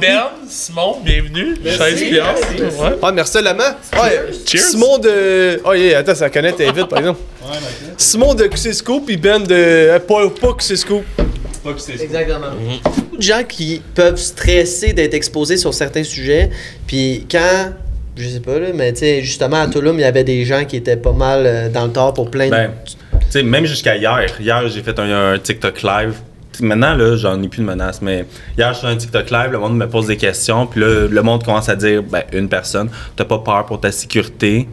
Ben, Simon, bienvenue. 16 piastres. Ouais. Ah, merci Lama. Ouais, Cheers. Simon de. Oh, yeah, attends, ça connaît, t'es vite, par exemple. Simon de Cusco, puis Ben de. euh, pas, pas Cusco. Exactement. Beaucoup de gens qui peuvent stresser d'être exposés sur certains sujets, puis quand, je sais pas, là, mais tu sais, justement à Tulum, il y avait des gens qui étaient pas mal euh, dans le tort pour plein de. Ben, tu sais, même jusqu'à hier. Hier, j'ai fait un, un TikTok live. Maintenant, là, j'en ai plus de menaces, mais hier, je fais un TikTok live, le monde me pose des questions, puis là, le monde commence à dire, ben, une personne, t'as pas peur pour ta sécurité?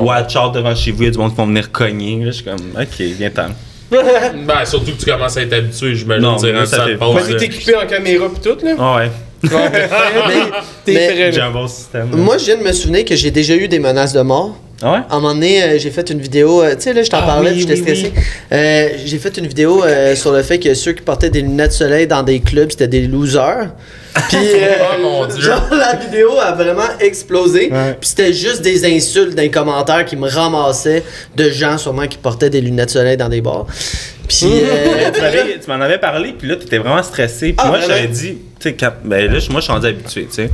Watch out devant chez vous, il y a du monde qui vont venir cogner. Là, je suis comme, ok, viens ten Ben, surtout que tu commences à être habitué, j'imagine. Non, rendu ça ça fait- Mais t'es équipé en caméra, pis tout, là. Ah ouais, Mais- T'es mais- prêt, j'ai un bon système. là. moi, je viens de me souvenir que j'ai déjà eu des menaces de mort. Ah ouais? À un moment donné, euh, j'ai fait une vidéo, euh, tu sais, là, je t'en Ah parlais, oui, puis j'étais oui, stressé. Euh, j'ai fait une vidéo euh, sur le fait que ceux qui portaient des lunettes de soleil dans des clubs, c'était des losers. Puis, euh, Oh mon dieu. genre, la vidéo a vraiment explosé. Ouais. Puis c'était juste des insultes d'un commentaire qui me ramassaient de gens, sûrement, qui portaient des lunettes de soleil dans des bars. Puis, euh, tu tu m'en avais parlé, puis là, t'étais vraiment stressé. Puis Ah, moi, j'avais dit, tu sais, ben là, je- moi, je suis rendu habitué, tu sais.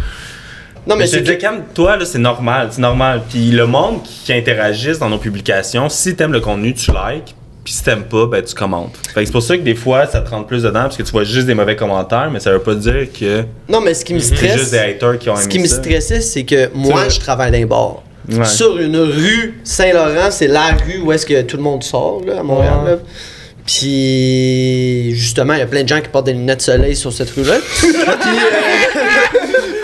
Non, mais Mais je te c'est que- calme-toi, là, c'est normal, c'est normal. Puis le monde qui, qui interagisse dans nos publications, si t'aimes le contenu, tu likes. Puis si t'aimes pas, ben tu commentes. Fait que c'est pour ça que des fois, ça te rentre plus dedans, parce que tu vois juste des mauvais commentaires, mais ça veut pas dire que Non, mais ce qui me c'est stresse. juste des haters qui ont aimé Ce qui me stressait, c'est que moi, je travaille dans un bar. Ouais. Sur une rue Saint-Laurent, c'est la rue où est-ce que tout le monde sort, là, à Montréal. Ouais. là. Puis, justement, il y a plein de gens qui portent des lunettes de soleil sur cette rue-là. puis, euh,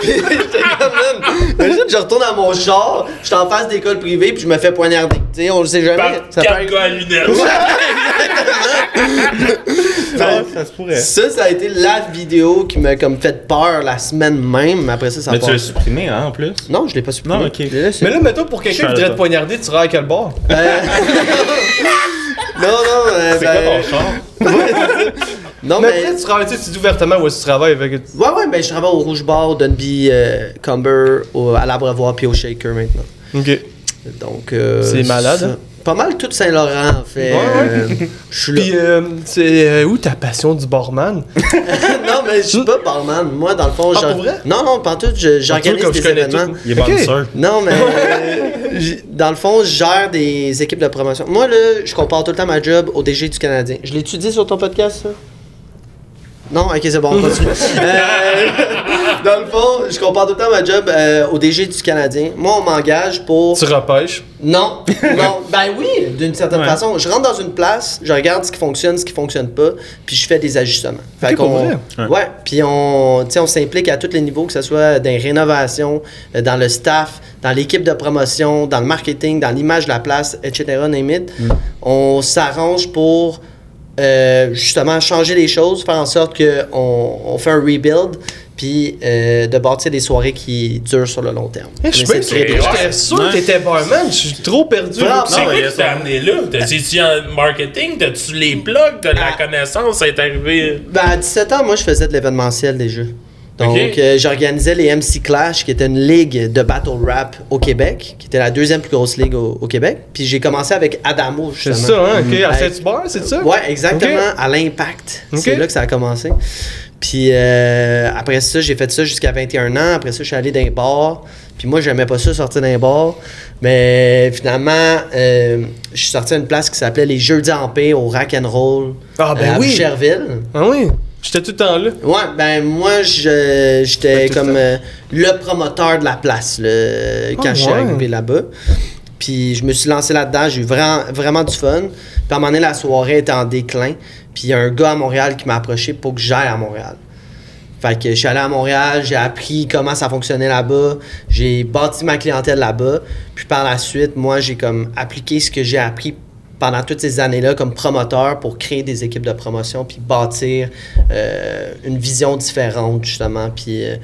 puis j'étais comme, man, imagine, je retourne à mon char, je suis en face d'école privée, puis je me fais poignarder. Tu sais, on le sait jamais. Par ça quatre gars à lunettes. Ouais, ça se pourrait. Ça, ça a été la vidéo qui m'a comme fait peur la semaine même, mais après ça, ça Mais tu l'as supprimé, hein, en plus? Non, je l'ai pas supprimé. Non, ok. Laissé. Mais là, mettons, pour quelqu'un qui voudrait te poignarder, tu seras à quel bar? Euh, non, non, euh, C'est ben, quoi ton char? Non, Mais mais. après, tu travailles, tu sais, tu dis ouvertement où est-ce que tu travailles. tu- Ouais, ouais, ben je travaille au Rouge Bar, Dunby, euh, Cumber, au, à l'Abreuvoir puis au Shaker maintenant. Ok. Donc. euh, C'est malade, ça. hein? Pas mal tout Saint-Laurent, en fait. Ouais, ouais. Euh, je suis là. Puis, euh, c'est euh, où ta passion du barman? non, mais je suis pas barman. Moi, dans le fond, Ah, pour vrai? Non, non, pas tout. je- J'organise des événements. tout. Il est bon Ok. sûr. Non, mais euh, dans le fond, je gère des équipes de promotion. Moi, là, je compare tout le temps ma job au DG du Canadien. Je l'ai étudié sur ton podcast, ça? Non? Ok, c'est bon, on continue. Euh, dans le fond, je compare tout le temps ma job euh, au DG du Canadien. Moi, on m'engage pour... Tu repêches? Non, non. Ben oui, d'une certaine Ouais. façon. Je rentre dans une place, je regarde ce qui fonctionne, ce qui fonctionne pas, puis je fais des ajustements. Fait qu'on- vrai? Ouais. Ouais, puis on, tu sais, on s'implique à tous les niveaux, que ce soit dans les rénovations, euh, dans le staff, dans l'équipe de promotion, dans le marketing, dans l'image de la place, etc. Name it. On s'arrange pour euh, justement changer les choses, faire en sorte qu'on on fait un rebuild, puis euh, de bâtir des soirées qui durent sur le long terme. Eh, Je suis des- J'étais sûr que t'étais barman. Je suis trop perdu. C'est Non, quoi il y a qui t'a ça. amené là? T'as-tu en marketing? T'as-tu les plugs? T'as de la Ah. connaissance? Ça est arrivé? Ben, à 17 ans, moi, je faisais de l'événementiel déjà. Donc, euh, j'organisais les MC Clash, qui était une ligue de battle rap au Québec, qui était la deuxième plus grosse ligue au, au Québec. Puis j'ai commencé avec Adamo, C'est justement. ça, hein? Ok, à Avec- Saint-Hubert, c'est ça? Ouais, exactement, à l'Impact. C'est là que ça a commencé. Puis euh, après ça, j'ai fait ça jusqu'à 21 ans. Après ça, je suis allé dans un bar. Puis moi, j'aimais pas ça sortir d'un bar. Mais finalement, euh, je suis sorti à une place qui s'appelait les Jeudis en paix au Rock and Roll Ah, ben à oui. Ah oui. J'étais tout le temps là. Ouais, ben moi, je- j'étais tout comme euh, le promoteur de la place là, quand Ah, je suis ouais. arrivé là-bas. Puis je me suis lancé là-dedans, j'ai eu vraiment, vraiment du fun. Puis à un moment donné, la soirée était en déclin. Puis il y a un gars à Montréal qui m'a approché pour que j'aille à Montréal. Fait que je suis allé à Montréal, j'ai appris comment ça fonctionnait là-bas, j'ai bâti ma clientèle là-bas. Puis par la suite, moi, j'ai comme appliqué ce que j'ai appris pendant toutes ces années-là comme promoteur pour créer des équipes de promotion puis bâtir euh, une vision différente justement. Puis euh,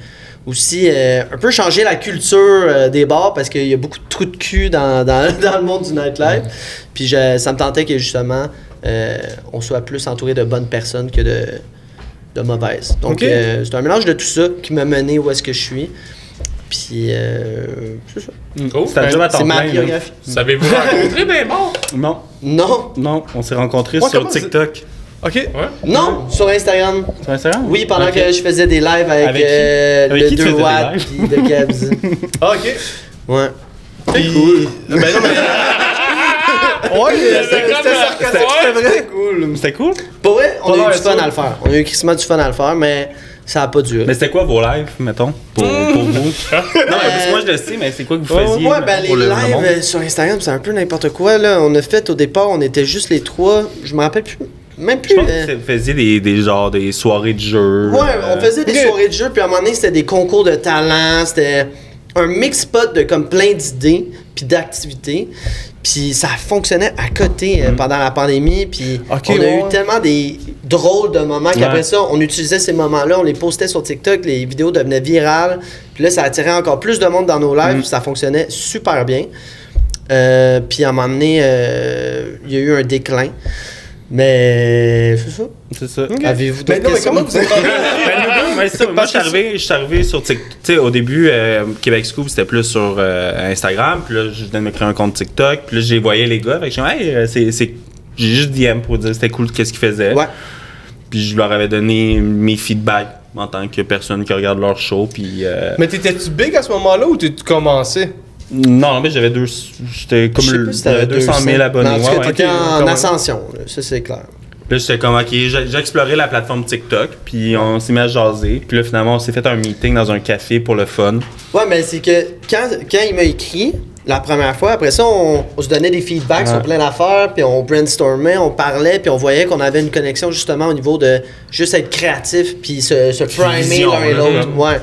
aussi euh, un peu changer la culture des bars parce qu'il y a beaucoup de trous de cul dans, dans, dans le monde du nightlife. Puis je- ça me tentait que justement on soit plus entouré de bonnes personnes que de, de mauvaises. Donc c'est un mélange de tout ça qui m'a mené où est-ce que je suis puis euh, c'est ça Cool. C'est à temps c'est ma plein, là. biographie Savez-vous rencontrer ben bon? Non, non non, on s'est rencontrés Ouais, sur c'est- TikTok. Ok. Non, sur Instagram. Sur Instagram? Oui, pendant que je faisais des lives avec, Avec qui? euh, Avec le qui tu 2 faisais des watts lives? puis de Kebs. Ah, ok. Ouais. Puis- Ben non, mais. ouais, c'était comme, c'était sarcastique, ouais. c'était vrai. Cool. C'était cool? Pour vrai, on a eu du fun à le faire. On a eu crissement du fun à le faire, mais ça a pas duré. Mais c'était quoi vos lives, mettons, pour, pour vous? non, mais parce que moi je le sais, mais c'est quoi que vous faisiez? Ouais, ben les pour le- le lives monde? euh, sur Instagram, c'est un peu n'importe quoi. Là. On a fait au départ, on était juste les trois. Je me rappelle plus. Même plus. Je pense euh, que vous faisiez des, des genres des soirées de jeu. Ouais, euh, on faisait des soirées de jeu, puis à un moment donné, c'était des concours de talent, c'était un mix pot de comme plein d'idées, puis d'activités. Puis ça fonctionnait à côté euh, pendant la pandémie, puis on a ouais. eu tellement des drôles de moments qu'après Ouais. ça, on utilisait ces moments-là, on les postait sur TikTok, les vidéos devenaient virales, puis là, ça attirait encore plus de monde dans nos lives, puis ça fonctionnait super bien. Euh, puis à un moment donné, euh, il y a eu un déclin. Mais c'est ça. C'est ça. Avez-vous Mais d'autres non, mais questions? comment vous êtes. Ben, ça. Moi, je suis arrivé, je suis arrivé sur TikTok. Tu sais, au début, euh, Québec Scoop, c'était plus sur euh, Instagram. Puis là, je venais de me créer un compte TikTok. Puis là, j'ai voyé les gars. Fait que je suis dit, hey, euh, c'est, c'est- j'ai juste DM pour dire c'était cool qu'est-ce qu'ils faisaient. Ouais. Puis je leur avais donné mes feedbacks en tant que personne qui regarde leur show. Puis. euh, Mais t'étais-tu big à ce moment-là ou t'es commencé? Non, mais j'avais deux. J'étais comme le- si t'avais 200 000 abonnés. Mais en tout cas, ouais, ouais. en même. ascension, là, ça c'est clair. Là, j'étais comme, ok, j'ai exploré la plateforme TikTok, puis on s'est mis à jaser. Puis là, finalement, on s'est fait un meeting dans un café pour le fun. Ouais, mais c'est que quand, quand il m'a écrit la première fois, après ça, on, on se donnait des feedbacks Ouais. sur plein d'affaires, puis on brainstormait, on parlait, puis on voyait qu'on avait une connexion justement au niveau de juste être créatif, puis se, se primer l'un et l'autre. Ouais.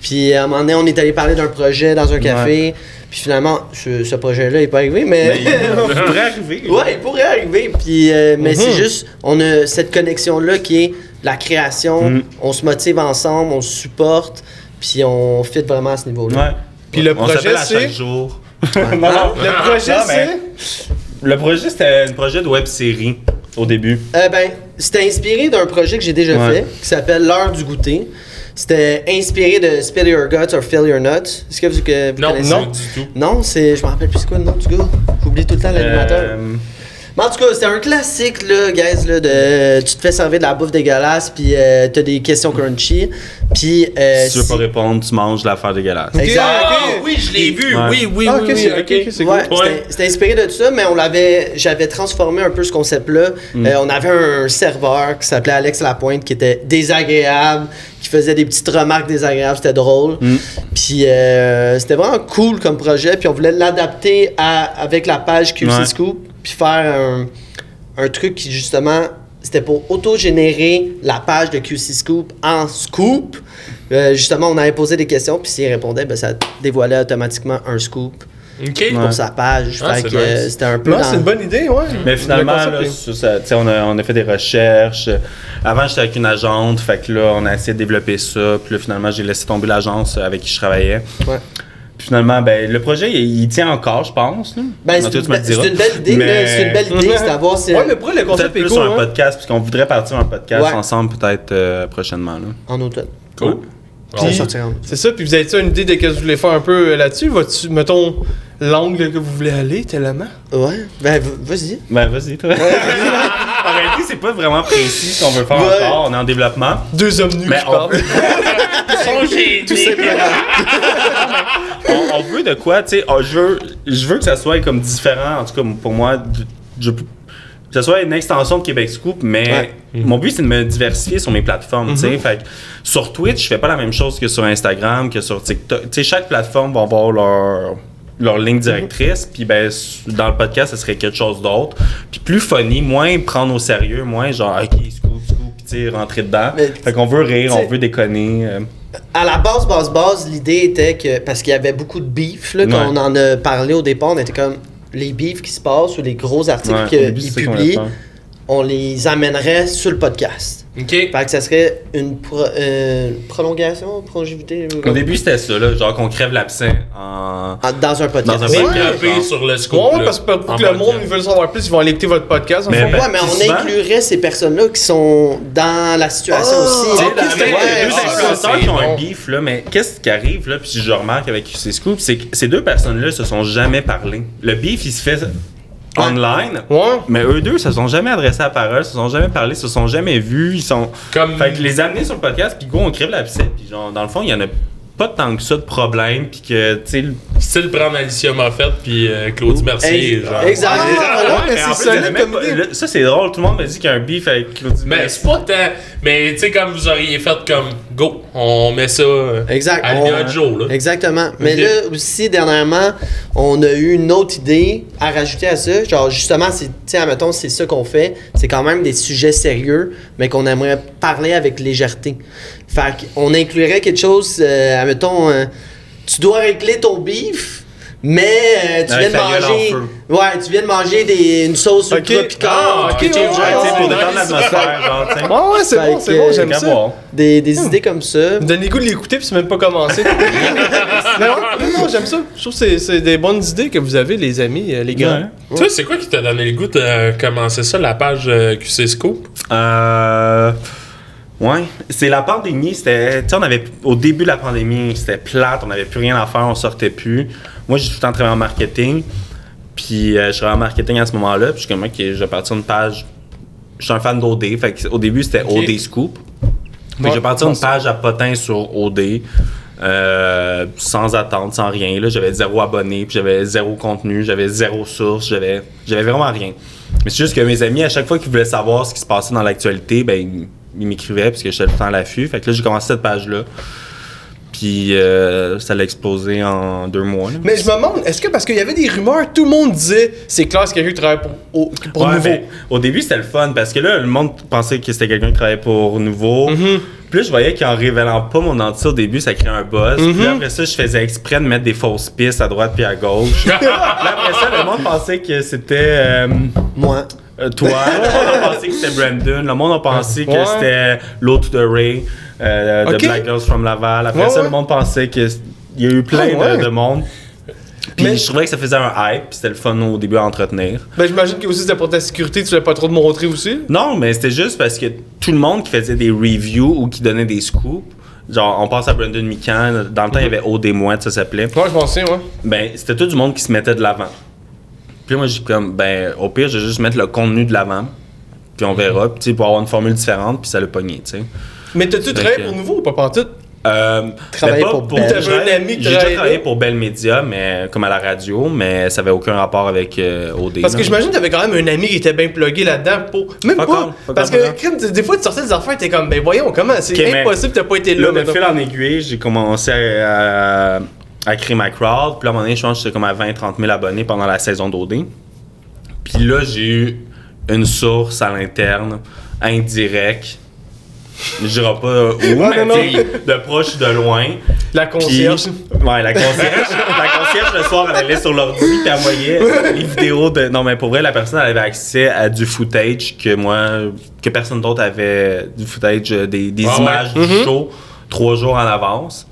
Puis à un moment donné, on est allé parler d'un projet dans un café, puis finalement, ce, ce projet-là n'est pas arrivé, mais. Mais il pourrait arriver. Ouais, il pourrait arriver. Puis, euh, mais Mhm. c'est juste, on a cette connexion-là qui est la création. Mhm. On se motive ensemble, on se supporte, puis on fit vraiment à ce niveau-là. Ouais. Puis le projet, c'est- chaque jour. Ah, Le projet, c'est. Le projet, c'était un projet de web série au début. Euh, ben, c'était inspiré d'un projet que j'ai déjà Ouais. fait, qui s'appelle L'heure du goûter. C'était inspiré de Spill Your Guts or Fill Your Nuts. Est-ce que vous, que vous Non, connaissez? non, du tout. Non, c'est. Je me rappelle plus c'est quoi le nom du gars. J'oublie tout le temps l'animateur. Euh, Mais en tout cas, c'était un classique, là, guys, là, de. Tu te fais servir de la bouffe dégueulasse, puis euh, t'as des questions crunchy. Puis. Euh, si tu veux pas répondre, tu manges l'affaire dégueulasse. Exact. Ah, oui, je l'ai vu. Ouais. Oui, oui, Ah, oui, ok, oui, c'est c'est Ouais, cool. Ouais. c'était- c'était inspiré de tout ça, mais on l'avait, j'avais transformé un peu ce concept-là. Mm. Euh, on avait un serveur qui s'appelait Alex Lapointe qui était désagréable, qui faisait des petites remarques désagréables, c'était drôle. Mm. Puis euh, c'était vraiment cool comme projet, puis on voulait l'adapter à- avec la page QC Ouais. Scoop, puis faire un, un truc qui justement c'était pour auto-générer la page de QC Scoop en scoop. Euh, justement, on avait posé des questions, puis s'il répondait, ben, ça dévoilait automatiquement un scoop Ok. pour sa page. Ah, fait c'est que nice. euh, c'était un peu Non, dans- c'est une bonne idée, ouais. Mais finalement, là, ça, on, a, on a fait des recherches. Avant, j'étais avec une agente, fait que là, on a essayé de développer ça. Puis là, finalement, j'ai laissé tomber l'agence avec qui je travaillais. Ouais. Puis finalement, ben, le projet, il, il tient encore, je pense. là. Ben, En c'est tout cas, une, tu me le be- diras. c'est une belle idée, Mais- là, c'est une belle idée, c'est d'avoir ces- Ouais, mais pourquoi le Peut-être concept est plus cool, un hein? podcast, parce qu'on voudrait partir un podcast Ouais. ensemble, peut-être euh, prochainement. Là. en automne. Cool. Ça va Puis- en août. C'est ça, puis vous avez-tu une idée de ce que vous voulez faire un peu euh, là-dessus? Vas-tu, mettons, l'angle que vous voulez aller, tellement? Ouais, ben v- vas-y. Ben, vas-y, toi. pas vraiment précis ce qu'on veut faire Ouais. encore. On est en développement. Deux hommes nus, Mais je on parle. Tout simplement. on, on veut de quoi, tu sais, oh, je veux, je veux que ça soit comme différent, en tout cas pour moi, je, que ça soit une extension de Québec Scoop, mais Ouais. mon but c'est de me diversifier sur mes plateformes, tu sais, fait que sur Twitch, je fais pas la même chose que sur Instagram, que sur TikTok, tu sais, chaque plateforme va avoir leur leur ligne directrice, puis ben dans le podcast, ce serait quelque chose d'autre, puis plus funny, moins prendre au sérieux, moins genre ok scoop scoop, puis tu rentrer dedans. Mais- fait qu'on veut rire, on veut déconner. euh. À la base, base, base, l'idée était que, parce qu'il y avait beaucoup de beef, là, quand Ouais. on en a parlé au départ, on était comme, les beefs qui se passent ou les gros articles Ouais, qu'ils publient, faire. on les amènerait sur le podcast. Ok. Fait que ça serait une pro- euh, prolongation, prolongivité. Au début, c'était ça, là, genre qu'on crève l'absent en. Ah, Dans un podcast. Dans un podcast. sur le scoop. Ouais, parce que pour que le monde veulent savoir plus, ils vont aller écouter votre podcast. Mais ben, Ouais, mais on inclurait ces personnes-là qui sont dans la situation Ah, aussi. Tu sais, ok, la- c'est les deux Ah, influenceurs qui ont un beef, là, mais qu'est-ce qui arrive, là, puis je remarque avec ces scoops, c'est que ces deux personnes-là se sont jamais parlé. Le beef, il se fait online. Ouais. Mais eux deux se sont jamais adressés à la parole, se sont jamais parlé, se sont jamais vus. Ils sont. Comme. Fait que les amener sur le podcast, puis go, on crève la piscine. Puis genre, dans le fond, il y en a pas tant que ça de problème, puis que, tu sais, le- Style prendre Alicia Moffett puis euh, Claudie Mercier. Genre. exact. Ah, Ouais, ouais, mais c'est solide comme pas- Ça, c'est drôle. Tout le monde me dit qu'il y a un beef avec Claudie Mais c'est pas tant. Mais tu sais, comme vous auriez fait comme go, on met ça Exact. à On- jour. Là. Exactement. Mais là aussi, dernièrement, on a eu une autre idée à rajouter à ça. Genre, justement, c'est, tu sais, admettons, c'est ça qu'on fait. C'est quand même des sujets sérieux, mais qu'on aimerait parler avec légèreté. Fait qu'on inclurait quelque chose, euh, admettons, euh, tu dois régler ton beef. Mais euh, tu viens de manger. Ouais, tu viens de manger des, une sauce Ok. ultra piquante. Ah, ok, ouais, Ouais, tu sais, pour détendre l'atmosphère, genre, tu sais. Ouais, ouais, c'est bon, c'est bon, j'aime ça. boire. Des, des idées comme ça. Me donne les goûts de l'écouter puis c'est même pas commencé. Non, non, j'aime ça. Je trouve que c'est- c'est des bonnes idées que vous avez, les amis, euh, les gars. Ouais. Toi, c'est quoi qui t'a donné le goût de euh, commencer ça, la page euh, QC Scoop? Euh. Ouais, c'est la pandémie, c'était. Tu sais, on avait. Au début de la pandémie, c'était plate, on n'avait plus rien à faire, on sortait plus. Moi, j'ai tout le temps travaillé en marketing. Puis, euh, je travaillais en marketing à ce moment-là. Puis, je suis comme, ok, je vais partir une page. Je suis un fan d'OD. Fait que, au début, c'était. OD Scoop. Ouais, j'ai parti une page à potin sur OD. euh, sans attente, sans rien. Là, j'avais zéro abonné, puis j'avais zéro contenu, j'avais zéro source, j'avais, j'avais vraiment rien. Mais c'est juste que mes amis, à chaque fois qu'ils voulaient savoir ce qui se passait dans l'actualité, ben, ils m'écrivaient parce que j'étais le temps à l'affût. Fait que là, j'ai commencé cette page-là. Puis euh, ça l'a explosé en deux mois. là. Mais je me demande, est-ce que parce qu'il y avait des rumeurs, tout le monde disait c'est clair, c'est quelqu'un qui travaille pour, au- pour Ouais, nouveau. au début, c'était le fun parce que là, le monde pensait que c'était quelqu'un qui travaillait pour Nouveau. Puis là, je voyais qu'en révélant pas mon entité au début, ça créait un buzz. Mhm. Puis après ça, je faisais exprès de mettre des fausses pistes à droite puis à gauche. puis après ça, le monde pensait que c'était euh, Moi. Euh, toi. Le monde a pensé que c'était Brandon. Le monde a pensé que Ouais. c'était l'autre de Ray, euh, de Ok. Black Girls from Laval. Après Ouais, ça, ouais. le monde pensait que il y a eu plein Ah, de, de monde. Puis Mais- je trouvais que ça faisait un hype, puis c'était le fun au début à entretenir. Ben j'imagine que aussi c'était pour ta sécurité, tu voulais pas trop te montrer aussi? Non, mais c'était juste parce que tout le monde qui faisait des reviews ou qui donnait des scoops, genre on pense à Brandon Mikan, dans le temps il y avait Aude et Mouette, ça s'appelait. Ouais, je pensais, ouais. Ben, c'était tout du monde qui se mettait de l'avant. Puis là, moi, j'ai comme, ben, au pire, je vais juste mettre le contenu de l'avant. Puis on verra, puis pour avoir une formule différente, puis ça l'a pogné, tu sais. Mais t'as-tu travaillé pour nouveau ou pas pantoute? Euh, Travailler ben, pas pour Bell. J'ai déjà travaillé pour Bell Media, mais comme à la radio, mais ça avait aucun rapport avec euh, OD. Parce que j'imagine que t'avais quand même un ami qui était bien plugué là-dedans pour. Même pas! parce que des fois tu sortais des affaires t'es comme ben voyons comment, c'est Ok, mais impossible que t'as pas été là. Là, de fil en aiguille, j'ai commencé à, à- à créer ma crowd. Puis là, à un moment donné, je pense que j'étais comme à 20-30 000 abonnés pendant la saison d'OD. Puis là, j'ai eu une source à l'interne, indirecte. Je dirais pas où, non, mais non. de proche ou de loin. La Puis, concierge. ouais, la concierge. la concierge, le soir, elle allait sur l'ordi, puis elle voyait les vidéos de. Non, mais pour vrai, la personne, elle avait accès à du footage que moi, que personne d'autre avait du footage, euh, des, des Ah ouais. images du show trois jours en avance.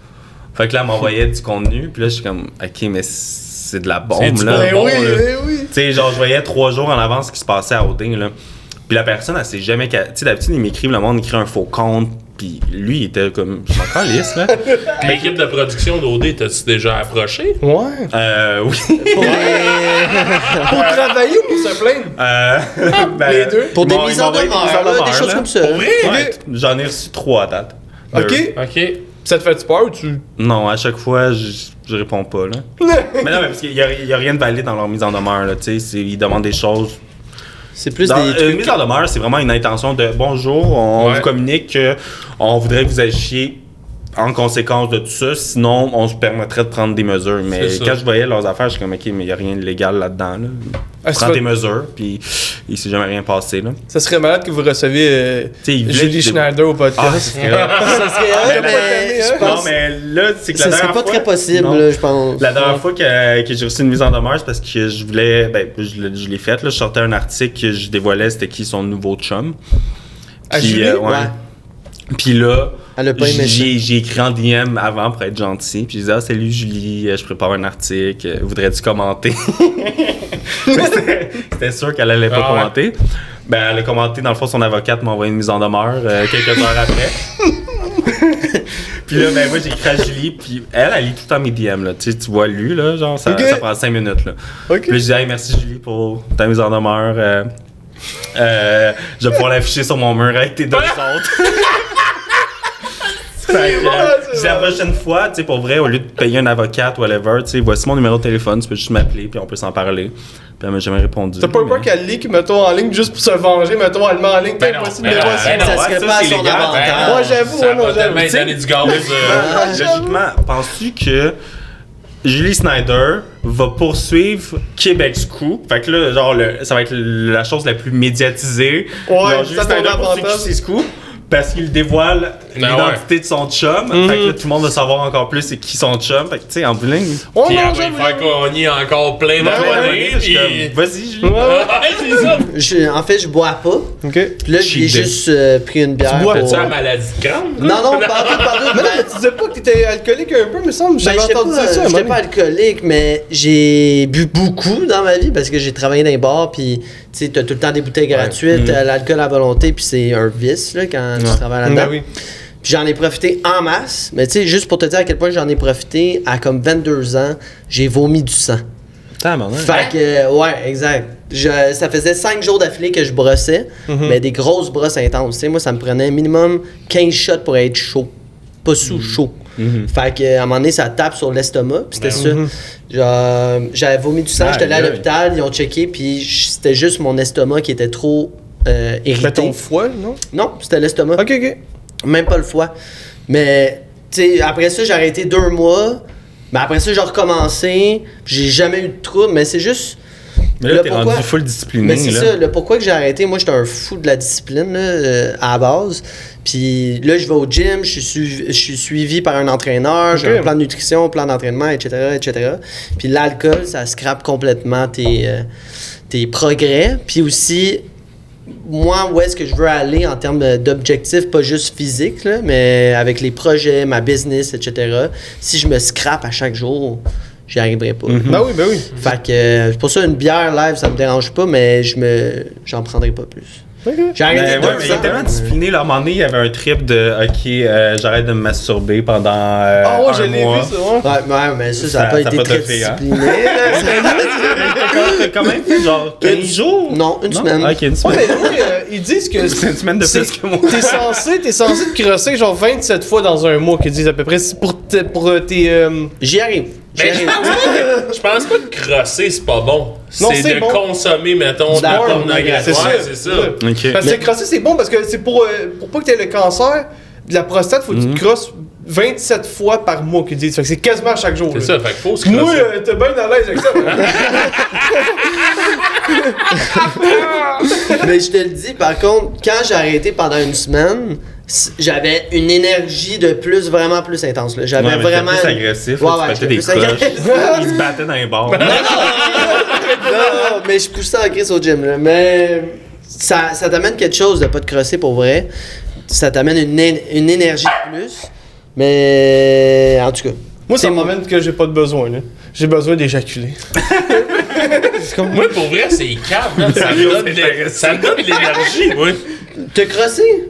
Fait que là, elle m'envoyait du contenu, puis là, je suis comme, ok, mais c'est de la bombe, là. Ben bon, oui, là. ben oui. Tu sais, genre, je voyais trois jours en avance ce qui se passait à Odin, là. Puis la personne, elle s'est jamais. Tu sais, d'habitude, ils m'écrivent, le monde écrit un faux compte. Puis lui, il était comme. Je m'en calisse, là. L'équipe de production d'OD, t'as-tu déjà approché? Ouais. Euh, oui. Pour, les- Pour travailler ou pour se plaindre? Euh, ben, Les deux? pour des mises en demeure, des choses là. comme ça. Pour vrai? Ouais, J'en ai reçu trois à date. Ok. Ok. Ça te fait peur ou tu. Non, à chaque fois, je, je réponds pas, là. mais non, mais parce qu'il y a, il y a rien de valide dans leur mise en demeure, là. Tu sais, c'est- ils demandent des choses C'est plus Dans, des euh, mise en demeure, c'est vraiment une intention de bonjour, on Ouais. vous communique que on voudrait que vous agiez en conséquence de tout ça, sinon on se permettrait de prendre des mesures. Mais quand je voyais leurs affaires, je suis comme ok, mais il n'y a rien de légal là-dedans. Là. Ah, Prends pas- mesures, puis il s'est jamais rien passé. Là. Ça serait malade que vous receviez euh, Julie Schneider au Ah, podcast. vrai. Ça serait mais pas je? Non, mais là, c'est que la ça serait dernière pas fois- très possible, là, je pense. La dernière fois que, que j'ai reçu une mise en demeure, c'est parce que je voulais. Ben, je, l'ai- je l'ai faite. là. Je sortais un article que je dévoilais c'était qui son nouveau chum. Puis, Julie? euh, ouais. Ouais. Puis là, Elle a pas aimé ça. j'ai j'ai écrit en DM avant pour être gentil. Puis je disais, ah, salut Julie, euh, je prépare un article, euh, voudrais-tu commenter? C'était c'était sûr qu'elle allait pas Ah ouais. commenter. Ben, elle a commenté, dans le fond, son avocate m'a envoyé une mise en demeure euh, quelques heures après. Puis là, ben moi, j'ai écrit à Julie, puis elle, elle lit tout le temps mes DM, là. Tu sais, tu vois lu, là, genre, ça, prend 5 minutes, là. Ok. Puis là, je dis, hey, merci Julie pour ta mise en demeure. Euh, euh, je vais pouvoir l'afficher sur mon mur avec tes deux autres. La bon. prochaine fois, tu sais, pour vrai, au lieu de payer un avocat ou whatever, tu sais, voici mon numéro de téléphone, tu peux juste m'appeler, puis on peut s'en parler. Puis elle m'a jamais répondu. T'as pas mais- peur qu'elle leak, mettons, en ligne juste pour se venger, mettons, elle met en ligne, Ben t'as non, voici ben ben non, ça serait pas à c'est son avantage. Ouais, j'avoue, ça ouais, non, va tellement j'avoue. donner du gaz. euh, Ah, logiquement, penses-tu que Julie Snyder va poursuivre Québec Scoop? Fait que là, genre, le- ça va être la chose la plus médiatisée. Ouais, genre, Julie Snyder poursuit Scoop parce qu'il dévoile Ben l'identité de son chum. Mhm. Fait que là, tout le monde va savoir encore plus c'est qui son chum. Fait que, tu sais, en bowling. Oh Puis j'avoue. lui faire cogner encore plein Ben ouais, d'abonnés. Vas-y, Julie. Ouais, ouais. Ouais, c'est ça. Je- en fait, je bois pas. Ok. Puis là, j'ai juste euh, pris une bière. bois, pour- la maladie de crâne? Non, non, pas tout. Mais non, tu disais pas que t'étais alcoolique un peu, me semble. Ben, J'avais j'étais entendu pas, ça. j'étais pas alcoolique, mais j'ai bu beaucoup dans ma vie parce que j'ai travaillé dans les bars, puis tu sais, t'as tout le temps des bouteilles gratuites, euh, l'alcool à volonté, puis c'est un vice là, quand tu travailles là-dedans. Ben j'en ai profité en masse, mais tu sais, juste pour te dire à quel point j'en ai profité, à comme 22 ans, j'ai vomi du sang. Fait que, euh, ouais, exact. Je- ça faisait 5 jours d'affilée que je brossais, Mhm. mais des grosses brosses intenses. Tu sais, moi, ça me prenait minimum 15 shots pour être chaud. Pas sous chaud. Fait que, à un moment donné, ça tape sur l'estomac, puis c'était ça. Genre, J'avais vomi du sang, j'étais allé à l'hôpital, ils ont checké, puis c'était juste mon estomac qui était trop euh, irrité. ton foie, non? Non, c'était l'estomac. Ok, ok. Même pas le foie. Mais, tu sais, après ça, j'ai arrêté deux mois. Mais après ça, j'ai recommencé. J'ai jamais eu de trouble. Mais c'est juste. Mais là, t'es rendu full discipliné. Mais c'est ça, le pourquoi que j'ai arrêté, moi j'étais un fou de la discipline là, euh, à la base. Puis là, je vais au gym, je suis, suivi, je suis suivi par un entraîneur, j'ai un plan de nutrition, un plan d'entraînement, etc., etc. Puis l'alcool, ça scrape complètement tes, euh, tes progrès. Puis aussi, moi, où est-ce que je veux aller en termes d'objectifs, pas juste physiques, là, mais avec les projets, ma business, etc. Si je me scrape à chaque jour, j'y arriverai pas. Ben oui, ben oui. Fait que euh, pour ça, une bière live, ça me dérange pas, mais je me j'en prendrai pas plus. Arrêté Mais, deux ouais, mais il est tellement discipliné. Là, à un moment donné, il y avait un trip de OK, euh, j'arrête de me masturber pendant euh, ouais, un je l'ai mois. vu, ça, ouais. Ouais, mais ça, ça Ça- a pas ça été très de fait, hein? discipliné. T'as quand même fait genre 15 jours? Non, une semaine. Ok, une Ouais, semaine. euh, ils disent que C'est une semaine de c'est- plus que moi. T'es censé, t'es censé te crosser genre 27 fois dans un mois, qu'ils disent à peu près. C'est pour, pour euh, tes. euh, J'y arrive. Mais je arrive. pense pas que- je pense pas que crosser, c'est pas bon. C'est de bon. consommer, mettons, de la Porn, pornographie. c'est ça. Ça. Parce que crosser, c'est bon parce que c'est pour, euh, pour pas que t'aies le cancer de la prostate, faut que tu te crosses 27 fois par mois, qu'ils disent. Fait que c'est quasiment à chaque jour. C'est ça, fait qu'il faut se Moi, crosser. euh, t'es bien à l'aise avec ça. Mais je te le dis, par contre, quand j'ai arrêté pendant une semaine, j'avais une énergie de plus, vraiment plus intense. là. J'avais Ouais, vraiment. plus agressif. Ouais, tu des coches. se battaient dans les bars. Non, non, mais je pousse ça en crise au gym. Là. Mais ça, ça t'amène quelque chose de pas te crosser pour vrai. Ça t'amène une, une énergie de plus. Mais en tout cas. Moi, ça m'amène que j'ai pas de besoin. là. J'ai besoin d'éjaculer. Moi, pour vrai, c'est calme, man. Ça me donne de- ça me donne de l'énergie, Te crosser?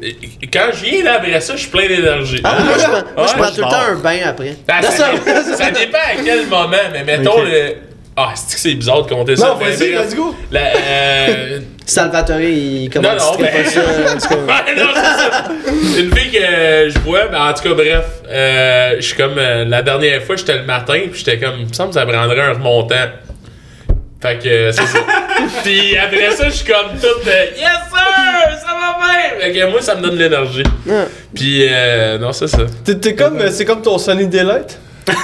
Quand je viens là après ça, je suis plein d'énergie. Ah, moi, je prends, moi, je Ouais, prends je tout le temps un bain après. Ben, ça, ça- dé- ça dépend à quel moment, mais mettons le. Ah, c'est que c'est bizarre de compter ça? Non, vas-y, bref. let's go. La, euh, Salvatore, il commence Non, non, ben- pas ça. en tout cas. Ouais, non, c'est ça. Une fille que je vois, mais en tout cas, bref, euh, je suis comme. euh, la dernière fois, j'étais le matin, puis j'étais comme. Il me semble que ça prendrait un remontant. Fait que euh, c'est ça. puis après ça, je suis comme tout. euh, yes, sir! Ça va bien! Fait que moi, ça me donne de l'énergie. Ah. Puis, euh, non, c'est ça. T'es- T'es comme, euh, c'est comme ton Sunny Daylight?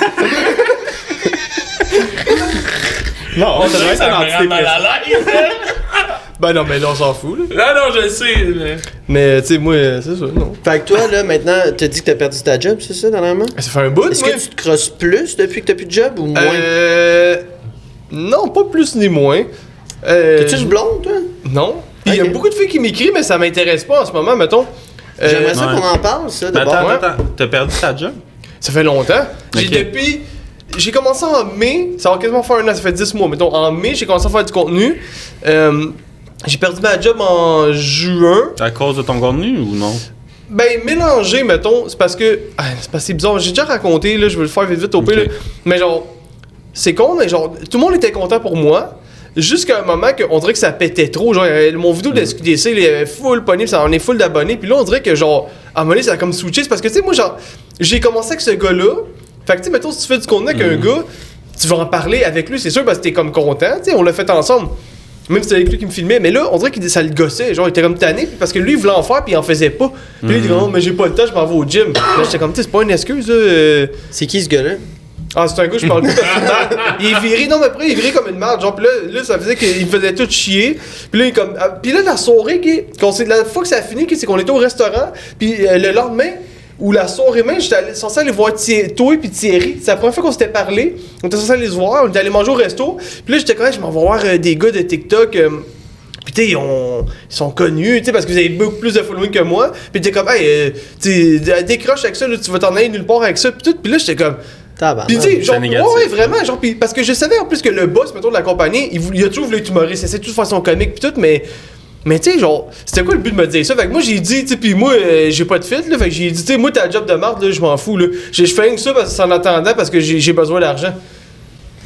Non, On dirait que ça me rend mal à l'aise. hein? Ben non, mais là, on s'en fout. Là. Non, non, je le sais. mais- Mais tu sais, moi, euh, c'est ça, non. Fait que toi, là, maintenant, t'as dit que t'as perdu ta job, c'est ça, dernièrement? Ça fait un bout, Est-ce moi. que tu te crosses plus depuis que t'as plus de job ou moins? Euh. Non, pas plus ni moins. Euh, T'es-tu une blonde, toi? Non. Puis il y a beaucoup de filles qui m'écrivent, mais ça m'intéresse pas en ce moment, mettons. Euh, J'aimerais ça ouais. qu'on en parle, ça, d'abord. attends, Ouais. attends, t'as perdu ta job? Ça fait longtemps. J'ai depuis. J'ai commencé en mai, ça va quasiment faire un an, ça fait 10 mois. Mettons, en mai, j'ai commencé à faire du contenu. Euh, j'ai perdu ma job en juin. À cause de ton contenu ou non? Ben, mélanger, mettons, c'est parce que. Ah, c'est parce que c'est bizarre. J'ai déjà raconté, là, je vais le faire vite vite au pire. Là. Mais genre, c'est con, mais genre, tout le monde était content pour moi. Jusqu'à un moment qu'on dirait que ça pétait trop. Genre, euh, mon vidéo de la SQDC, il avait full pogné, ça en est full d'abonnés. Puis là, on dirait que genre, à un moment donné, ça a comme switché. Parce que, tu sais, moi, genre, j'ai commencé avec ce gars-là. Fait que, tu sais, mettons, si tu fais du contenu avec un gars, tu vas en parler avec lui, c'est sûr, parce que t'es comme content. Tu sais, on l'a fait ensemble. Même si c'était avec lui qui me filmait. Mais là, on dirait que ça le gossait. Genre, il était comme tanné. puis Parce que lui, il voulait en faire, puis il en faisait pas. Puis là, il dit, non, mais j'ai pas le temps, je m'en vais au gym. Là, j'étais comme, tu sais, c'est pas une excuse, euh, C'est qui ce gars-là? Ah, c'est un gars, je parle plus. Il est viré, non, mais après, il viré comme une merde. Genre, pis là, là, ça faisait qu'il me faisait tout chier. Puis là, il comme. ah, Puis là, la soirée, quand c'est la fois que ça a fini, c'est qu'on était au restaurant. Puis euh, le lendemain, ou la soirée même, j'étais allé- censé aller voir Thi- toi puis Thierry. C'est la première fois qu'on s'était parlé. On était censé aller se voir. On était allé manger au resto. Puis là, j'étais comme, Hey, je m'en vais voir euh, des gars de TikTok. euh, puis tu sais, ils, ont- ils sont connus, tu sais, parce que vous avez beaucoup plus de following que moi. Puis t'es comme, hey, euh, tu décroche avec ça, là, tu vas t'en aller nulle part avec ça. Puis tout. Puis là, j'étais comme. Puis tu sais, genre, ouais, vraiment, genre, pis- parce que je savais en plus que le boss, mettons, de la compagnie, il, il a toujours voulu être humoriste, il essaie toujours de faire son comique pis tout, mais, mais tu sais, genre, c'était quoi le but de me dire ça? Fait que moi, j'ai dit, tu sais, pis moi, euh, j'ai pas de fit, là, fait que j'ai dit, tu sais, moi, ta job de marde, là, je m'en fous, là. J'ai- Je fais ça parce que c'est en attendant, parce que j'ai besoin d'argent.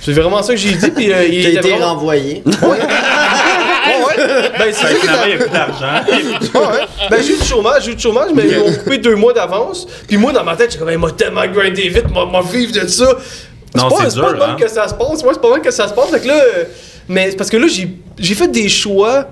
C'est vraiment ça que j'ai dit, pis euh, il T'as été vraiment- renvoyé. Ouais. Ben, c'est ça finalement, il n'y a plus d'argent. Ouais. Ben, j'ai eu du chômage, j'ai eu du chômage, mais ils m'ont coupé deux mois d'avance. Puis moi, dans ma tête, j'ai comme, il m'a tellement grindé vite, m'a m'a vivre de ça. Non, pas, c'est pas dur, de même hein. que ça se passe. Ouais, c'est pas même que ça se passe. Fait que là, mais c'est parce que là, j'ai j'ai fait des choix,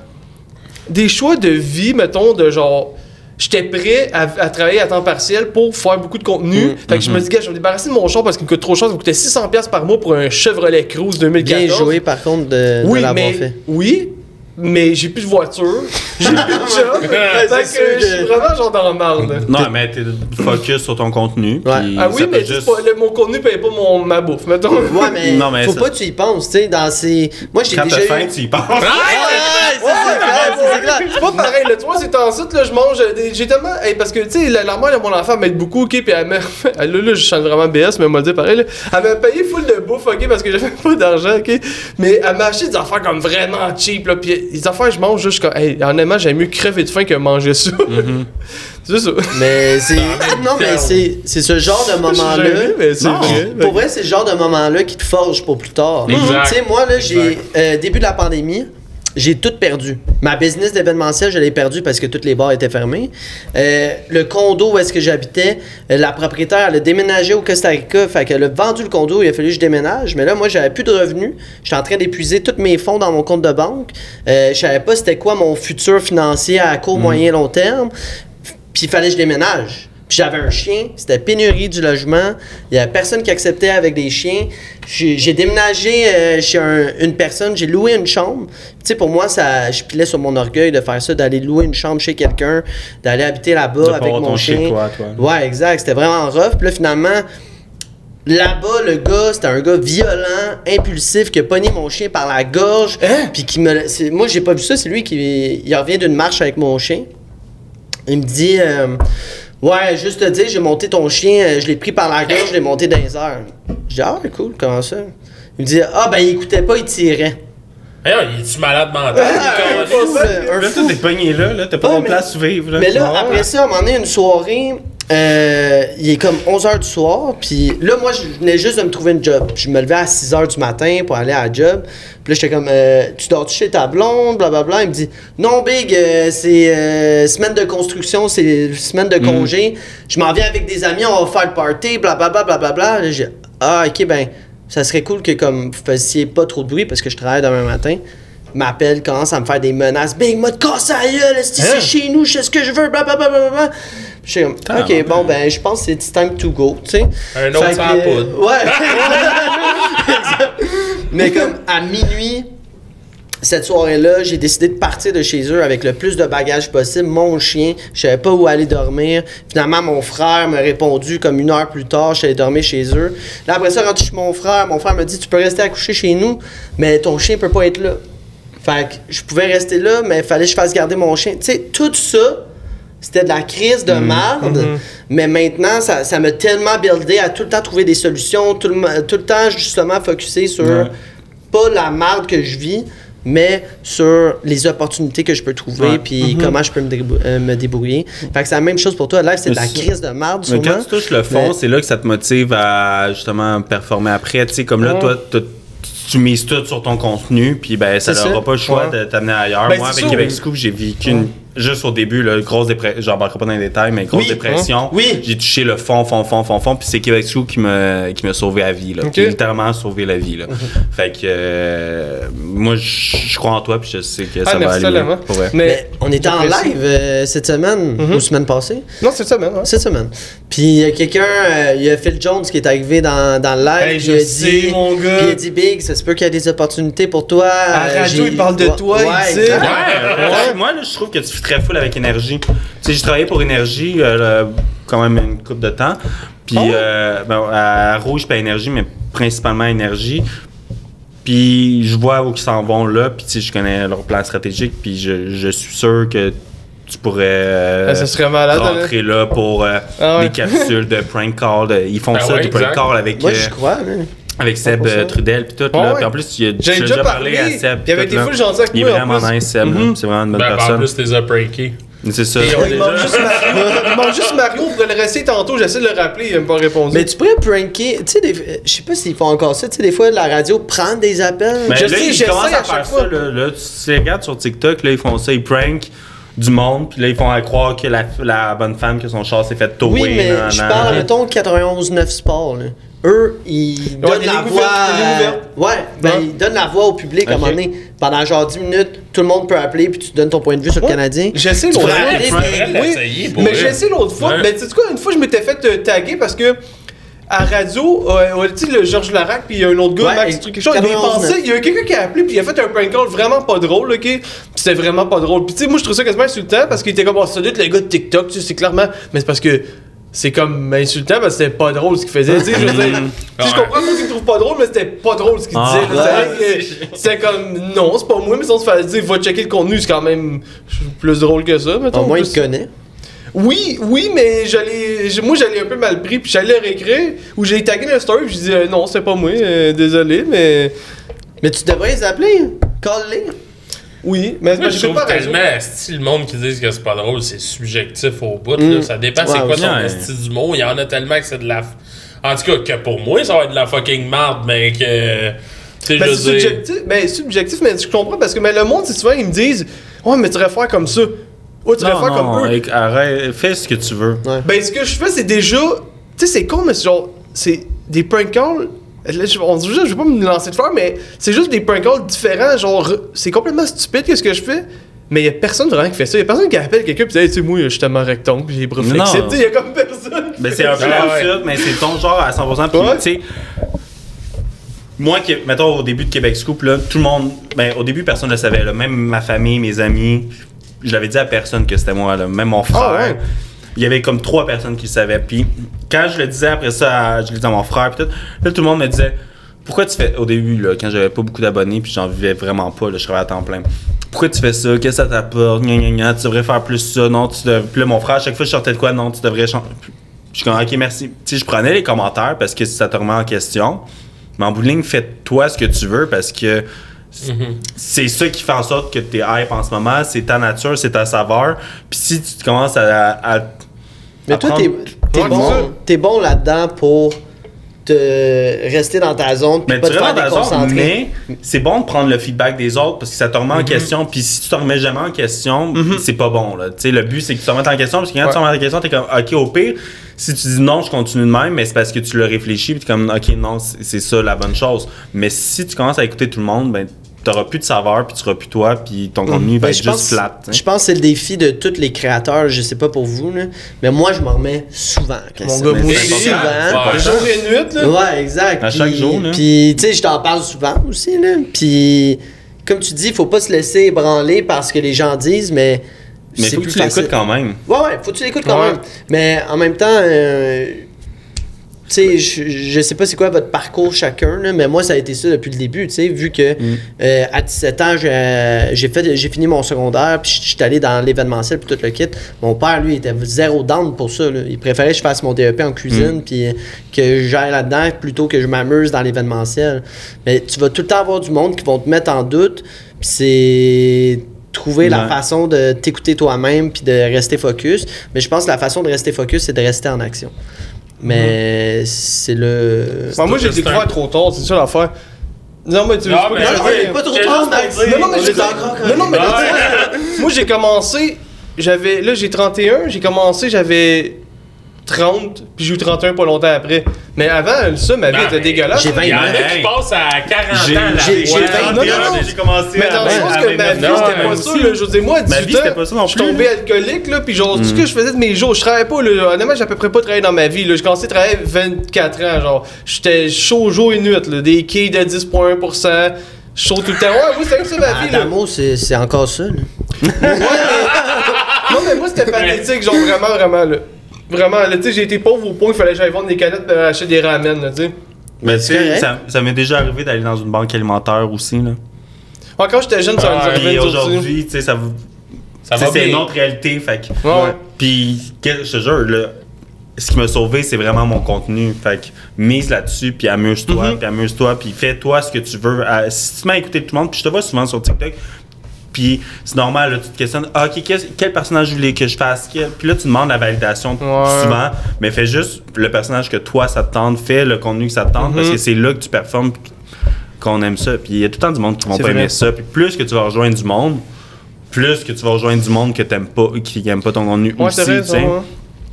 des choix de vie, mettons, de genre. J'étais prêt à, à travailler à temps partiel pour faire beaucoup de contenu. Mm. Fait que je me dis, gars, je vais me débarrasser de mon char parce qu'il me coûte trop cher. Ça me coûtait 600$ par mois pour un Chevrolet Cruze 2014. Bien joué, par contre, de, de Oui, l'avoir mais, fait. oui, mais j'ai plus de voiture, j'ai plus de job. fait que je suis vraiment genre dans la marde. Non, mais t'es focus sur ton contenu. Ouais. Ah oui, mais juste- c'est pas, le- mon contenu paye pas mon, ma bouffe, mettons. Ouais, mais, Non, mais faut ça- pas que tu y penses, tu sais, dans ces... Moi, j'ai Quand déjà eu... faim, tu y penses. Ouais, ouais, ouais, c'est clair, c'est clair. C'est pas pareil, là, tu vois, c'est ensuite, là, je mange, euh, des- j'ai tellement, hey, parce que, tu sais, la, la mère de mon enfant m'aide beaucoup, ok, puis elle m'a, elle, là, là, je chante vraiment BS, mais elle m'a dit pareil, là, elle m'a payé full de bouffe, ok, parce que j'avais pas d'argent, ok, mais elle m'a acheté des affaires comme vraiment cheap, là, puis les affaires, je mange, juste comme, hey, honnêtement, j'aime mieux crever de faim que manger ça. c'est ça. Mais c'est... Non, mais c'est c'est ce genre de moment-là... gêné, mais c'est Non. vrai. Pour vrai, c'est le genre de moment-là qui te forge pour plus tard. Tu sais, moi, là, j'ai. Euh, début de la pandémie, j'ai tout perdu. Ma business d'événementiel, je l'ai perdu parce que tous les bars étaient fermés. Euh, le condo où est-ce que j'habitais, euh, la propriétaire, elle a déménagé au Costa Rica. Fait qu'elle a vendu le condo, il a fallu que je déménage. Mais là, moi, j'avais plus de revenus. J'étais en train d'épuiser tous mes fonds dans mon compte de banque. Euh, je savais pas c'était quoi mon futur financier à court, moyen, long terme. Puis il fallait que je déménage. Puis j'avais un chien, c'était pénurie du logement. Il y avait personne qui acceptait avec des chiens. J'ai j'ai déménagé euh, chez un- une personne, j'ai loué une chambre. Tu sais, pour moi, ça, je pilais sur mon orgueil de faire ça, d'aller louer une chambre chez quelqu'un, d'aller habiter là-bas avec mon ton chien. chez toi, toi. Ouais, exact. C'était vraiment rough. Puis là, finalement, là-bas, le gars, c'était un gars violent, impulsif, qui a pogné mon chien par la gorge. Puis qui me. c'est- Moi, j'ai pas vu ça. C'est lui qui il revient d'une marche avec mon chien. Il me dit euh, Ouais, juste te dire, j'ai monté ton chien, euh, je l'ai pris par la gorge, je l'ai monté dans les airs. Je dis Ah, cool, comment ça? Il me dit Ah, ben, il écoutait pas, il tirait. Hey, il est-tu malade mental? Un fou, euh, un Là, fou. t'es pogné là, là t'as pas Ouais, de mais- place à vivre. Là. Mais là, Ouais. après ça, à un moment donné, une soirée, euh, il est comme 11h du soir, puis là, moi, je venais juste de me trouver une job. Je me levais à 6h du matin pour aller à la job. Puis là, j'étais comme, euh, tu dors chez ta blonde, blablabla. Il me dit, non, Big, euh, c'est semaine de construction, c'est semaine de congé. Je m'en viens avec des amis, on va faire le party, blablabla, blablabla. Là, j'ai, ah, ok, ben, ça serait cool que comme vous fassiez pas trop de bruit parce que je travaille demain matin. M'appelle, commence à me faire des menaces. Big, m'a te cassé la gueule, c'est chez nous, je sais ce que je veux, blablabla. Bla, je suis comme, ok, bon, ben, je pense que c'est time to go, tu sais. Un autre Fait sans que, poudre. Ouais. Mais comme à minuit, cette soirée-là, j'ai décidé de partir de chez eux avec le plus de bagages possible. Mon chien, je savais pas où aller dormir. Finalement, mon frère m'a répondu comme une heure plus tard, je suis allé dormir chez eux. Là, après ça, rentré chez mon frère, mon frère me dit Tu peux rester accouché chez nous, mais ton chien peut pas être là. Fait que je pouvais rester là, mais il fallait que je fasse garder mon chien. Tu sais, tout ça, c'était de la crise de merde. Mais maintenant, ça ça m'a tellement buildé à tout le temps trouver des solutions, tout le, tout le temps justement focusser sur pas la merde que je vis, mais sur les opportunités que je peux trouver, puis comment je peux me, débrou- euh, me débrouiller. Fait que c'est la même chose pour toi. Live, c'est de la Mais crise de Mais sûrement. quand tu touches le fond, Mais- c'est là que ça te motive à justement performer après. Tu sais, comme là, toi, tu mises tout sur ton contenu, puis ben, ça n'aura pas le choix Ouais. de t'amener ailleurs. Ben, Moi, avec Québec. Scoop, j'ai vécu une- juste au début, là, grosse dépression. J'embarquerai pas dans les détails, mais grosse Oui. dépression. Oui. J'ai touché le fond, fond, fond, fond, fond, puis c'est Québec Scoop qui m'a qui m'a sauvé la vie, là. Ok. Qui a littéralement sauvé la vie, là. fait que euh, moi, je crois en toi, puis je sais que Ah, ça va aller. tellement. Pour vrai. Mais, Mais on était en live euh, cette semaine, ou semaine passée? Non, même. Hein? Cette semaine. Puis il y a quelqu'un, euh, il y a Phil Jones qui est arrivé dans, dans le live. Hey, je il a sais, dit, mon gars. Puis il a dit Big, ça se peut qu'il y a des opportunités pour toi. À Euh, radio, il parle de toi, Ouais, il dit. Ouais, ouais. Moi, là, je trouve que tu très full avec énergie. Tu sais, j'ai travaillé pour énergie euh, quand même une couple de temps. Puis, ouais? euh, ben, à Rouge, pas énergie, mais principalement énergie. Puis, je vois où ils s'en vont là. Puis, tu sais, je connais leur plan stratégique. Puis, je, je suis sûr que tu pourrais euh, Ah, ça serait malade, rentrer là pour euh, Ah ouais. des capsules de prank call. de- ils font Ben ça, ouais, des prank calls avec, Moi, j'y crois. là. Avec Seb euh, Trudel. Puis tout. Ouais, là. ouais. Puis, en plus, il a- J'ai déjà déjà parlé, parlé à Seb. puis il avait tout, été là. full gentil avec Il est moi, en vraiment plus. nice, Seb. là. Mhm. C'est vraiment une bonne Ben, en personne. plus, t'es pranké. C'est ça. Et on Il manque juste Mario. Il manque juste Mario pour le rester tantôt. J'essaie de le rappeler, il m'a pas répondu. Mais tu pourrais pranker. Tu sais, des- euh, je sais pas s'ils font encore ça. Tu sais, des fois, la radio prend des appels. Mais Je là, sais, ils j'essaie commencent à à faire chaque ça. fois. Là, là, tu les regardes sur TikTok, là, ils font ça, ils prank du monde, puis là, ils font à croire que la, la bonne femme que son char s'est fait tower. Oui, mais nan, je nan. parle, mettons, 91.9 Sport. Là. Eux, ils donnent la voix. euh, ouais, ben, Ouais. ils donnent la voix au public à un moment donné. Pendant genre 10 minutes, tout le monde peut appeler, puis tu donnes ton point de vue sur le. Canadien. J'essaie l'autre fois. mais essayé l'autre fois. Ouais. Mais tu sais quoi, une fois, je m'étais fait euh, taguer parce que. À radio, euh, ouais, tu sais, le Georges Larac, puis il y a un autre gars, Ouais, Max, et- truc, quelque chose. Il 91, pensait, il y a quelqu'un qui a appelé, puis il a fait un prank call vraiment pas drôle, ok? C'était vraiment pas drôle. Puis tu sais, moi, je trouve ça quasiment insultant parce qu'il était comme, oh, ça doit être le gars de TikTok, tu sais, c'est clairement. Mais c'est parce que c'est comme insultant parce que c'était pas drôle ce qu'il faisait. Tu sais, je veux dire, tu sais, je comprends me trouve pas drôle, mais c'était pas drôle ce qu'il Ah, disait. ouais. C'est vrai que C'était comme, non, c'est pas moi, mais si on se fait dire, va checker le contenu, c'est quand même plus drôle que ça, mettons. Au moins, il plus- te connaît. oui, oui, mais j'allais, moi j'allais un peu mal pris, puis j'allais réécrire, ou j'ai tagué dans le story, puis je dis euh, non, c'est pas moi, euh, désolé, mais Mais tu devrais les appeler. Call-les. Oui, mais Moi, je trouve pas tellement, si le monde qui dit que c'est pas drôle, c'est subjectif au bout. Mm. là. Ça dépend c'est Ouais, quoi ton ouais. esti d'humour. Il y en a tellement que c'est de la... f- En tout cas, que pour moi, ça va être de la fucking marde, mais que... Tu sais, Ben, je c'est subjectif, ben, subjectif, mais je comprends parce que mais le monde, c'est souvent, ils me disent, ouais, mais tu devrais faire comme ça, ouais, tu devrais Non, faire non, comme eux. arrête, fais ce que tu veux. Ben, ce que je fais, c'est déjà, tu sais, c'est con, mais c'est genre, c'est des prank calls. Là, je, on, je, je vais pas me lancer de faire, mais c'est juste des prank calls différents. Genre, c'est complètement stupide qu'est-ce que je fais? Mais y a personne vraiment qui fait ça. Y a personne qui appelle quelqu'un pis dit, hey, tu sais, moi, je suis tellement rectangle pis j'ai les bras Non. flexibles. Tu sais, y a comme personne. qui Ben, fait c'est un ça. peu Ah ouais. ça, mais c'est ton genre à 100%. Puis, Ouais. tu sais, moi, qui, mettons, au début de Québec Scoop, là, tout le monde, ben, au début, personne ne le savait. Là. Même ma famille, mes amis, je l'avais dit à personne que c'était moi. Là. Même mon frère. Ah ouais. Il y avait comme trois personnes qui savaient. Puis, quand je le disais après ça, je le disais à mon frère, puis tout, là, tout le monde me disait Pourquoi tu fais. Au début, là, quand j'avais pas beaucoup d'abonnés, puis j'en vivais vraiment pas, là, je travaillais à temps plein. Pourquoi tu fais ça? Qu'est-ce que ça t'apporte? Gna, gna, gna, tu devrais faire plus ça. Non, tu devrais. Puis là, mon frère, à chaque fois je sortais de quoi? Non, tu devrais changer. Je suis comme, ok, merci. Tu sais, je prenais les commentaires parce que ça te remet en question. Mais en bout de ligne, fais-toi ce que tu veux parce que c'est ça qui fait en sorte que t'es hype en ce moment. C'est ta nature, c'est ta saveur. Puis si tu commences à. à- Mais toi, prendre- t'es bon, t'es bon là-dedans pour te rester dans ta zone puis Mais pas tu te faire dans ta zone, déconcentrer. mais c'est bon de prendre le feedback des autres parce que ça te remet en question. Puis si tu te remets jamais en question, c'est pas bon. Là. Tu sais, le but, c'est que tu te remettes en question parce que quand Ouais. tu te remets en question, t'es comme, OK, au pire, si tu dis non, je continue de même, mais c'est parce que tu l'as réfléchi puis t'es comme, OK, non, c'est c'est ça la bonne chose. Mais si tu commences à écouter tout le monde, ben, t'auras plus de saveur puis tu seras plus toi puis ton contenu va Ben, être je juste pense, flat. sais. je pense que c'est le défi de tous les créateurs, je sais pas pour vous, là, mais moi je m'en remets souvent. quand Mon ça- gars, important. Ouais. Jour et nuit, là. Ouais, exact. À Puis- chaque jour, là. Puis, tu sais, je t'en parle souvent aussi, là. Puis, comme tu dis, faut pas se laisser ébranler parce que les gens disent, mais. Mais c'est faut que tu l'écoutes quand même. Ouais, ouais, faut que tu l'écoutes quand Ouais. même. Mais en même temps, euh, sais, je, je sais pas c'est quoi votre parcours chacun, là, mais moi, ça a été ça depuis le début, tu sais, vu que euh, à 17 ans, j'ai fait, j'ai fini mon secondaire, puis je suis allé dans l'événementiel, puis tout le kit. Mon père, lui, était zéro down pour ça. là. Il préférait que je fasse mon DEP en cuisine, puis euh, que j'aille là-dedans, plutôt que je m'amuse dans l'événementiel. Mais tu vas tout le temps avoir du monde qui vont te mettre en doute, puis c'est trouver la façon de t'écouter toi-même puis de rester focus. Mais je pense que la façon de rester focus, c'est de rester en action. Mais c'est le. Bah, moi, j'ai découvert un- trop tard, c'est ça l'affaire. Non, mais tu veux Non, pas mais- que je non, dise. mais pas trop tard, Max. Non, non, mais j'ai Non, non, mais Ouais. là, tu sais, moi j'ai commencé, j'avais, là j'ai 31, j'ai commencé, j'avais 30, puis j'ai eu 31 pas longtemps après. Mais avant, ça, ma vie Ben, était dégueulasse. j'ai là. vingt- Il y en a Hey. qui passent à 40 J'ai ans j'ai- voix. j'ai vingt- Non, non, non, j'ai commencé Mais dans à le sens que ma 29 vie, c'était pas ça. Je veux dire, moi, à 18 Ma vie, ans, je suis tombé alcoolique, là, puis genre, tout ce que je faisais de mes jours, je travaillais pas, là. Honnêtement, j'ai à peu près pas travaillé dans ma vie, là. J'ai commencé à travailler à 24 ans, genre. J'étais chaud jour et nuit, là. Des quilles de 10,1%. Chaud tout le temps. Ouais, moi, c'était ça ma vie, là. Adamo, c'est c'est encore ça. là. Non, mais moi, c'était pathétique, genre vraiment, vraiment, là. Vraiment, là, tu sais, j'ai été pauvre au point qu'il fallait que j'aille vendre des canettes pour acheter des ramen, là, tu sais. Mais tu sais, ça, ça m'est déjà arrivé d'aller dans une banque alimentaire aussi, là. Ouais, quand j'étais jeune, ça arrivait, Puis nous aujourd'hui, tu sais, ça vous. Va c'est une autre réalité, fait que. Ouais, ouais. Puis, je te jure, là, ce qui m'a sauvé, c'est vraiment mon contenu. Fait que mise là-dessus, puis amuse-toi, Mhm. puis amuse-toi, puis fais-toi ce que tu veux. Euh, si tu m'as écouté tout le monde, puis je te vois souvent sur TikTok, puis c'est normal, là, tu te questionnes, ah, ok, quel, quel personnage je voulais que je fasse, quel- puis là, tu demandes la validation Ouais. souvent, mais fais juste le personnage que toi, ça te tente, fais le contenu que ça te tente, parce Mhm. que c'est là que tu performes, qu'on aime ça. Puis il y a tout le temps du monde qui vont pas vrai. aimer ça, puis plus que tu vas rejoindre du monde, plus que tu vas rejoindre du monde que t'aimes pas, qui aime pas ton contenu Ouais, aussi, tu sais.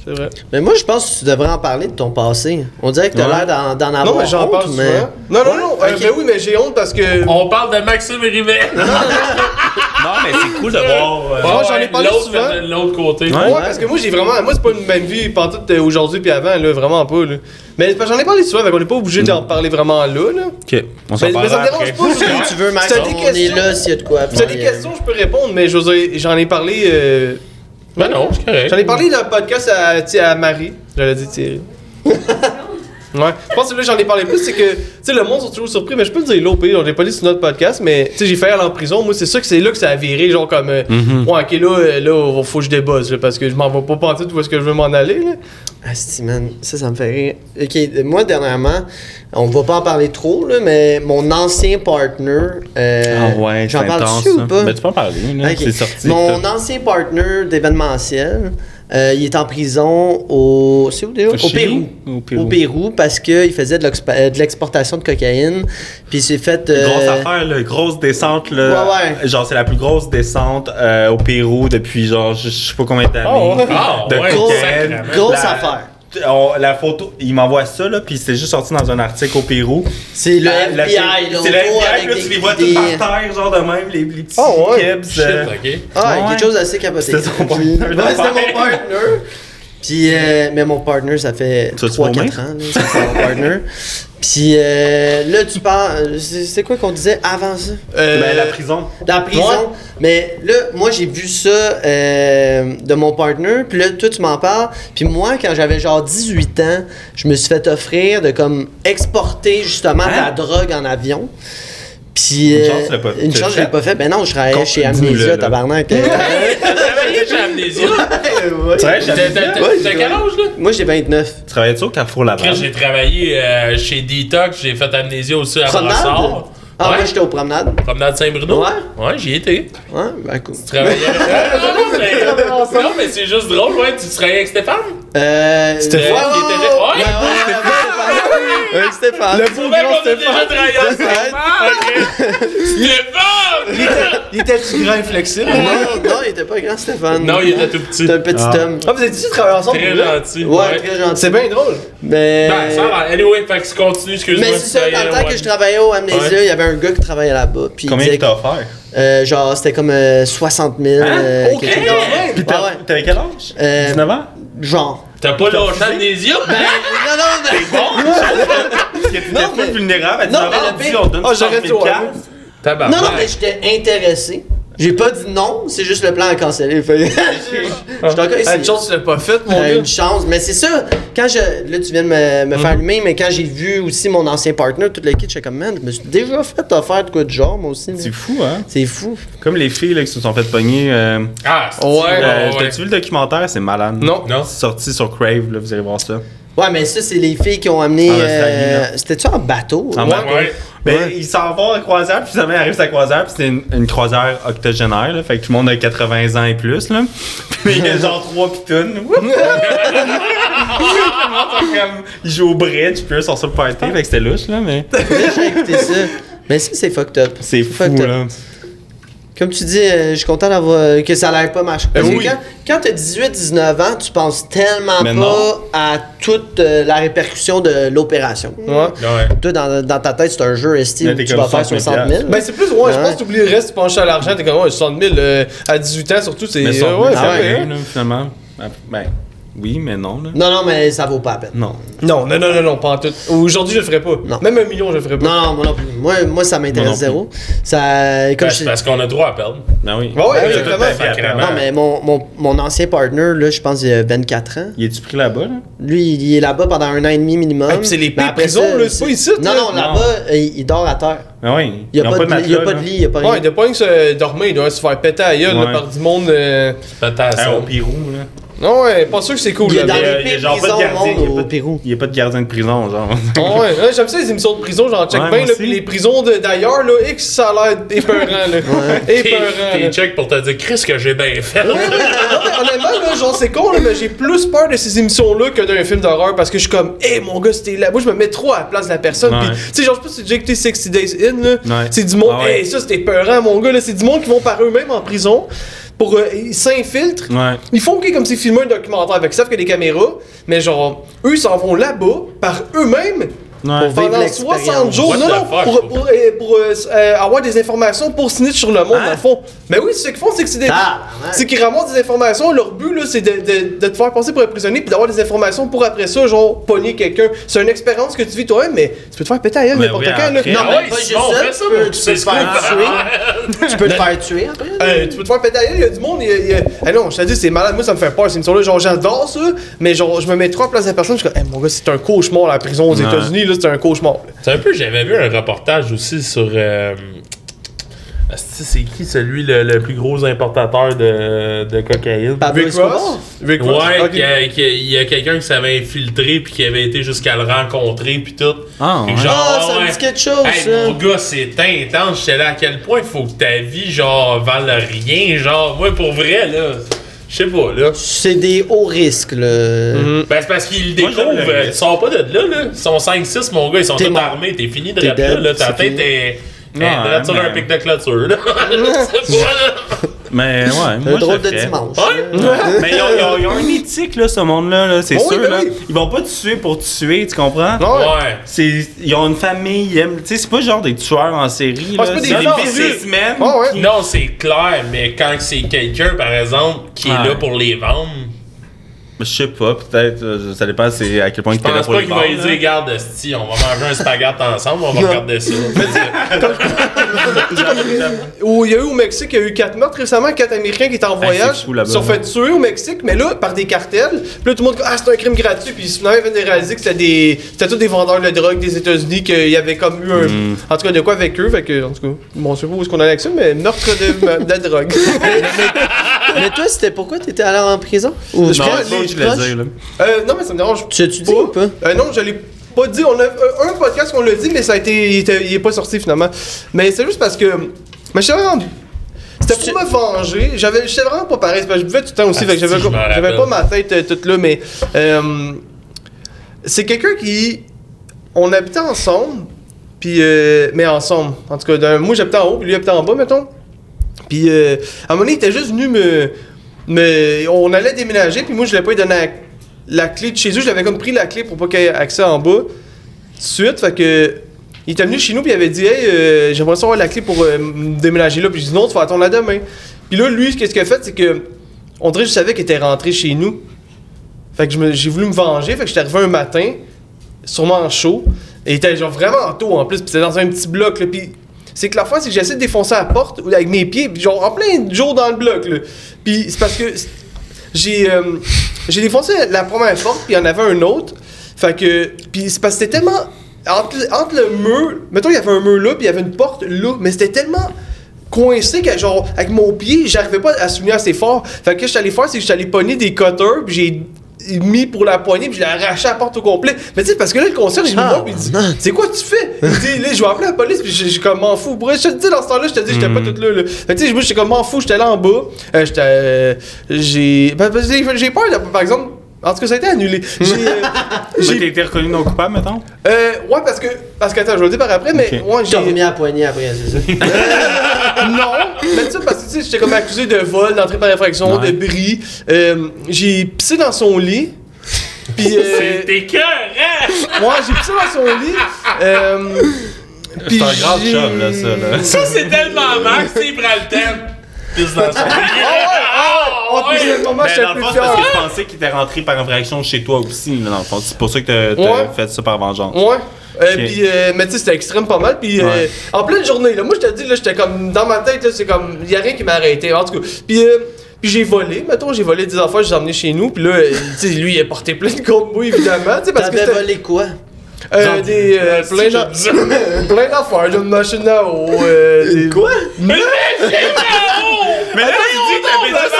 Ouais. C'est vrai. Mais moi, je pense que tu devrais en parler de ton passé. On dirait que t'as Ouais. l'air d'en avoir Non, mais j'en parle mais... souvent. Non, non, non. euh, Ok. ben oui, mais j'ai honte parce que. On parle de Maxime Rivet. Non, mais c'est cool de voir. euh, Moi, j'en ai parlé l'autre, souvent. de L'autre côté. Ouais, Ouais. parce que moi j'ai vraiment. Moi c'est pas une même vie pantoute euh, aujourd'hui puis avant, là, vraiment pas là. Mais j'en ai parlé souvent, fait qu'on est pas obligé d'en parler vraiment là, là. Ok, on s'en Mais, mais ça me dérange pas. Si tu veux, Max, on est questions- là s'il y a de quoi. Si t'as des euh, questions, je peux répondre, mais j'en ai parlé. Ben non, c'est correct. J'en ai parlé dans le podcast à, à Marie. J'allais dire Thierry. Ouais, je pense que là j'en ai parlé plus, c'est que, tu sais, le monde sont toujours surpris, mais je peux le dire là au pire, j'en ai pas dit sur notre podcast, mais, tu sais, j'ai failli aller en prison, moi, c'est ça que c'est là que ça a viré, genre comme, euh, Mhm. ouais, ok, là, euh, là, faut que je là, parce que je m'en vais pas penser où est-ce que je veux m'en aller, là. Asti, man, ça, ça me fait rire. Ok, moi, dernièrement, on va pas en parler trop, là, mais mon ancien partner. euh, Ah ouais, c'est J'en parle dessus ou pas? Ben, tu peux en parler, là. C'est sorti. Mon ancien partner d'événementiel, euh, il est en prison au. C'est où déjà? Au Au Chili Pérou. ou au Pérou? Au Pérou, parce qu'il faisait de euh, de l'exportation de cocaïne. Puis il s'est fait. euh, Grosse affaire, là, grosse descente. Là, Ouais, Genre, c'est la plus grosse descente euh, au Pérou depuis, genre, je sais pas combien d'années. Oh, ouais. Ah, de ouais, Grosse- affaire. On- la photo, il m'envoie ça, là, puis c'est juste sorti dans un article au Pérou. C'est le La- la- FBI, là. C'est le FBI, là, tu les vois tous par terre, genre de même, les, les petits Oh, ouais. kebs. Shit, euh, ok. Ah, Ouais. quelque chose d'assez capoté. C'était Puis- partner Ouais, c'était mon partner. Puis, euh, mais mon partner, ça fait Tu vas-tu 3-4 ans, là, ça, c'est mon partner. Puis euh, là, tu parles. C'est quoi qu'on disait avant ça? Euh, Ben, la prison. La prison. Ouais. Mais là, moi, j'ai vu ça euh, de mon partner. Puis là, toi, tu m'en parles. Puis moi, quand j'avais genre 18 ans, je me suis fait offrir de comme exporter justement de la Hein? drogue en avion. Puis. Une euh, chance, tu l'as pas- Une tu l'as chance, je l'ai fait? pas fait. Ben non, je travaillais chez Amnesia, tabarnak. T'as travaillé chez Amnésia? Ouais. Tu travailles chez t'as- Ouais, quel âge, là? Moi, j'ai 29. Tu travaillais-tu au Carrefour Après, Laval? j'ai travaillé euh, chez Detox, j'ai fait Amnésia aussi à? Brassard. Ah, ouais. moi, j'étais aux promenades. Promenade Saint-Bruno? Ouais. Ouais, j'y étais. Ouais, ben cool. Tu travaillais avec... non, mais... non, mais c'est juste drôle, ouais. Tu travaillais avec Stéphane? Euh. Stéphane, ouais, qui ouais, était- ouais, Avec Stéphane. Le C'est beau grand Stéphane. travaillé. Ah, ok. Stéphane! Il était-tu grand et flexible? Non, non, il était pas grand, Stéphane. Non, il était tout petit. C'était un petit Ah. homme. Ah, vous que travailler ensemble? Très gentil. Ouais, très gentil. C'est bien drôle. Mais. Ben, ça va. Anyway, fait que tu continues, excuse-moi. Mais c'est ça, dans le temps que je travaillais au Amnesia, Ouais. il y avait un gars qui travaillait là-bas. Combien il t'a offert? euh, genre, c'était comme euh, 60 000. Hein? euh, Ok, quelque chose. quand même. Puis ouais. t'avais quel âge? Euh, 19 ans? Genre. T'as pas lâché Amnésia? Ben, non, non, mais. Parce que t'étais Non, vulnérable Non, 19 mais ans, le on dit donne Ah, j'aurais 60 000 dû, ouais. piastres. Tabarnak. Non, non, mais j'étais intéressé. J'ai pas dit non, c'est juste le plan à canceller. Fait que- Je suis encore Ah, ici. une chance que tu l'as pas fait, mon Euh, gars. une chance, mais c'est ça. Quand je. Là, tu viens de me, me Mhm. faire allumer, mais quand j'ai vu aussi mon ancien partner, toute l'équipe, j'étais comme, man, je me suis déjà fait offrir de quoi de genre, moi aussi. là. C'est fou, hein? C'est fou. Comme les filles là, qui se sont fait pogner. euh, Ah, c'est Ouais. euh, ouais. T'as-tu vu le documentaire? C'est malade. Non. Non. C'est sorti sur Crave, là, vous allez voir ça. Ouais, mais ça, c'est les filles qui ont amené. En Australie, euh. C'était-tu en bateau? En Ouais. bateau. Ouais. Ben, Ouais. il s'en va en croisière, puis finalement, il arrive sa croisière, puis c'est une, une croisière octogénaire, là, fait que tout le monde a 80 ans et plus, là. Puis il y a genre 3 pitounes. Wouh! Comme, il joue au bridge, puis eux sont sur le party, fait que c'était louche, là, mais... J'ai écouté ça. Mais ça, c'est fucked up. C'est fou, fucked up. là. Comme tu dis, euh, je suis content d'avoir que ça l'air pas. Parce que oui. quand, quand t'as 18-19 ans, tu penses tellement Mais pas non. à toute euh, la répercussion de l'opération. Ouais. Toi, dans, dans ta tête, c'est un jeu esti Là, où t'es tu vas faire 60 60 000. Ben, c'est plus, ouais, je pense que t'oublies le reste, tu penches à l'argent, t'es comme, ouais, 60 000 euh, à 18 ans, surtout, c'est. Mais euh, ça, ouais, ah ça ouais. finalement. Ben, oui, mais non, là. Non, non, mais ça vaut pas la peine. Non. Non, non, non, non, non, pas en tout. Aujourd'hui, je le ferais pas. Non. Même un million, je le ferais pas. Non, non, moi non plus. Moi, moi ça m'intéresse zéro. Ça, comme Ben, je parce qu'on a droit à perdre. Ben oui. Ouais, Ben oui, exactement. à perdre. Non, mais mon, mon, mon ancien partner, là, je pense, il a 24 ans. Il est-tu pris là-bas, là? Lui, il est là-bas pendant un an et demi minimum. Ah, c'est les pires après prisons, là, c'est pas ici, Non, là. non, là-bas, euh, il, dort à terre. Ben oui. Il n'y a, pas de, il y a matelas, pas là. de lit, il n'y a pas rien. Ouais, il doit pas rien que se dormir, il doit se faire péter à gueule par du monde. euh, Peut-être Ah, ça. au Pirou, là. Non, ouais, pas sûr que c'est cool Il est là. dans les pires genre pas de au gardien, il y a pas de- Pérou. Il n'y a pas de gardien de prison, genre. Ah ouais, ouais, j'aime ça les émissions de prison, j'en check Ouais, bien, moi là, aussi. puis les prisons de- d'ailleurs, là, X, ça a l'air épeurant, là. Épeurant, T'es là. t'es check pour te dire, Chris, que j'ai bien fait. Non, mais honnêtement, là, genre, c'est con, là, mais j'ai plus peur de ces émissions-là que d'un film d'horreur parce que je suis comme, hé, mon gars, c'était là. Moi, je me mets trop à la place de la personne. Ouais. Puis, tu sais, genre, je sais pas si tu as déjà écouté 60 Days In, là. Ouais. C'est du monde, Ah ouais. hey, ça, c'était peurant, mon gars, là. C'est du monde qui vont par eux-mêmes en prison pour. euh, ils s'infiltrent. Ouais. Ils font ok comme s'ils filmaient un documentaire avec ça, que des caméras, mais genre, eux, ils s'en vont là-bas par eux-mêmes. Ouais. Pour vivre Pendant l'expérience. 60 jours, What non, non, fuck? pour, pour, euh, pour, euh, euh, avoir des informations pour snitch sur le monde, Hein? dans le fond. Mais oui, ce qu'ils font, c'est que c'est des. Tabarnak. C'est qu'ils ramassent des informations, leur but, là, c'est de, de, de te faire passer pour un prisonnier, puis d'avoir des informations pour après ça, genre, pogner quelqu'un. C'est une expérience que tu vis toi-même, mais tu peux te faire péter Mais n'importe oui, quand, là. après. Non, mais ouais, pas ça, ça, tu peux- tu te faire scoop. Tu peux te faire tuer après. Tu peux te faire péter à gueule, il y a du monde, Ah non, je te dis, c'est malade, moi ça me fait peur, ces émissions-là, genre j'adore ça, mais genre je me mets trop en place de la personne, je suis comme, hey, mon gars, c'est un cauchemar la prison aux. États-Unis, là, c'est un cauchemar. C'est un peu, j'avais vu un reportage aussi sur. euh, asti, c'est qui celui le, le plus gros importateur de, de cocaïne? Pablo Ross, Ouais, ok. qu'il y a- qu'il y a- il y a quelqu'un qui s'avait infiltré puis qui avait été jusqu'à le rencontrer puis tout. Ah, ouais. Ah, ça me ouais. dit quelque chose, Hey, ça. mon gars, c'est intense. J'étais là à quel point il faut que ta vie, genre, vale rien. Genre, moi, pour vrai, là, je sais pas, là. C'est des hauts risques, là. Mhm. Ben, c'est parce qu'ils le découvrent. euh. Tu sors pas de là, là. Ils sont 5-6, mon gars, ils sont T'es tous armés. T'es fini de là, là. Ta c'est tête est. Ouais, sur un pic de clôture, là. Je sais pas, là. Mais ouais, Un moi, drôle je de le ferais. dimanche. Ouais. Mais ils ont, ils ont- ils ont une éthique, là, ce monde-là, là, c'est Oh oui, sûr. ben là. oui. Ils vont pas te tuer pour te tuer, tu comprends? Non, ouais. Ouais. C'est, ils ont une famille, ils aiment. Tu sais, c'est pas genre des tueurs en série. Ah, là. c'est pas des des violeurs, businessmen. Ah ouais. Non, c'est clair, mais quand c'est quelqu'un, par exemple, qui est Ouais. là pour les vendre, Je sais pas, peut-être. euh, Ça dépend c'est à quel point je il était là pense pour pas les qu'il va dire, garde, sti, on va manger un spaghette ensemble, on va regarder ça. Où il y a eu au Mexique, il y a eu 4 meurtres récemment, 4 Américains qui étaient en voyage, se sont fait tuer au Mexique, mais là, par des cartels. Puis là, tout le monde dit Ah, c'est un crime gratuit. Puis finalement, ils viennent de réaliser que c'était des. C'était tous des vendeurs de drogue des États-Unis, qu'il y avait comme eu un. Mm. En tout cas, de quoi avec eux. Fait que, en tout cas, bon, je sais pas où est-ce qu'on allait avec ça, mais meurtre de, de drogue. Mais toi, c'était pourquoi t'étais allé en prison? Ou Je Non, pense- je là. euh, non, mais ça me dérange. Tu as-tu dit ou pas? Euh, non, je l'ai pas dit. On a euh, un podcast qu'on l'a dit, mais ça a été. Il, était- il est pas sorti finalement. Mais c'est juste parce que. Mais j'étais vraiment. C'était pour me venger. J'avais, j'étais vraiment pas pareil. parce que je buvais tout le temps aussi. Ah, fait que j'avais, je m'en j'avais pas ma tête euh, toute là, mais. euh, c'est quelqu'un qui. On habitait ensemble. Puis. euh, mais ensemble. En tout cas, d'un- moi j'habitais en haut, puis lui habitait en bas, mettons. Puis euh, à un moment donné, il était juste venu me. me on allait déménager, puis moi je l'ai pas donné la, la clé de chez eux. J'avais comme pris la clé pour pas qu'il y ait accès en bas. Tout de suite, fait que. Il était venu chez nous, puis il avait dit Hey, euh, j'aimerais savoir la clé pour euh, me déménager là. Puis je dis Non, tu vas attendre la demain. Puis là, lui, qu'est-ce qu'il a fait, c'est que. On dirait que je savais qu'il était rentré chez nous. Fait que j'ai voulu me venger. Fait que j'étais arrivé un matin, sûrement chaud. Et il était genre vraiment tôt en plus. Puis c'était dans un petit bloc, là. Puis c'est que la fois, c'est que j'essaie de défoncer la porte avec mes pieds, genre en plein jour dans le bloc, là. Puis c'est parce que j'ai euh, j'ai défoncé la première porte, puis il y en avait un autre. Fait que. Puis c'est parce que c'était tellement. Entre, entre le mur. Mettons, il y avait un mur là, puis il y avait une porte là, mais c'était tellement coincé que genre avec mon pied j'arrivais pas à souvenir assez fort fait que que j'étais allé faire c'est que j'étais allé pogner des cutters puis j'ai mis pour la poignée puis je l'ai arraché à la porte au complet. Mais tu sais parce que là le concierge il me Ah, voit puis il dit c'est quoi tu fais? Il dit là je vais appeler la police puis j'ai j'ai comme m'en fous. Vrai, je te dis dans ce temps-là je te dis j'étais pas tout là, là. Que tu sais moi j'étais comme m'en fous j'étais là en bas. Euh, j'étais euh, j'ai ben, j'ai j'ai peur là, par exemple en tout cas ça a été annulé j'ai euh, J'ai j'ai été reconnu non coupable, mettons? euh, ouais parce que parce que attends je vais le dire par après mais Ok. ouais, J'ai remis à poignée après, c'est ça. non, mais tu sais, parce que tu sais, j'étais comme accusé de vol, d'entrée par infraction, Ouais. de bris. Euh, j'ai pissé dans son lit. Puis, euh, C'était cœur, moi, j'ai pissé dans son lit. Euh, puis C'est un grave j'ai- chum, là, ça, là. Ça, c'est tellement prend le thème. Pisse dans son Ah ouais, ah ouais, oh, moment, Mais j'étais dans le plus fond, c'est parce que je pensais qu'il était rentré par infraction chez toi aussi, dans le fond. C'est pour ça que t'as Ouais. fait ça par vengeance. Ouais. Euh, Ok. puis, euh, mais tu sais, c'était extrême pas mal. Puis, euh, en pleine journée, là, moi, je te dis, là, j'étais comme, dans ma tête, là, c'est comme, y a rien qui m'a arrêté. En tout cas, puis, euh, puis j'ai volé, mettons, j'ai volé des affaires, je les ai emmenés chez nous. Puis là, euh, tu sais, lui, il a porté plein de contre moi, évidemment. Parce que T'avais volé quoi? Euh, des, euh, plein je d'affaires, d'une machine à eau. Euh, des... Quoi? Mais là, tu dis que t'habites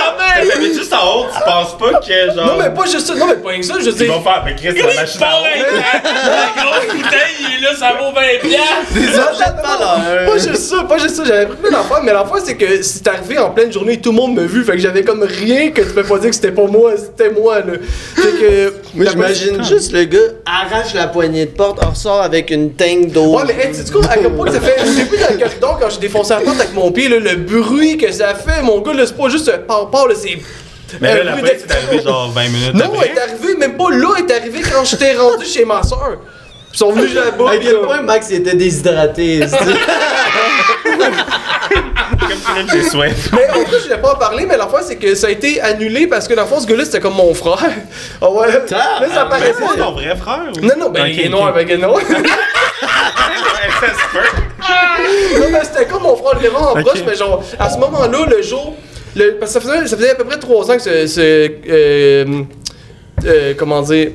en- t'habites juste en haut, tu penses pas que genre. Non, mais pas juste ça, non, mais pas rien que ça, je veux Ils dire. vont faire, mais Chris, la machine à eau. la, grosse bouteille, il est là, ça vaut 20 piastres. Des objets de valeur. Pas juste ça, pas juste ça, j'avais pris plein d'affaires, mais l'affaire c'est que c'est arrivé en pleine journée, tout le monde m'a vu, fait que j'avais comme rien que tu peux pas dire que c'était pas moi, c'était moi là. Fait que. Moi, j'imagine juste le gars arrache la poignée de porte, ressort avec une teigne d'eau. Ouais, mais hey, tu sais quoi, à quel point que ça fait. Au début dans le corridor, quand j'ai défoncé la porte avec mon pied, là, le bruit que ça fait, mon gars, là, c'est pas juste un par là, c'est. Mais un là, la bruit police de- est arrivée genre 20 minutes Non, elle après. est arrivée, même pas là, elle est arrivée quand j'étais rendu chez ma soeur. Ils sont venus là-bas. À quel euh, point Max était déshydraté. c'est- Comme Philippe, j'ai soif. Mais en plus, je l'ai pas en parlé, mais la fois, c'est que ça a été annulé parce que dans le fond, ce gars-là, c'était comme mon frère. Ah ouais. Là, ça Mais paraissait. c'est pas ton vrai frère? ou- Non, non, ben, il est noir, ben, il est noir. Ça se peut. non, mais c'était comme mon frère vraiment en proche, mais genre, à ce moment-là, le jour. Le, parce que ça faisait, ça faisait à peu près trois ans que ce. ce euh, euh, comment dire.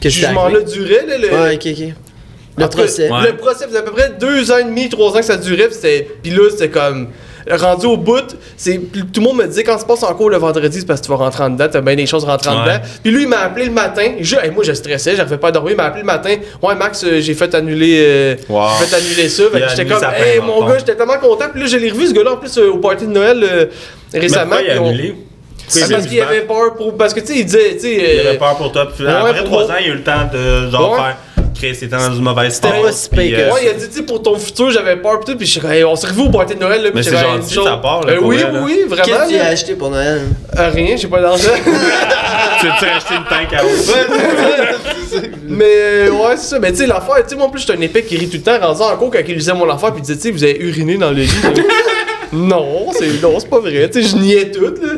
T'est jugement-là durait, là. Le, Ouais, ok, ok. Le cas, procès. Ouais. Le procès faisait à peu près deux ans et demi, trois ans que ça durait. Puis là, c'était comme. Rendu au bout, c'est tout le monde me disait quand tu passes en cours le vendredi, c'est parce que tu vas rentrer en dedans, t'as bien des choses rentrant Ouais. dedans. Puis lui, il m'a appelé le matin. Je, hey, moi, je stressais, j'arrivais pas à dormir. Il m'a appelé le matin. Ouais, Max, euh, j'ai fait annuler, euh, Wow. j'ai fait annuler ça. J'étais comme, hey, mon gars, j'étais tellement content. Puis là, je l'ai revu, ce gars-là, en plus, euh, au party de Noël euh, Mais récemment. pourquoi il a? Ah, parce qu'il avait peur pour. Parce que, tu sais, il disait, tu sais. Il avait peur pour toi. Puis ouais, après pour 3 moi. ans, il a eu le temps de genre faire. Chris, c'était dans une mauvaise C'était passe, pas si euh, Ouais, il a dit, tu sais, pour ton futur, j'avais peur, pis tout, pis je suis comme, hey, on s'est revu au party de Noël, là, pis Mais j'avais c'est gentil de ta part, là, Euh, pour oui, vrai, là. oui, vraiment. Qu'est-ce que tu as là. acheté pour Noël? Euh, rien, j'ai pas d'argent. Tu tu as acheté une tank à eau. mais, euh, ouais, c'est ça. Mais, tu sais, l'affaire, tu sais, moi, en plus, j'étais un épée qui rit tout le temps, rendu en cours quand il lisait mon affaire, pis il disait, tu sais, vous avez uriné dans le lit. non, c'est non, c'est pas vrai. Tu sais, je niais tout, là.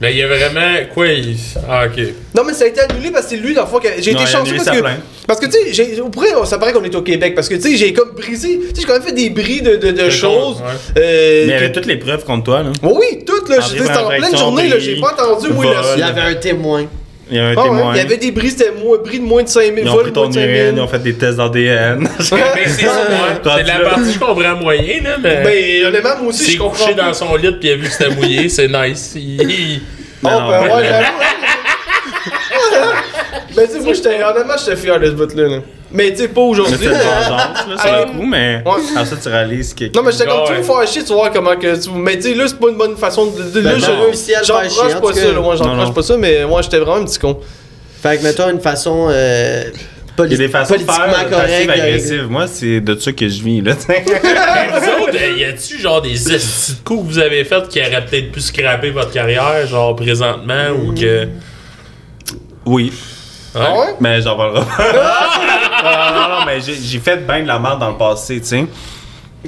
Mais il y a vraiment. Quoi, il. Ah, ok. Non, mais ça a été annulé parce que c'est lui, dans le fond, que j'ai Non, été chanceux parce que. Parce que, tu sais, j'ai- au près, ça paraît qu'on est au Québec, parce que, tu sais, j'ai comme brisé. Tu sais, j'ai quand même fait des bris de, de, choses. euh, Mais il y que- avait toutes les preuves contre toi, là. Oui, toutes, là. C'était en pleine journée, là. J'ai pas entendu où il a. Il y avait un témoin. Il y a un Ah ouais, témoin. il y avait des bris, c'était moins, bris de moins de 5000, Ils ont pris de moins ton de 5000. urine, ils ont fait des tests d'ADN. C'est ouais. La partie que je comprends moyen, là, mais. Ben, honnêtement, moi aussi, je comprends. couché dans son lit puis il a vu que c'était mouillé, c'est nice. Il- Oh, Non, ben ouais, j'avoue. Ben, tu sais, moi, j'étais, honnêtement, j'étais fier de ce bout-là, là. Mais, tu sais, pas Mais aujourd'hui. c'est une vengeance, là, sur Ah, le coup, mais Ouais. après ça, tu réalises que. Non, mais j'étais comme, tu veux faire chier, tu vois comment que tu. Mais, tu sais, là, c'est pas une bonne façon de. de- là, Ben je- non, officiel, faire chier, j'encourage en pas ça, là. Moi, j'encourage non. pas ça, mais moi, j'étais vraiment un petit con. Fait que, mettons, une façon euh, Il y a des façons de politiquement faire régler- agressive. Moi, c'est de ça que je vis, là. Mais vous autres, y a-tu genre des coups que vous avez fait qui auraient peut-être pu scraper votre carrière, genre présentement, ou que. oui. Ah ouais? Mais j'en parlerai pas. non, non, non, mais j'ai j'ai fait bien de la merde dans le passé, tu sais.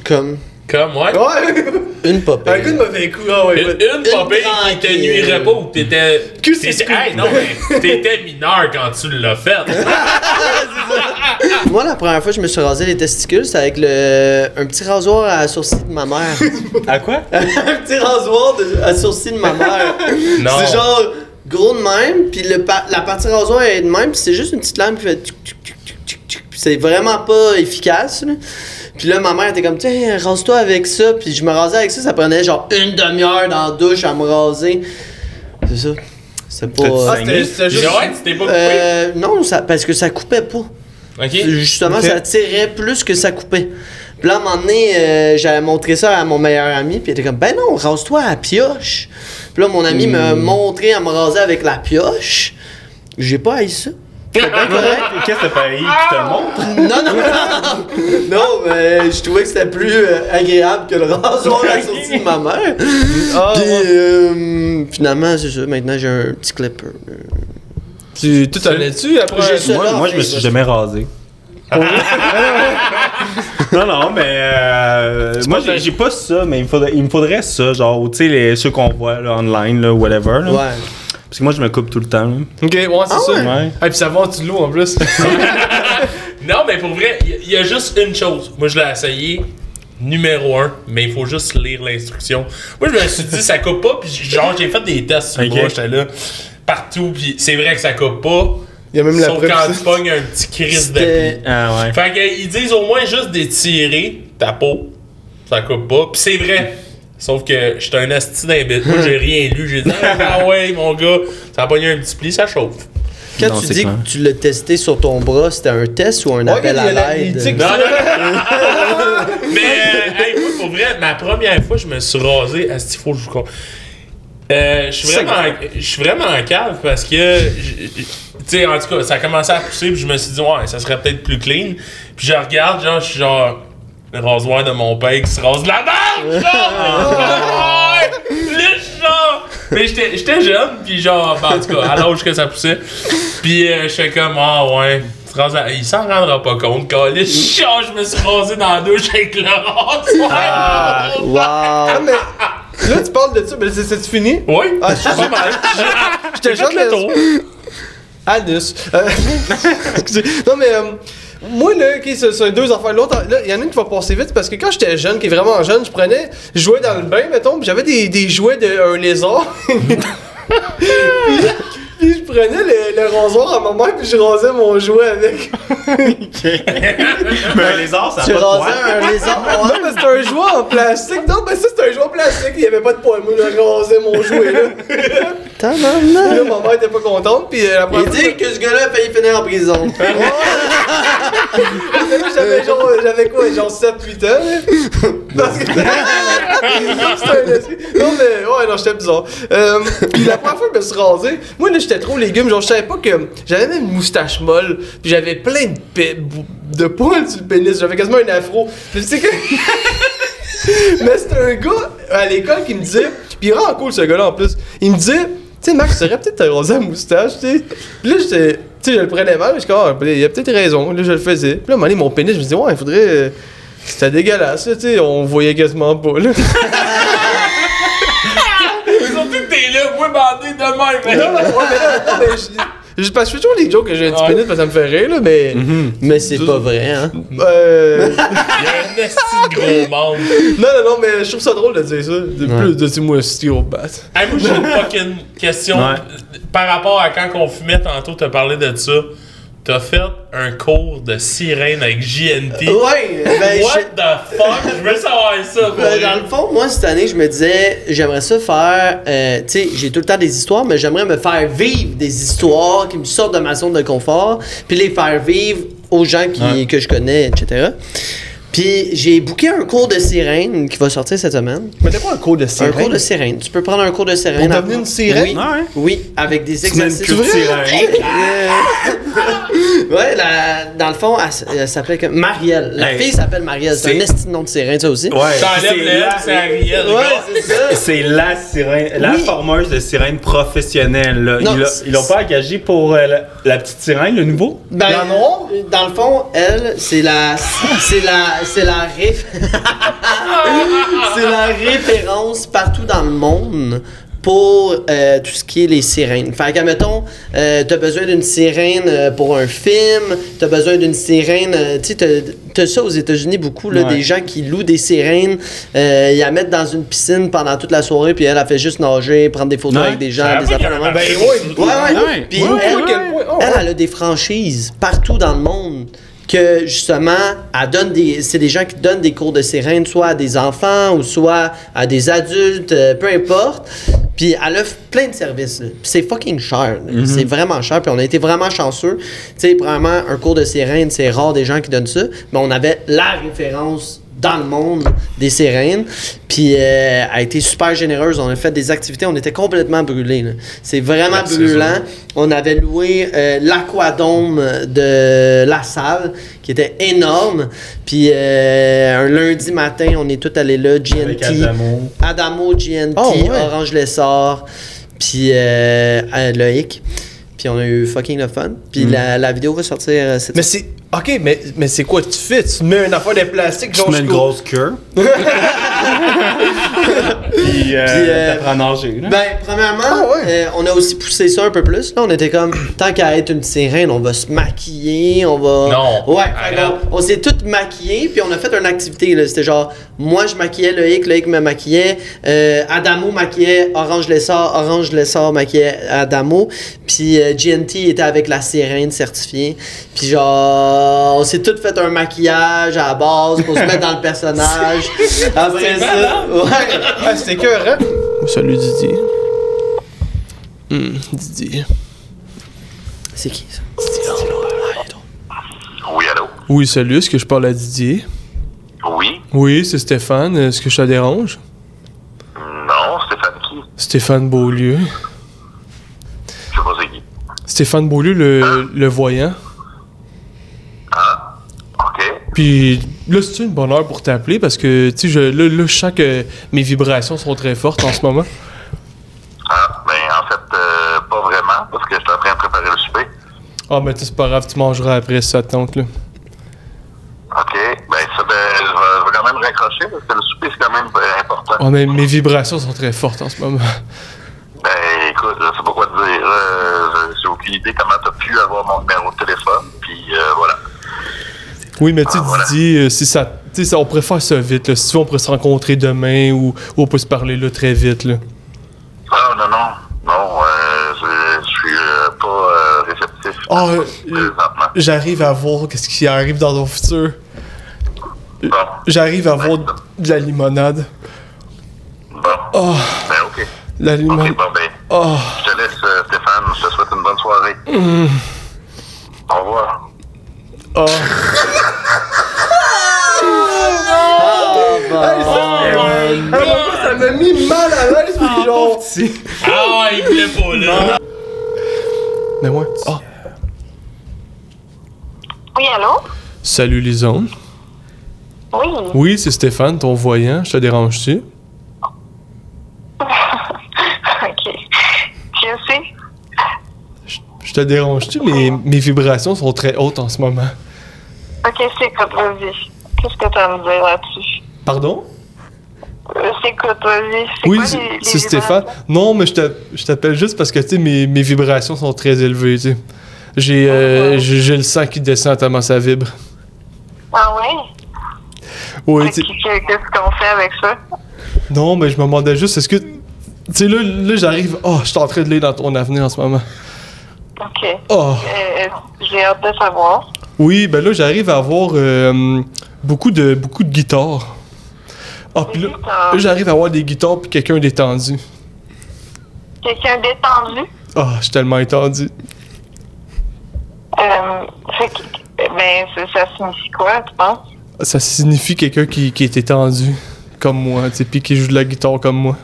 Comme Comme, ouais. Ouais! une pop. Un coup de mauvais coup, ah ouais. Une, une popée qui te nuirait pas ou que t'étais. Que c'est Hey, non, mais t'étais mineur quand tu l'as fait. Moi, la première fois que je me suis rasé les testicules, c'était avec le, un petit rasoir à sourcils de ma mère. À quoi? un petit rasoir de- à sourcils de ma mère. Non. C'est genre gros de même, puis le pa- la partie rasoir est de même, puis c'est juste une petite lame qui fait c'est vraiment pas efficace. là. Puis là, ma mère était comme, tiens, rase-toi avec ça, puis je me rasais avec ça, ça prenait genre une demi-heure dans la douche à me raser. C'est ça. C'est pas. Ah, euh, c'était c'était juste. Ouais, t'es pas coupé? euh, non, ça, parce que ça coupait pas. Ok. Justement, ça tirait plus que ça coupait. Puis là, à un moment donné, euh, j'avais montré ça à mon meilleur ami, puis il était comme, ben non, rase-toi à la pioche. Puis là, mon ami m'a montré à me raser avec la pioche. J'ai pas haï ça. C'était bien correct. Qu'est-ce que t'as pas eu qui te le montre? Non, non, non. non, mais je trouvais que c'était plus euh, agréable que le rasoir à la sortie de ma mère. Ah, Puis euh, finalement, c'est ça. Maintenant, j'ai un petit clipper. Tu tout allais dessus après? Moi, moi, je me suis jamais rasé. Non, non, mais euh, moi, j'ai- j'ai pas ça, mais il me faudrait, il me faudrait ça, genre, tu sais, les- ceux qu'on voit là, online, là, whatever. là. Ouais. Parce que moi, je me coupe tout le temps. là. Ok, ouais, c'est Ah ça. ouais? Ouais. Ah, puis ça va en dessous de l'eau en plus. Non, mais pour vrai, il y, a juste une chose. Moi, je l'ai essayé. Numéro un, mais il faut juste lire l'instruction. Moi, je me suis dit, ça coupe pas, puis genre, j'ai fait des tests sur le Ok. bras, j'étais là, partout, puis c'est vrai que ça coupe pas. Il y a même la sauf preuve. quand tu pognes un petit crise pli. Ah ouais. Fait qu'ils disent au moins juste d'étirer ta peau. Ça coupe pas. Puis c'est vrai. Sauf que j'étais un asti d'imbécile. Moi, j'ai rien lu. J'ai dit, ah ouais, mon gars, ça a pogné un petit pli, ça chauffe. Quand Non, tu dis clair. que tu l'as testé sur ton bras, c'était un test ou un Ouais, appel la- à l'aide? Non, non, non. Mais, euh, hey, moi, pour vrai, ma première fois, je me suis rasé. Asti, faut que je vous. Euh, je suis vraiment, je suis vraiment en cave parce que, sais, en tout cas, ça a commencé à pousser, puis je me suis dit, ouais, ça serait peut-être plus clean. Puis je regarde, genre, je suis genre, le rasoir de mon père qui se rase de la barbe, genre! Genre! Mais j'étais j'étais jeune, puis genre, ben, en tout cas, à l'âge que ça poussait. Puis euh, je fais comme, ah ouais, il s'en rendra pas compte. Genre, je me suis rasé dans la douche avec le rasoir. Wow! Ah, mais là, tu parles de ça, mais c'est- c'est fini? Oui, Ah, c'est pas mal. J'étais tour. Anus. Euh, non, mais euh, moi, là, ok, c'est c'est deux affaires. L'autre, là, il y en a une qui va passer vite parce que quand j'étais jeune, qui est vraiment jeune, je prenais, je jouais dans le bain, mettons, puis j'avais des, des jouets d'un lézard. puis, puis je prenais le, le rasoir à ma mère, puis je rasais mon jouet avec. Mais les arts, ça a Tu pas de un lézard? Non, mais c'était un jouet en plastique. Non, mais ça, c'était un jouet en plastique. Il n'y avait pas de poids. Moi, je rasais mon jouet, là. Puis là, Tabarnak! ma mère était pas contente, puis euh, la première Il fois- dit que ce gars-là a failli finir en prison. J'avais genre, j'avais quoi, genre 7-8 ans, là? Parce que... Non, mais, ouais, non, j'étais bizarre. Euh, puis la première fois que je me suis rasé, moi, là, j'étais trop légume. Genre, je savais pas que j'avais même une moustache molle, puis j'avais plein de, pe- de poils sur le pénis. J'avais quasiment un afro. Puis tu sais que. mais c'était un gars à l'école qui me disait, puis il vraiment cool ce gars-là en plus, il me disait, sais, Max, tu aurais peut-être raser la moustache, tu sais. Puis là, j'étais, tu sais, je le prenais mal, mais je suis comme, ah, il a peut-être raison, là, je le faisais. Puis là, à un moment donné, mon pénis, je me disais, ouais, il faudrait. euh, C'était dégueulasse, tu sais, on voyait quasiment pas, là. Surtout que t'es là, moi bandé de même. non, non, ouais, mais là, non, mais je- je- parce que je fais toujours les jokes que j'ai un petit pénis parce que ça me fait rire, là, mais. Mais c'est pas vrai, hein? Euh, Il y a un esti de gros monde. non, non, non, mais je trouve ça drôle de dire ça. De plus de dire moi, un sti gros bat. Hey, moi, j'ai une fucking question. Ouais. Par rapport à quand on fumait tantôt, t'as parlé de ça. T'as fait un cours de sirène avec JNT. Ouais, ben, What je- the fuck? Je veux savoir ça. Ben, dans le fond, moi, cette année, je me disais, j'aimerais ça faire. euh, tu sais, j'ai tout le temps des histoires, mais j'aimerais me faire vivre des histoires qui me sortent de ma zone de confort, puis les faire vivre aux gens qui, Ouais. que je connais, etc. Puis j'ai booké un cours de sirène qui va sortir cette semaine. Mais t'as quoi un cours de Un sirène? cours de sirène. Tu peux prendre un cours de sirène. Pour devenir une sirène? Oui, Ouais. oui avec des une exercices. queue de sirène. Ouais, la- dans le fond, elle, elle s'appelait comme Marielle. La Hey. fille s'appelle Marielle. C'est un C'est- esti de nom de sirène, ça aussi. Ouais. T'enlèves c'est le c'est Ariel. Ouais, gars. c'est ça. C'est la sirène, la Oui. formeuse de sirène professionnelle. Là. Non, ils, l'ont- pas engagé pour euh, la, la petite sirène, le nouveau? Ben, noire? Dans le fond, elle, c'est la, c'est la, c'est la réf- c'est la référence partout dans le monde pour euh, tout ce qui est les sirènes. Fait que, mettons, euh, t'as besoin d'une sirène euh, pour un film, t'as besoin d'une sirène, euh, tu sais, t'as- t'as ça aux États-Unis beaucoup, là, Ouais. des gens qui louent des sirènes, euh, ils la mettent dans une piscine pendant toute la soirée, puis elle, elle fait juste nager, prendre des photos Ouais. avec des gens, Ah, des oui, même. Ben ouais. Ouais, ouais. Ouais. Puis Ouais, elle, elle, elle a des franchises partout dans le monde que justement, elle donne des, c'est des gens qui donnent des cours de sirène, soit à des enfants ou soit à des adultes, euh, peu importe. Puis elle offre plein de services. c'est fucking cher. là. C'est vraiment cher. Puis on a été vraiment chanceux. Tu sais, premièrement, un cours de sirène, c'est rare des gens qui donnent ça. Mais on avait la référence dans le monde des sirènes. Puis euh, elle a été super généreuse. On a fait des activités. On était complètement brûlés. là. C'est vraiment Ouais, c'est brûlant. On avait loué euh, l'aquadome de la salle, qui était énorme. Puis euh, un lundi matin, on est tous allés là, Avec GNT. Adamo. Adamo, GNT, Oh, ouais. Orange Lessard, puis euh, euh, Loïc. Puis on a eu fucking le fun. Puis la, la vidéo va sortir euh, cette Mais c'est. Ok, mais, mais c'est quoi tu fais? Tu mets une affaire de plastique, Tu genre. mets une grosse queue. Puis, euh, Puis, euh, t'apprends à nager. là. Ben, premièrement, Ah ouais. euh, on a aussi poussé ça un peu plus. Là, on était comme, tant qu'à être une sirène, on va se maquiller, on va. Non. Ouais, fait qu'on- on, s'est toutes maquillées, puis on a fait une activité. là. C'était genre, moi je maquillais Loïc, Loïc me maquillait, euh, Adamo maquillait Orange Lessard, Orange Lessard maquillait Adamo, puis euh, GNT était avec la sirène certifiée. Puis genre, on s'est toutes fait un maquillage à la base pour se mettre dans le personnage. Après ça, ouais. C'était cœur, hein? Salut Didier. Hum, Didier. C'est qui ça? Oui, allô? Oui, salut, est-ce que je parle à Didier? Oui? Oui, c'est Stéphane. Est-ce que je te dérange? Non, Stéphane qui? Stéphane Beaulieu. Je sais pas c'est qui. Stéphane Beaulieu, le, le voyant. Puis là, c'est une bonne heure pour t'appeler? Parce que, tu sais, je- là, là, je sens que mes vibrations sont très fortes en ce moment. Ah, ben, en fait, euh, pas vraiment, parce que je suis en train de préparer le souper. Ah, sais, c'est pas grave, tu mangeras après ça, tante, là. OK. Ben, ça, ben, je vais, je vais quand même raccrocher, parce que le souper, c'est quand même euh, important. Ah, mais mes vibrations sont très fortes en ce moment. Ben, écoute, je sais pas quoi te dire. Euh, j'ai aucune idée comment t'as pu avoir mon numéro de téléphone. Oui, mais tu Ah, voilà. Didier, euh, si ça. Tu sais, ça- on pourrait faire ça vite, là. Si tu veux, on pourrait se rencontrer demain ou, ou on peut se parler là très vite, là. Ah, non, non. Non, euh, je, suis euh, pas réceptif Ah. J'arrive à voir qu'est-ce qui arrive dans ton futur. Bon, J'arrive à voir de la limonade. bon. Oh, Ben, OK. la limonade. bon, ben, Oh, je te laisse, Stéphane. Je te souhaite une bonne soirée. Au revoir. oh. Oh, ça m'a mis mal à l'aise, puis genre. Ah, il voulait pas là. Mais ouais. Oh. Oui, allô? Salut Lison. Oui. Oui, c'est Stéphane, ton voyant. Je te dérange-tu? ok. Je sais? Je te dérange-tu? Mes, mes vibrations sont très hautes en ce moment. Ok, c'est quoi, vas-y. Qu'est-ce que tu as à me dire là-dessus? Pardon? Euh, c'est quoi. C'est Oui, c'est Stéphane. Non, mais je t'a- je t'appelle juste parce que, tu sais, mes, mes vibrations sont très élevées, tu sais. J'ai euh, j'ai le sang qui descend tellement ça vibre. Ah ouais? Oui, Ok, tu sais. Qu'est-ce qu'on fait avec ça? Non, mais je me demandais juste, est-ce que. Tu sais, là, là j'arrive. Oh, je suis en train de lire dans ton avenir en ce moment. Ok. Oh. Euh, J'ai hâte de savoir. Oui, ben là, j'arrive à avoir euh, beaucoup, de, beaucoup de guitares. Ah, puis là, j'arrive à avoir des guitares puis quelqu'un détendu. Quelqu'un détendu? Ah, je suis tellement étendu. Euh, fait que, ben, ça, signifie quoi, tu penses? Ça signifie quelqu'un qui, qui est étendu, comme moi, tu sais, puis qui joue de la guitare comme moi.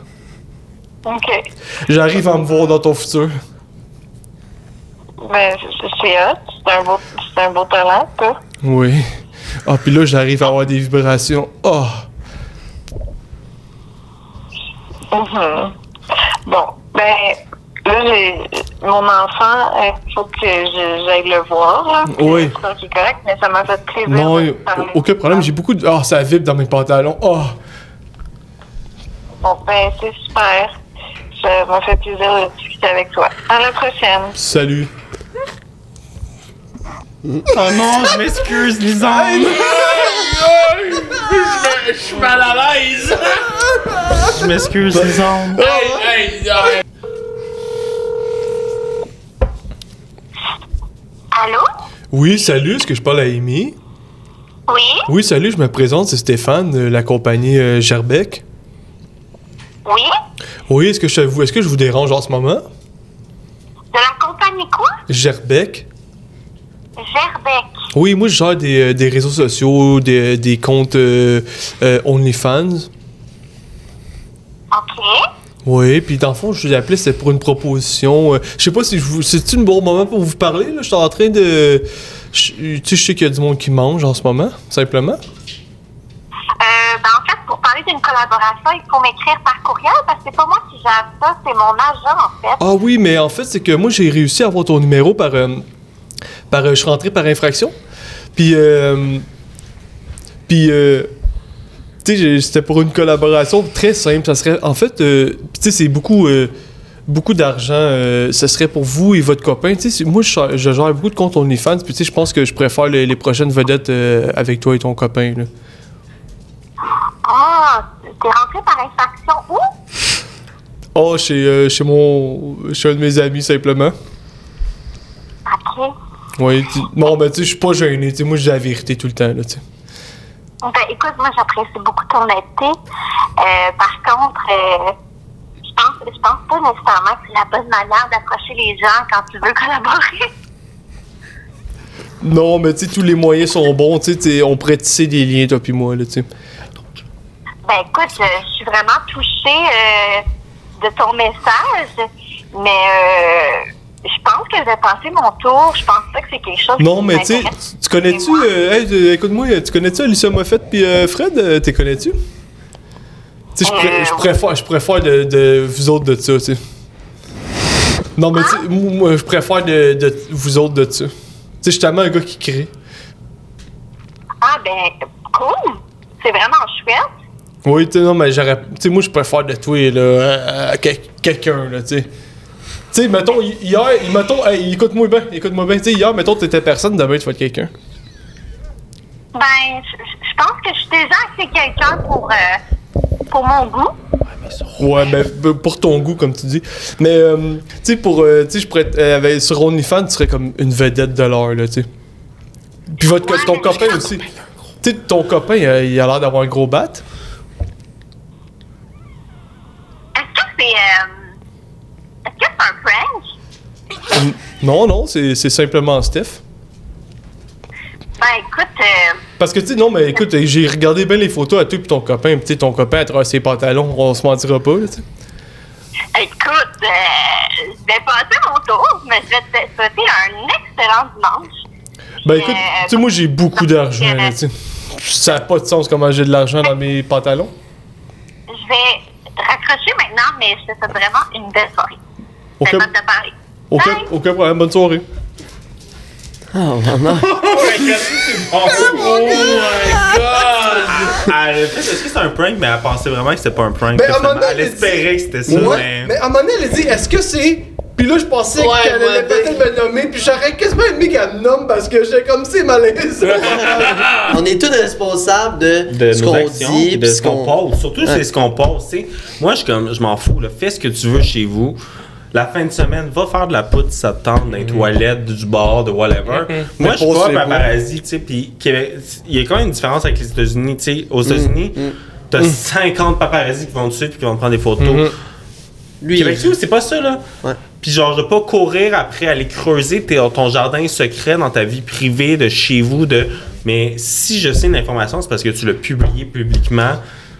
Ok. J'arrive à me voir dans ton futur. Ben, c'est hot. C'est un beau, un beau talent, ça. Oui. Ah, puis là, j'arrive à avoir des vibrations. Oh! Mhm. Bon, ben, là, j'ai mon enfant, il faut que j'aille le voir. Là, Oui. j'espère qu'il est correct, mais ça m'a fait plaisir. Non, de aucun problème, j'ai beaucoup de. Ah, ça vibre dans mes pantalons. Oh! Bon, ben, c'est super. Ça m'a fait plaisir de discuter avec toi. À la prochaine. Salut. Oh non, je m'excuse, Lisande. Je je suis mal à l'aise. Je m'excuse, Lisande. Hey, hey, hey. Allô? Oui, salut, est-ce que je parle à Amy? Oui? Oui, salut, je me présente, c'est Stéphane de la compagnie euh, Gerbec. Oui? Oui, est-ce que, je, vous- est-ce que je vous dérange en ce moment? De la compagnie quoi? Gerbec? Gerbec. Oui, moi je gère des, euh, des réseaux sociaux, des, des comptes euh, euh, OnlyFans. OK. Oui, puis dans le fond, je vous appelais, c'était pour une proposition. euh, je sais pas si. C'est-tu un bon moment pour vous parler, là? Je suis en train de. Tu sais, je sais qu'il y a du monde qui mange en ce moment, simplement. Euh, ben, en fait, pour parler d'une collaboration, il faut m'écrire par courriel parce que c'est pas moi qui gère ça, c'est mon agent, en fait. Ah oui, mais en fait, c'est que moi, j'ai réussi à avoir ton numéro par. euh, par euh, je suis rentré par infraction. Puis. euh, puis. euh, tu sais, c'était pour une collaboration très simple. Ça serait. En fait, euh, tu sais, c'est beaucoup. beaucoup d'argent, ce serait pour vous et votre copain. Tu sais, moi, je, je gère beaucoup de comptes OnlyFans, puis tu sais, je pense que je préfère les, les prochaines vedettes avec toi et ton copain. Là. Ah, t'es rentré par infraction où? Oh, chez, euh, chez mon. chez un de mes amis, simplement. OK. Oui, tu- non, mais tu sais, je suis pas gêné. Tu sais, moi, dis la vérité tout le temps, là, tu sais. Ben, écoute, moi, j'apprécie beaucoup ton honnêteté. Euh, par contre, euh, je pense, je pense pas nécessairement que c'est la bonne manière d'approcher les gens quand tu veux collaborer. Non, mais tu sais, tous les moyens sont bons. Tu sais, tu sais, on pourrait tisser des liens, toi puis moi, là, tu sais. Ben, écoute, je, suis vraiment touchée euh, de ton message, mais euh, je pense que je vais passer mon tour. Je pense pas que c'est quelque chose Non, qui mais tu tu- tu connais-tu. euh, hey, euh, écoute-moi, tu connais-tu Alicia Moffett puis euh, Fred? T'es connais-tu? Tu sais, je pré- je préfère, je préfère de, de vous autres de ça, tu sais. Non, mais tu sais, moi, je préfère de, de vous autres de ça. Tu sais, je suis tellement un gars qui crée. Ah, ben, cool. C'est vraiment chouette. Oui, tu sais, non, mais j'aurais. Tu sais, moi, je préfère de toi, là, à, à quel- quelqu'un, là, tu sais. Tu sais, mettons, hi- hier, mettons, hey, écoute-moi bien, écoute-moi bien. Tu sais, hier, mettons, t'étais personne, demain, tu vas être quelqu'un. Ben, je pense que je suis déjà assez quelqu'un pour, euh, pour mon goût. Ouais, ben, b- pour ton goût, comme tu dis. Mais, euh, tu sais, pour. euh, tu sais, je pourrais. euh, sur OnlyFans, tu serais comme une vedette de l'heure, là, tu sais. Puis votre, Ouais, ton mais- copain aussi. Tu sais, ton copain, euh, il a l'air d'avoir un gros bat? Est-ce que c'est. Euh, un prank? Non, non, c'est simplement Steph. Ben, écoute, euh, Parce que, tu sais, non, mais écoute, j'ai regardé bien les photos à toi et ton copain. Puis, tu sais, ton copain à travers ses pantalons, on se mentira pas, là, tu sais. écoute, euh, je vais passer mon tour, mais je vais te souhaiter un excellent dimanche. Ben, Euh, écoute, tu sais, moi, j'ai beaucoup d'argent, là, tu sais. Ça n'a pas de sens comment j'ai de l'argent dans mes pantalons. Je vais raccrocher maintenant, mais je te souhaite vraiment une belle soirée. C'est. Aucun, Bye. aucun problème, bonne soirée. Oh, non. Oh my god! Elle- Est-ce que c'est un prank, mais elle pensait vraiment que c'était pas un prank. Ben, à elle elle espérait que c'était ça, Ouais, mais. mais à un moment donné, elle a dit est-ce que c'est. Puis là, je pensais Ouais, qu'elle ouais, allait ben- peut-être me nommer, puis j'aurais quasiment aimé qu'elle me nomme parce que j'étais comme c'est malaise. On est tous responsables de, de ce nos qu'on actions, dit, de ce qu'on pose. Surtout, Ouais. c'est ce qu'on pose. tu sais. Moi, je comme, je m'en fous. Là. Fais ce que tu veux chez vous. La fin de semaine, va faire de la poudre si ça te tente, dans les toilettes, du bar, de whatever. Moi, je suis pas paparazzi, tu sais. Puis Québec- il y a quand même une différence avec les États-Unis. Tu sais, aux États-Unis, t'as 50 paparazzi qui vont te suivre puis qui vont te prendre des photos. Lui, Québec, tu sais, c'est pas ça, là. Ouais. Puis genre, de pas courir après, aller creuser tes- ton jardin secret dans ta vie privée, de chez vous, de... Mais si je sais une information, c'est parce que tu l'as publié publiquement.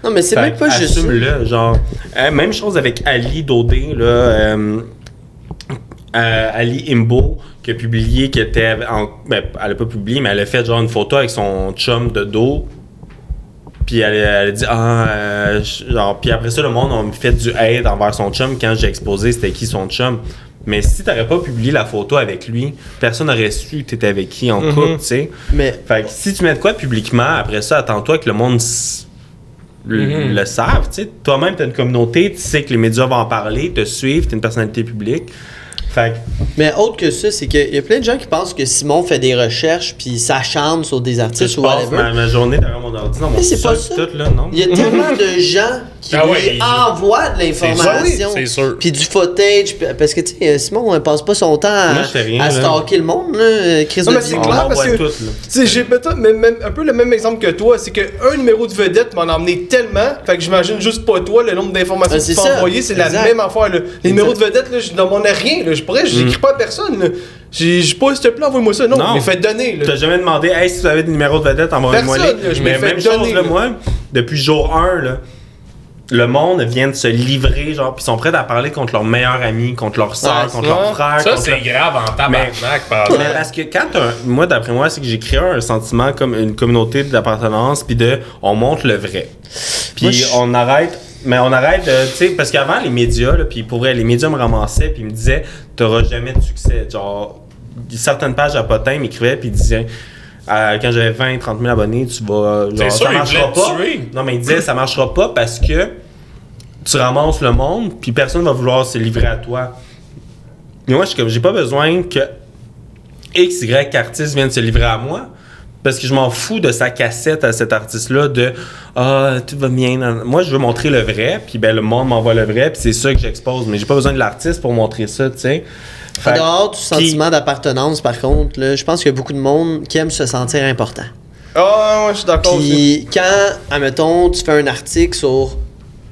Non, mais c'est même pas juste ça. assume-le, genre. Euh, même chose avec Ali Dodé, là. euh, euh, Ali Imbo, qui a publié, qui était. En, ben, elle a pas publié, mais elle a fait genre une photo avec son chum de dos. Puis elle, elle a dit, ah, euh, genre, puis après ça, le monde a fait du hate envers son chum quand j'ai exposé c'était qui son chum. Mais si t'aurais pas publié la photo avec lui, personne n'aurait su que t'étais avec qui en couple, tu sais. Mais Fait que si tu mets de quoi publiquement, après ça, attends-toi que le monde s- le, Mhm. le savent. tu sais. Toi-même, tu as une communauté, tu sais que les médias vont en parler, te suivent, tu es une personnalité publique. Fait que, Mais autre que ça, c'est qu'il y a plein de gens qui pensent que Simon fait des recherches puis s'acharne sur des artistes je ou passe whatever. ma, ma journée derrière mon ordi dans mon Mais c'est pas ça. tout, là, non? Il y a tellement de gens qui Ah lui ouais, envoient de l'information. C'est sûr. Puis du footage. Parce que, tu sais, Simon, il passe pas son temps à, Moi, je fais rien, à là. stalker le monde, là. Chris Non, de mais c'est. On clair, parce que-. Tu j'ai peut-être un peu le même exemple que toi, c'est qu'un numéro de vedette m'en a emmené tellement, fait que j'imagine juste pas toi, le nombre d'informations Ah, que tu envoyer, c'est la même affaire. Là. Les numéros de vedette, là, je demandais rien, là. je pourrais, j'écris pas à personne. là. J'ai pas, s'il te plaît, envoie-moi ça. Non, Non. mais faites donner. T'as jamais demandé, hey, si tu avais des numéros de vedette, envoie-moi Personne, là, je Mais m'ai fait même chose, donner, là, là. moi, depuis jour 1, là, le monde vient de se livrer, genre, pis ils sont prêts à parler contre leur meilleur ami, contre leur soeur, Ouais, contre ouais. leur frère. Ça, c'est leur- grave en tabarnak, par Mais parce que quand un- moi d'après moi c'est que j'ai créé un sentiment comme une communauté d'appartenance puis de on montre le vrai puis on arrête mais on arrête de tu sais parce qu'avant les médias là puis pour vrai les médias me ramassaient puis ils me disaient t'auras jamais de succès genre certaines pages à potin m'écrivaient puis ils disaient euh, quand j'avais 20 30 000 abonnés tu vas genre, sûr, ça marchera pas tuer. non mais ils disaient ça marchera pas parce que tu ramasses le monde puis personne va vouloir se livrer à toi mais moi, je suis comme, j'ai pas besoin que X, Y artiste vienne se livrer à moi. Parce que je m'en fous de sa cassette à cet artiste-là de Ah, tout va bien. Moi, je veux montrer le vrai, puis ben, le monde m'envoie le vrai, puis c'est ça que j'expose. Mais j'ai pas besoin de l'artiste pour montrer ça, tu sais. En Fait- dehors du sentiment d'appartenance, par contre, là, je pense qu'il y a beaucoup de monde qui aime se sentir important. Ah, ouais, je suis d'accord aussi. Puis quand, admettons, tu fais un article sur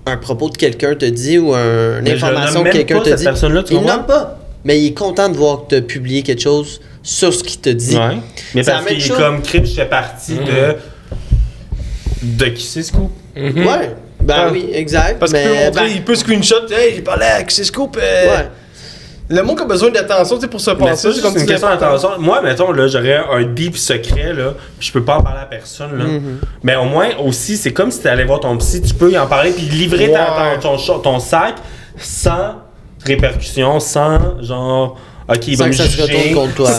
un propos de quelqu'un te dit ou un- une Mais information que quelqu'un pas te cette dit, personne-là, tu il nomme pas. Mais il est content de voir que tu as publié quelque chose sur ce qu'il te dit. Ouais. Mais C'est parce qu'il est chose. comme Crip, je fais partie de. De qui c'est ce coup? Ouais. Ben Ouais. oui, exact. Parce qu'il peut montrer, ben, il peut screenshot, hey, j'ai parlé à Axis Scoop. euh, ouais. Le monde qui a besoin d'attention, tu sais, pour se passer, c'est comme une question d'attention. Moi, mettons, là, j'aurais un deep secret, là, puis je peux pas en parler à personne, là. Mais au moins, aussi, c'est comme si tu allais voir ton psy, tu peux y en parler, puis livrer ta- ton, ton, ton sac sans répercussion, sans genre. Ok, il Sans va me que ça se retourne contre toi.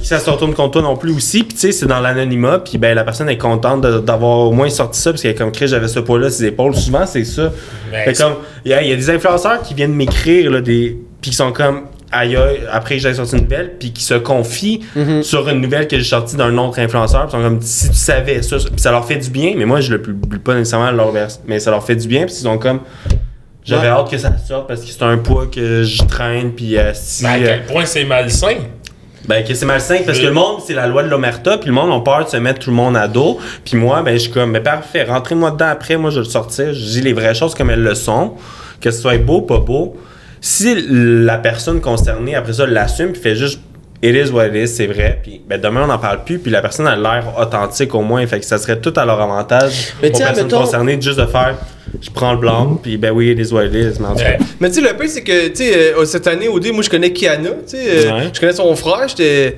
Que ça se retourne contre toi non plus aussi. Puis tu sais, c'est dans l'anonymat. Puis ben, la personne est contente d'avoir au moins sorti ça. Parce qu'elle est comme, Chris, j'avais ce poids-là ses épaules. Souvent, c'est ça. Ben, comme, il y, a- il y a des influenceurs qui viennent m'écrire, là, des, puis qui sont comme, aïe, après que j'ai sorti une nouvelle, puis qui se confient Mhm. sur une nouvelle que j'ai sortie d'un autre influenceur, puis ils sont comme, si tu savais ça, puis ça leur fait du bien, mais moi, je le publie pas nécessairement à leur verse, mais ça leur fait du bien, puis ils sont comme, j'avais hâte que ça sorte parce que c'est un poids que je traîne, puis euh, si. Mais à euh, quel point c'est malsain? ben, que c'est malsain parce que le monde, c'est la loi de l'omerta, puis le monde a peur de se mettre tout le monde à dos. Puis moi, ben, je suis comme, mais parfait, rentrez-moi dedans après, moi, je vais le sortir. Je dis les vraies choses comme elles le sont, que ce soit beau, pas beau. Si la personne concernée, après ça, l'assume, puis fait juste, it is what it is, c'est vrai, puis ben, demain, on n'en parle plus, puis la personne a l'air authentique au moins, fait que ça serait tout à leur avantage Mais pour tiens, personne mettons- concernée, juste de faire, je prends le blanc, puis ben oui, it is what it is, mais Ouais. Mais tu sais, le pire, c'est que, tu sais, euh, cette année, au dé, moi, je connais Kiana, tu sais, euh, Ouais. je connais son frère, j'étais.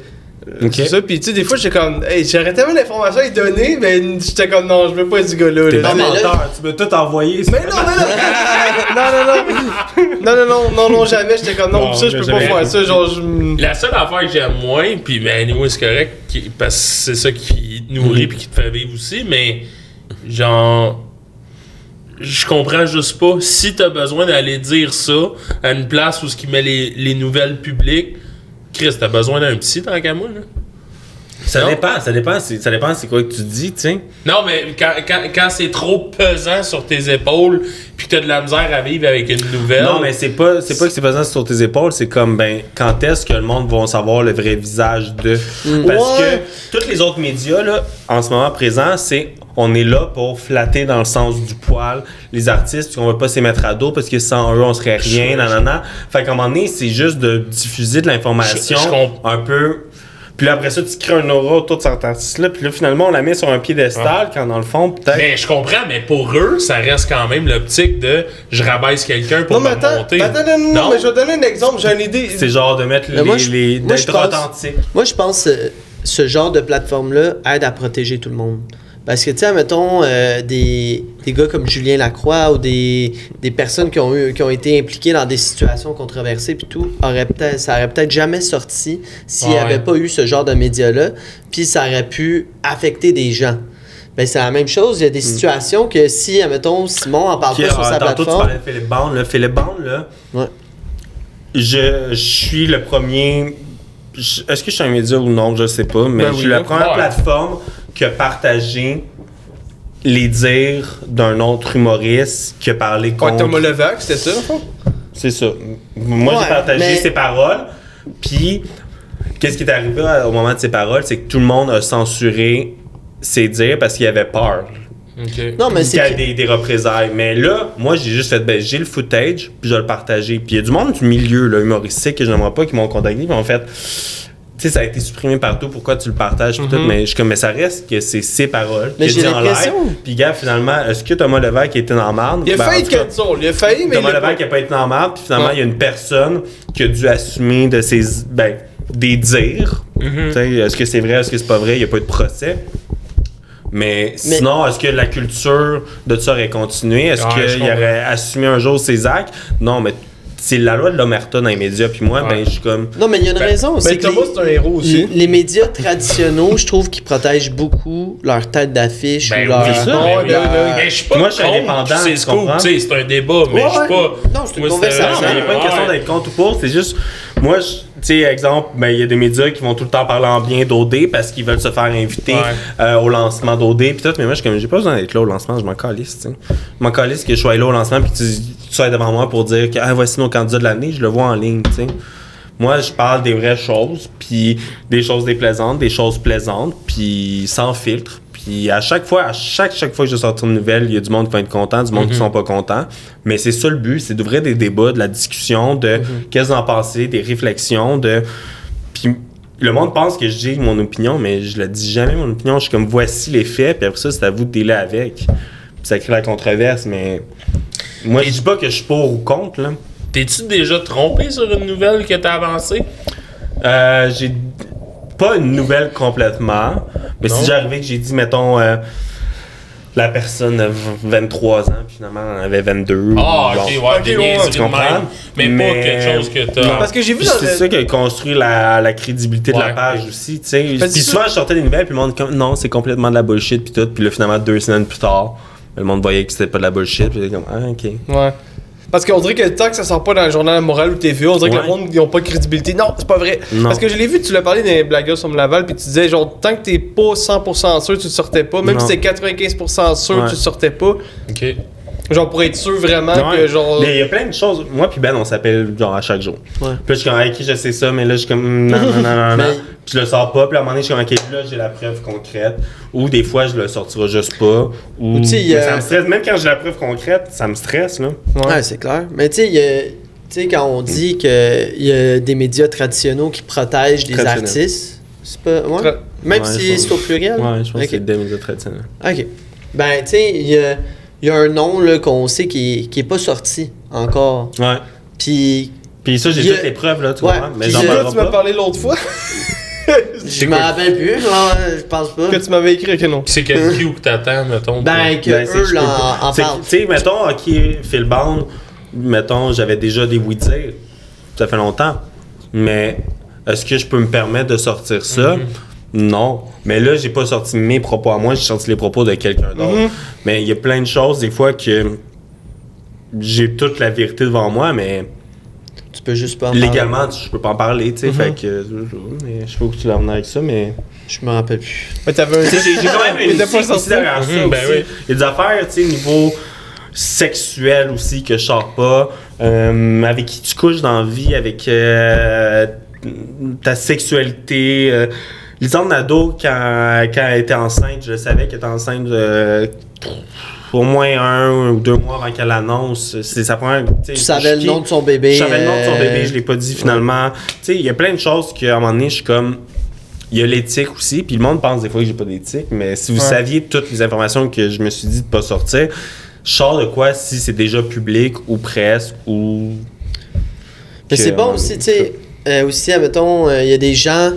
Euh. C'est ça, pis tu sais, des fois, j'étais comme, hey, j'aurais tellement d'informations à lui donner, mais j'étais comme, non, je veux pas être ce gars-là. T'es là. pas menteur, tu peux tout envoyer. Mais non, mais non! non, non, non! Non, non, non, non, non, jamais, j'étais comme, non, Bon, ça, je peux pas faire ça, genre, je. La seule affaire que j'aime moins, puis ben, anyway, c'est correct, qui- parce que c'est ça qui te nourrit Mhm. puis qui te fait vivre aussi, mais genre, je comprends juste pas. Si t'as besoin d'aller dire ça à une place où ce qui met les, les nouvelles publiques, Chris, t'as besoin d'un psy tant qu'à moi, là? Ça Non. dépend, ça dépend, c'est- ça dépend c'est quoi que tu dis, tu sais. Non, mais quand, quand, quand c'est trop pesant sur tes épaules, puis que t'as de la misère à vivre avec une nouvelle. Non, mais c'est pas, c'est pas que c'est pesant sur tes épaules, c'est comme, ben, quand est-ce que le monde va savoir le vrai visage de. Parce Ouais. que tous les autres médias, là, en ce moment présent, c'est. On est là pour flatter dans le sens du poil les artistes, puis on va pas se mettre à dos parce que sans eux, on serait rien, nanana. Fait qu'à un moment donné, c'est juste de diffuser de l'information un peu. Puis là, après ça, tu crées un aura autour de cet artiste-là, puis là, finalement, on la met sur un piédestal, quand dans le fond, peut-être. Mais je comprends, mais pour eux, ça reste quand même l'optique de je rabaisse quelqu'un pour Non, mais me monter. mais attends, non, non, non, mais je vais donner un exemple, j'ai une idée. C'est genre de mettre les, moi, je- les- moi, je pense- authentique. Moi, je pense que ce genre de plateforme-là aide à protéger tout le monde. Parce que, tu sais, mettons, des, des gars comme Julien Lacroix ou des, des personnes qui ont, eu, qui ont été impliquées dans des situations controversées puis tout, auraient peut-être, ça aurait peut-être jamais sorti s'il n'y Ouais. avait pas eu ce genre de médias-là, puis ça aurait pu affecter des gens. Ben, c'est la même chose. Il y a des situations que si, admettons, Simon en parle pas sur euh, sa tantôt, tu plateforme. parlais de Philippe Bond. Là. Philippe Bond, là, Ouais. je, je suis le premier. Est-ce que je suis un média ou non, je sais pas, mais Ben je oui, suis la première Ouais. plateforme qui a partagé les dires d'un autre humoriste qui a parlé Quand contre. Thomas Levac, c'était ça? C'est ça. Moi, Ouais, j'ai partagé mais- ses paroles. Puis, qu'est-ce qui est arrivé au moment de ses paroles, c'est que tout le monde a censuré ses dires parce qu'il avait peur. Ok. Non, mais qu'il y c'est a que- des, des représailles. Mais là, moi, j'ai juste fait, ben, j'ai le footage, puis je vais le partager. Puis il y a du monde du milieu, là, humoristique, que j'aimerais pas, qui m'ont contacté, puis en fait, sais, ça a été supprimé partout, pourquoi tu le partages, puis tout, mais je suis comme, mais ça reste que c'est ses paroles. Mais qu'il dit en l'impression- live. Puis, gars, finalement, est-ce que Thomas a été dans la marde? Il a Ben, failli cas, cancel, il a failli, mais Thomas pas- n'a pas été dans la marde, puis finalement, il y a une personne qui a dû assumer de ses, ben, des dires. Mm-hmm. Tu sais, Est-ce que c'est vrai, est-ce que c'est pas vrai? Il n'y a pas eu de procès. Mais, sinon, est-ce que la culture de ça aurait continué? Est-ce Ouais, qu'il aurait assumé un jour ses actes? Non, mais c'est la loi de l'omerta dans les médias. Puis moi, Ouais. ben, je suis comme. Non, mais il y a une Ben, raison. Ben, c'est que Thomas, les- c'est un héros aussi. les, les médias traditionnels, je trouve qu'ils protègent beaucoup leur tête d'affiche Ben ou leur. oui, ça, ben oui. ben oui, ben oui. Mais je suis pas Moi, je suis indépendant, C'est sais, c'est un débat, mais Ouais, je suis pas. Non, c'est une conversation. Non, il n'y a pas une question d'être contre ou pour, c'est juste, moi, je- tu sais, exemple, ben, il y a des médias qui vont tout le temps parler en bien d'OD parce qu'ils veulent se faire inviter Ouais. euh, au lancement d'OD, puis tout, mais moi, je comme, j'ai pas besoin d'être là au lancement, je m'en calisse, tu sais. Je m'en calisse que je sois là au lancement, puis tu, tu sois devant moi pour dire que, ah, voici nos candidats de l'année, je le vois en ligne, tu sais. Moi, je parle des vraies choses, puis des choses déplaisantes, des choses plaisantes, puis sans filtre. Puis à chaque fois, à chaque, chaque fois que je sors une nouvelle, il y a du monde qui va être content, du monde qui sont pas contents. Mais c'est ça le but, c'est d'ouvrir des débats, de la discussion, de qu'est-ce que vous en pensez, des réflexions, de... Puis le monde pense que je dis mon opinion, mais je le dis jamais mon opinion. Je suis comme, voici les faits, puis après ça, c'est à vous de dealer avec. Puis ça crée la controverse, mais... Moi, je dis pas que je suis pour ou contre, là. T'es-tu déjà trompé sur une nouvelle que t'as avancée? Euh, j'ai pas une nouvelle complètement, mais Non. si j'arrivais que j'ai dit, mettons, euh, la personne a v- 23 ans, puis finalement, elle avait 22. Ah, ok, ouais, Ok, des ouais, tu comprends? Mais, Mais- pas quelque chose que t'as. Parce que j'ai vu c'est le- ça qui a construit la, la crédibilité de la page aussi, tu sais. Puis que souvent, je sortais des nouvelles, puis le monde comme, non, c'est complètement de la bullshit, puis tout. Puis là, finalement, deux semaines plus tard, le monde voyait que c'était pas de la bullshit, puis j'étais comme, ah, ok. Ouais. Parce qu'on dirait que tant que ça sort pas dans le journal moral ou TVA, on dirait que le monde, ils ont pas de crédibilité. Non, c'est pas vrai. Non. Parce que je l'ai vu, tu l'as parlé des blagues sur Laval, puis tu disais, genre, tant que t'es pas 100% sûr, tu le sortais pas. Même Non. si t'es 95% sûr, Ouais. tu le sortais pas. Ok. Genre, pour être sûr vraiment Ouais. que, genre. Mais il y a plein de choses. Moi, puis Ben, on s'appelle genre à chaque jour. Ouais. Puis là, je suis comme, avec qui je sais ça, mais là, je suis comme, mm, non, non, non, non, non. Mais- Puis je le sors pas, puis à un moment donné, je suis comme, ok, là, j'ai la preuve concrète. Ou des fois, je le sortirai juste pas. Ou. Mais ça me stresse. Même quand j'ai la preuve concrète, ça me stresse, là. Ouais, c'est clair. Mais tu sais, il y a- tu sais, quand on dit qu'il y a des médias traditionnels qui protègent les artistes, c'est pas. Ouais. Tra- Même Ouais, si c'est au pluriel. Ouais, je pense Ok. que c'est des médias traditionnels. Ok. Ben, tu sais, il y a, il y a un nom là, qu'on sait qui est, qui est pas sorti encore. Ouais. Puis, Puis ça, j'ai toutes les preuves, là, tu Ouais. comprends? Mais j'en parlerai tu m'as parlé l'autre fois je me rappelle plus. Je pense pas. que tu m'avais écrit que non. C'est quel cue que t'attends, mettons? Ben, que Ben, eux là, en, parlent. Tu sais, mettons, ok, Phil Bond, mettons, j'avais déjà des oui dire. Ça fait longtemps. Mais est-ce que je peux me permettre de sortir ça? Non. Mais là, j'ai pas sorti mes propos à moi, j'ai sorti les propos de quelqu'un d'autre. Mhm. Mais il y a plein de choses, des fois, que j'ai toute la vérité devant moi, mais Tu peux juste pas en parler. légalement, tu- je peux pas en parler, tu sais. Fait que, mais je sais pas où tu venir avec ça, mais. Je me rappelle plus. Mais t'avais un. j'ai j'ai quand même était pas sorti. derrière ça Mhm, ben oui. Il y a des affaires, tu sais, niveau sexuel aussi que je sors pas. Euh, avec qui tu couches dans la vie, avec euh, ta sexualité. Euh, Lisande Nadeau, quand, quand elle était enceinte, je savais qu'elle était enceinte euh, au moins un ou deux mois avant qu'elle l'annonce. C'est sa première. Tu savais le nom de son bébé. Je savais le nom de son euh, bébé, je l'ai pas dit finalement. Tu sais, il y a plein de choses qu'à un moment donné, je suis comme. Il y a l'éthique aussi, puis le monde pense des fois que j'ai pas d'éthique, mais si vous Ouais. saviez toutes les informations que je me suis dit de pas sortir, je sors de quoi si c'est déjà public ou presse ou. Mais c'est bon aussi, tu sais. euh, aussi, admettons, euh, il y a des gens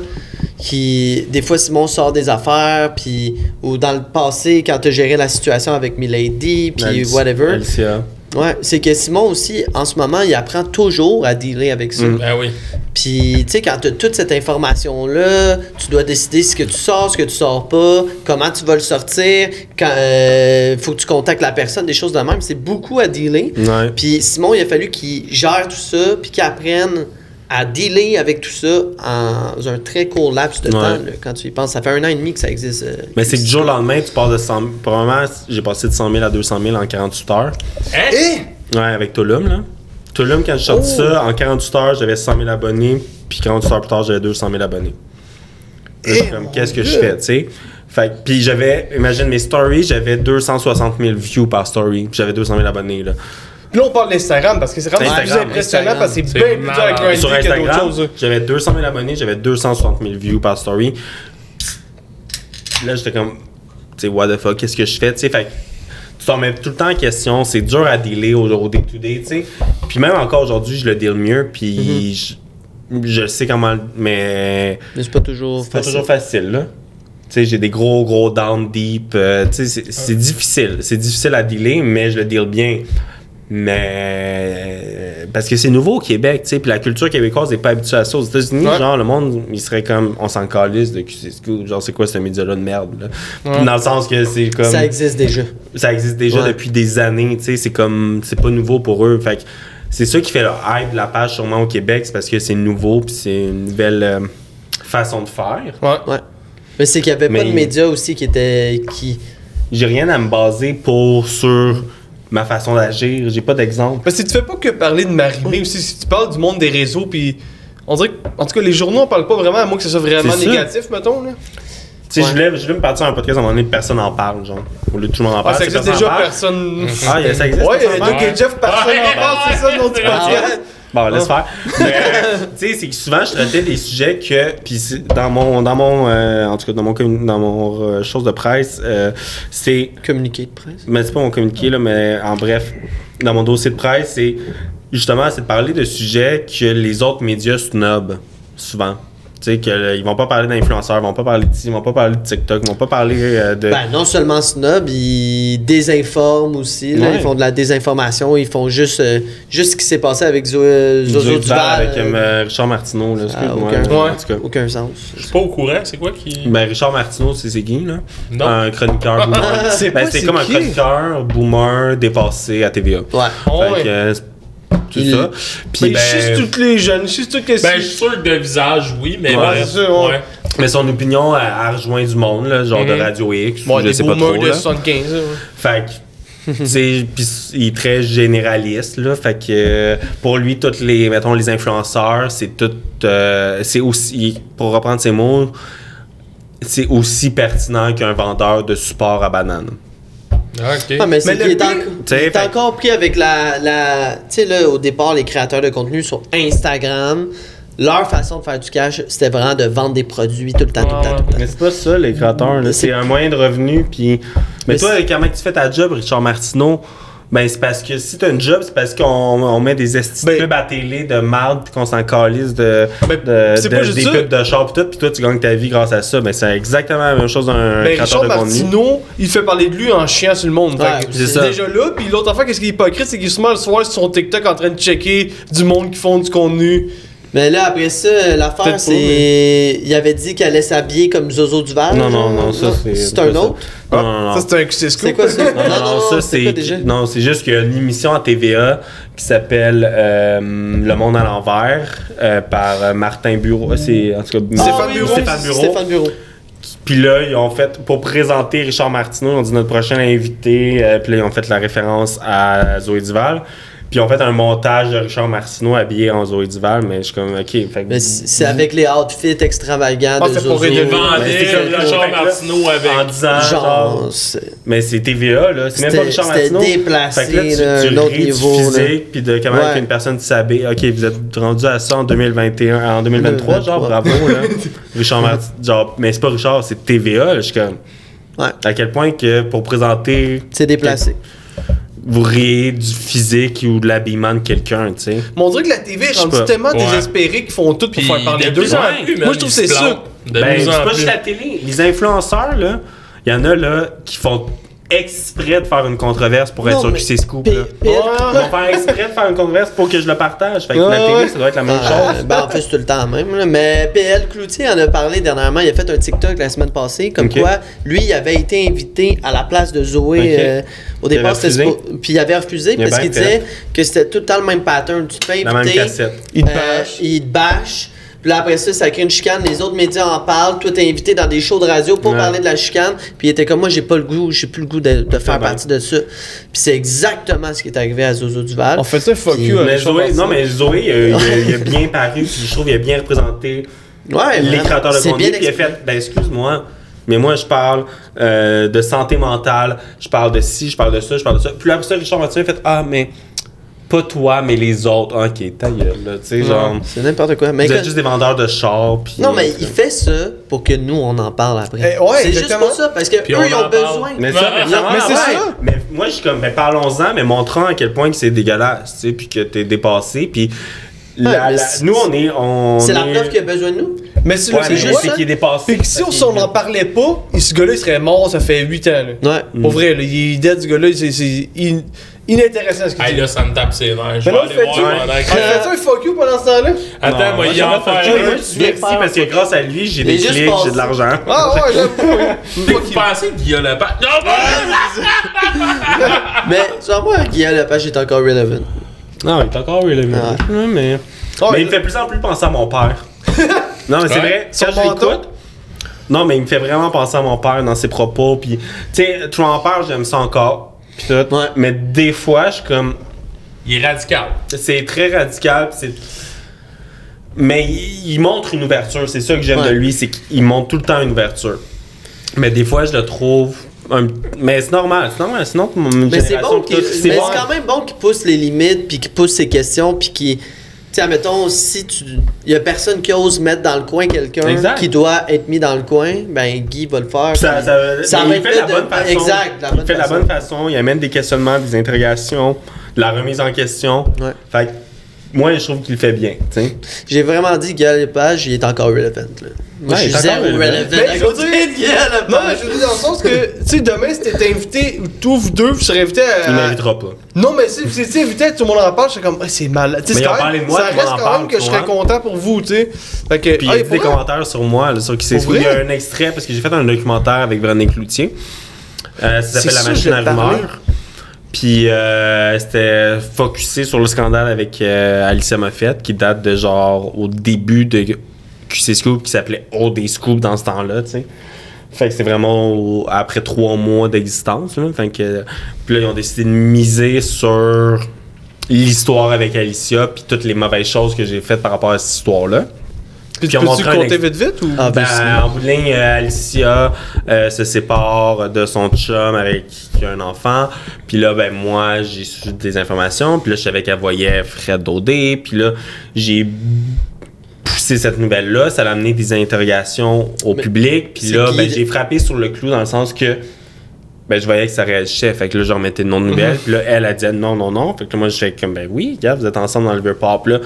qui. Des fois, Simon sort des affaires, puis. Ou dans le passé, quand tu géré la situation avec Milady, puis whatever. Alicia. Ouais, c'est que Simon aussi, en ce moment, il apprend toujours à dealer avec ça. Mm. Ben oui. Puis, tu sais, quand tu as toute cette information-là, tu dois décider ce que tu sors, ce que tu sors pas, comment tu vas le sortir, quand euh, faut que tu contactes la personne, des choses de même. C'est beaucoup à dealer. Ouais. Puis Simon, il a fallu qu'il gère tout ça, puis qu'il apprenne à dealer avec tout ça en un très court laps de Ouais. temps. là, quand tu y penses, ça fait un an et demi que ça existe. euh, Mais c'est que du jour au lendemain, tu passes de 100 000. Probablement, j'ai passé de 100 000 à 200 000 en 48 heures. Hein? Eh! Ouais, avec Tulum, là. Tulum, quand je sorti Oh! ça, en 48 heures, j'avais 100 000 abonnés. Puis 48 heures plus tard, j'avais 200 000 abonnés. J'étais Eh, comme, qu'est-ce que je fais, tu sais? Fait que- puis j'avais, imagine mes stories, j'avais 260 000 views par story. Puis j'avais 200 000 abonnés, là. Puis là, on parle d'Instagram parce que c'est vraiment plus impressionnant Instagram. parce que c'est bien plus dur à grinder que d'autres Instagram, choses. j'avais 200 000 abonnés, j'avais 260 000 views par story. Là, j'étais comme, tu sais, what the fuck, qu'est-ce que je fais, tu sais? Fait que tu t'en mets tout le temps en question, c'est dur à dealer au, au day-to-day, tu sais. Puis même encore aujourd'hui, je le deal mieux, puis je, je sais comment, mais Mais c'est pas toujours c'est pas facile. toujours facile, là. Tu sais, j'ai des gros, gros down deep. euh, tu sais, c'est- c'est difficile. C'est difficile à dealer, mais je le deal bien. Mais. euh, Parce que c'est nouveau au Québec, tu sais, puis la culture québécoise n'est pas habituée à ça. Aux États-Unis, Ouais. genre, le monde, il serait comme. On s'en calisse de QC School. Genre, c'est quoi ce média-là de merde, là? Dans le sens que c'est comme. Ça existe déjà. Ça existe déjà Ouais. depuis des années, tu sais, c'est comme c'est pas nouveau pour eux. Fait que c'est ça qui fait le hype de la page sûrement au Québec, c'est parce que c'est nouveau puis c'est une nouvelle euh, façon de faire. Ouais. Ouais. Mais c'est qu'il y avait pas Mais- de médias aussi qui étaient. qui. J'ai rien à me baser pour sur ma façon d'agir, j'ai pas d'exemple. Parce que tu fais pas que parler de Marimé aussi, si tu parles du monde des réseaux, puis on dirait que, en tout cas, les journaux, on parle pas vraiment, à moins que ce soit vraiment ça. négatif, mettons. Là. Tu sais, Ouais. je, voulais, je voulais me partir à un podcast à un moment donné, personne n'en parle, genre. Au lieu de tout le monde en Ah, parle. ça c'est existe déjà, personne. Ah, il y a- ça existe. Ouais, Doug et Jeff, personne Ouais, en parle, c'est ça, le nom du ouais. podcast. Bon, laisse faire. Mais, tu sais, c'est que souvent, je traitais des sujets que, puis dans mon, dans mon, euh, en tout cas, dans mon, dans mon euh, chose de presse, euh, c'est, communiqués de presse? mais c'est pas mon communiqué, là, mais en bref, dans mon dossier de presse, c'est justement, c'est de parler de sujets que les autres médias snobent, souvent. Tu sais, qu'ils vont pas parler d'influenceurs, ils vont pas parler ils vont pas parler de TikTok, ils vont pas parler euh, de... Ben, non seulement snob, ils désinforment aussi. là, Ouais. ils font de la désinformation. Ils font juste, euh, juste ce qui s'est passé avec Zo- Zozo Zoé Duval. avec euh, Richard Martineau, là, ça a excuse-moi. aucun, en tout cas. aucun sens. Je suis pas au courant, c'est quoi qui. Ben, Richard Martineau, c'est qui, là? Non. Un chroniqueur boomer. C'est ben, c'est c'est comme un chroniqueur boomer dépassé à TVA. Ouais. Que, c'est c'est Il- ça. Puis, Mais ben, juste toutes les jeunes, juste toutes les. Ben, je suis sûr que de visage, oui, mais. Ouais, mais son opinion a, a rejoint du monde, là, genre de Mhm. Radio X, Bon, je des sais pas trop. de Là. 75. là, ouais. Fait que, tu sais, puis il est très généraliste, là. Fait que, euh, pour lui, tous les, mettons, les influenceurs, c'est tout, euh, c'est aussi, pour reprendre ses mots, c'est aussi pertinent qu'un vendeur de support à banane. Ah, ok. Ah, mais Mais est, en- il est encore pris avec la. la tu sais, là, au départ, les créateurs de contenu sur Instagram, leur façon de faire du cash, c'était vraiment de vendre des produits tout le temps, tout le temps, tout le temps. Mais c'est pas ça, les créateurs. C'est- un moyen de revenu. Puis... Mais, Mais toi, comment tu fais ta job, Richard Martineau? Ben, c'est parce que si t'as une job, c'est parce qu'on on met des estis Ben- à télé de marde puis qu'on s'en calisse de, Ben, de, de- pas juste des pubs de char pis tout, puis toi, tu gagnes ta vie grâce à ça. Ben, c'est exactement la même chose d'un Ben, créateur Richard de contenu. Martineau, il fait parler de lui en chiant sur le monde. Ouais, c'est ça. Déjà là, puis l'autre affaire, qu'est-ce qui est hypocrite, c'est qu'il est souvent le soir sur son TikTok en train de checker du monde qui font du contenu. Mais là, après ça, l'affaire, c'est. Il avait dit qu'elle allait s'habiller comme Zozo Duval. Non, non, non, ça, c'est. C'est pas un autre. Non, non, non. Ça, c'est un. C'est quoi ça? Non, non, non, ça c'est quoi c'est. déjà? Non, c'est juste qu'il y a une émission à TVA qui s'appelle euh, Le Monde à l'envers euh, par euh, Martin Bureau. C'est en tout cas Stéphane Ah oui, Bureau. Stéphane Bureau. Stéphane Bureau. Puis là, ils ont fait, pour présenter Richard Martineau, ils ont dit notre prochain invité, euh, puis là, ils ont fait la référence à Zoé Duval. Puis ils ont fait un montage de Richard Martineau habillé en Zoé Duval, mais je suis comme, ok. Fait que- Mais c'est avec les outfits extravagants Ah, de pour comme Richard Martineau avec. en disant, genre, Genre, mais c'est TVA, là. C'est même pas C'était- Richard c'était Martineau. déplacé, Fait que là, tu, là, tu un autre ris du niveau, là. physique, puis de comment Ouais. qu'une personne s'habille. Ok, vous êtes rendu à ça en 2021, en 2023, genre, 2023. bravo, là. Richard Martineau, genre, mais c'est pas Richard, c'est TVA, là. Je suis comme, Ouais. à quel point que pour présenter C'est déplacé. Vous riez du physique ou de l'habillement de quelqu'un, tu sais. Mais on dirait que la TV est rendue tellement Ouais. désespérée qu'ils font tout pour Puis faire parler de d'eux. Moi, je trouve c'est ça. Ben, c'est pas juste la télé. Les influenceurs, là, il y en a, là, qui font exprès de faire une controverse pour être Non, Scoop. P- là. PL Ils vont faire exprès de faire une controverse pour que je le partage. Fait que la télé, ça doit être la même Ah, chose. ben, en fait, c'est tout le temps même. là. Mais PL Cloutier en a parlé dernièrement. Il a fait un TikTok la semaine passée. Comme quoi, lui, il avait été invité à la place de Zoé. Euh, au départ, c'était. Puis il avait refusé Il parce qu'il disait que c'était tout le temps le même pattern. Tu te fais La même cassette. Il te euh, bâche. il te bâche. Puis là, après ça, ça crée une chicane. Les autres médias en parlent. Toi, t'es invité dans des shows de radio pour Ouais. parler de la chicane. Puis il était comme moi, j'ai pas le goût, j'ai plus le goût de, de faire ben. partie de ça. Puis c'est exactement ce qui est arrivé à Zozo Duval. On fait ça, fuck you. Mais avec Sean Zoé, non, mais Zoé, il, a, il a bien paru, puis je trouve qu'il a bien représenté Ouais, les créateurs de C'est contenu, bien puis il a fait, ben excuse-moi, mais moi je parle euh, de santé mentale, je parle de ci, je parle de ça, je parle de ça. Puis après ça, Richard Mathieu a fait, ah, mais pas toi, mais les autres. Ok, ta gueule, là, tu sais, genre, C'est n'importe quoi. Mais vous êtes juste des vendeurs de chars, puis... Non, mais euh, il fait ça pour que nous, on en parle après. Eh, ouais, c'est juste pour ça, parce que Puis eux, on ils ont besoin. Mais ça, mais, Mais c'est ouais. ça. Mais moi, je suis comme, ben parlons-en, mais montrons à quel point que c'est dégueulasse, tu sais, puis que t'es dépassé, puis la- mais la- c'est- nous, on est... On C'est la est- preuve qu'il a besoin de nous. Mais c'est Ouais, mais juste qu'il est dépassé. Fait si on parce s'en qu'il- en parlait pas, il- ce gars-là, il serait mort, ça fait 8 ans. Là. Ouais. Pour vrai, là, il est dead, ce gars-là, in- inintéressant ce qu'il Hey, dit. là, ça me tape ses nerfs. Je Mais vais là, aller fait voir tu pendant Ah, que- fais-tu un fuck you pendant ce temps-là? Attends, moi, il je en pas faire un. un. Merci, parce que grâce à lui, j'ai Mais des juste clics, j'ai de l'argent. Ah ouais, j'aime Puis Vous pensez que Guillaume Lepage. Non, pas Mais, sur moi, Guillaume Lepage est encore relevant. Non, il est encore relevant. Ah. Ouais, mais... Ah, mais il me fait plus en plus penser à mon père. non, mais c'est vrai, Son quand je l'écoute... Non, mais il me fait vraiment penser à mon père dans ses propos. Puis, tu sais, Trumper, j'aime ça encore. Puis tout. Ouais. Mais des fois, je suis comme... Il est radical. C'est très radical. c'est... Mais il, il montre une ouverture. C'est ça que j'aime Ouais. de lui, c'est qu'il montre tout le temps une ouverture. Mais des fois, je le trouve... un- Mais c'est normal, c'est normal. Sinon, mon Mais c'est bon qu'il tout, mais c'est quand même bon qu'il pousse les limites, puis qu'il pousse ses questions, puis qu'il. Sais, admettons, si tu. Il y a personne qui ose mettre dans le coin quelqu'un Exact. qui doit être mis dans le coin, ben Guy va le faire. Ça, puis ça, ça mais va il être fait de la bonne façon. Exact, la il bonne fait de la façon. bonne façon. Il amène des questionnements, des interrogations, de la remise en question. Ouais. Fait que moi, je trouve qu'il le fait bien. J'ai vraiment dit Guy Lepage, il est encore relevant. Là. Moi, Ouais, je il suis est encore zéro relevant. relevant. Mais à je veux côté dire- de Guy Non, mais Lepage. je veux dire dans le sens que, tu sais, demain, si t'étais invité, ou tous vous deux, vous serez invité à. Il m'invitera pas. Non, mais si vous étiez invité, tout le monde en parle, je suis comme, Ah, c'est malade. Tu sais, Mais c'est quand même- moi, ça tout le monde reste en quand même parle, que je serais content pour vous, tu sais. Fait que. Puis ah, il y a des vrai? commentaires sur moi, là, sur qui c'est Il y a un extrait, parce que j'ai fait un documentaire avec Véronique Cloutier. Euh, ça C'est s'appelle La ça, machine à rumeurs. Puis euh, c'était focusé sur le scandale avec euh, Alicia Moffett, qui date de genre au début de QC Scoop, qui s'appelait OD Scoop dans ce temps-là, tu sais. Fait que c'est vraiment après trois mois d'existence. Là. Fait que, puis là, ils ont décidé de miser sur l'histoire avec Alicia, puis toutes les mauvaises choses que j'ai faites par rapport à cette histoire-là. Puis Puis tu peux-tu compter vite vite ou? Ah, Ben, ben, en bout de ligne, euh, Alicia euh, se sépare de son chum avec qui a un enfant. Puis là, ben moi, j'ai su des informations. Puis là, je savais qu'elle voyait Fred Daudé. Puis là, j'ai poussé cette nouvelle-là. Ça a amené des interrogations au Mais public. Puis là, ben, j'ai frappé sur le clou dans le sens que ben, je voyais que ça réagissait. Fait que là, je remettais le nom de nouvelle. Puis là, elle a dit non, non, non. Fait que là, moi, je fais comme, ben oui, gars, vous êtes ensemble dans le vieux pop. Là,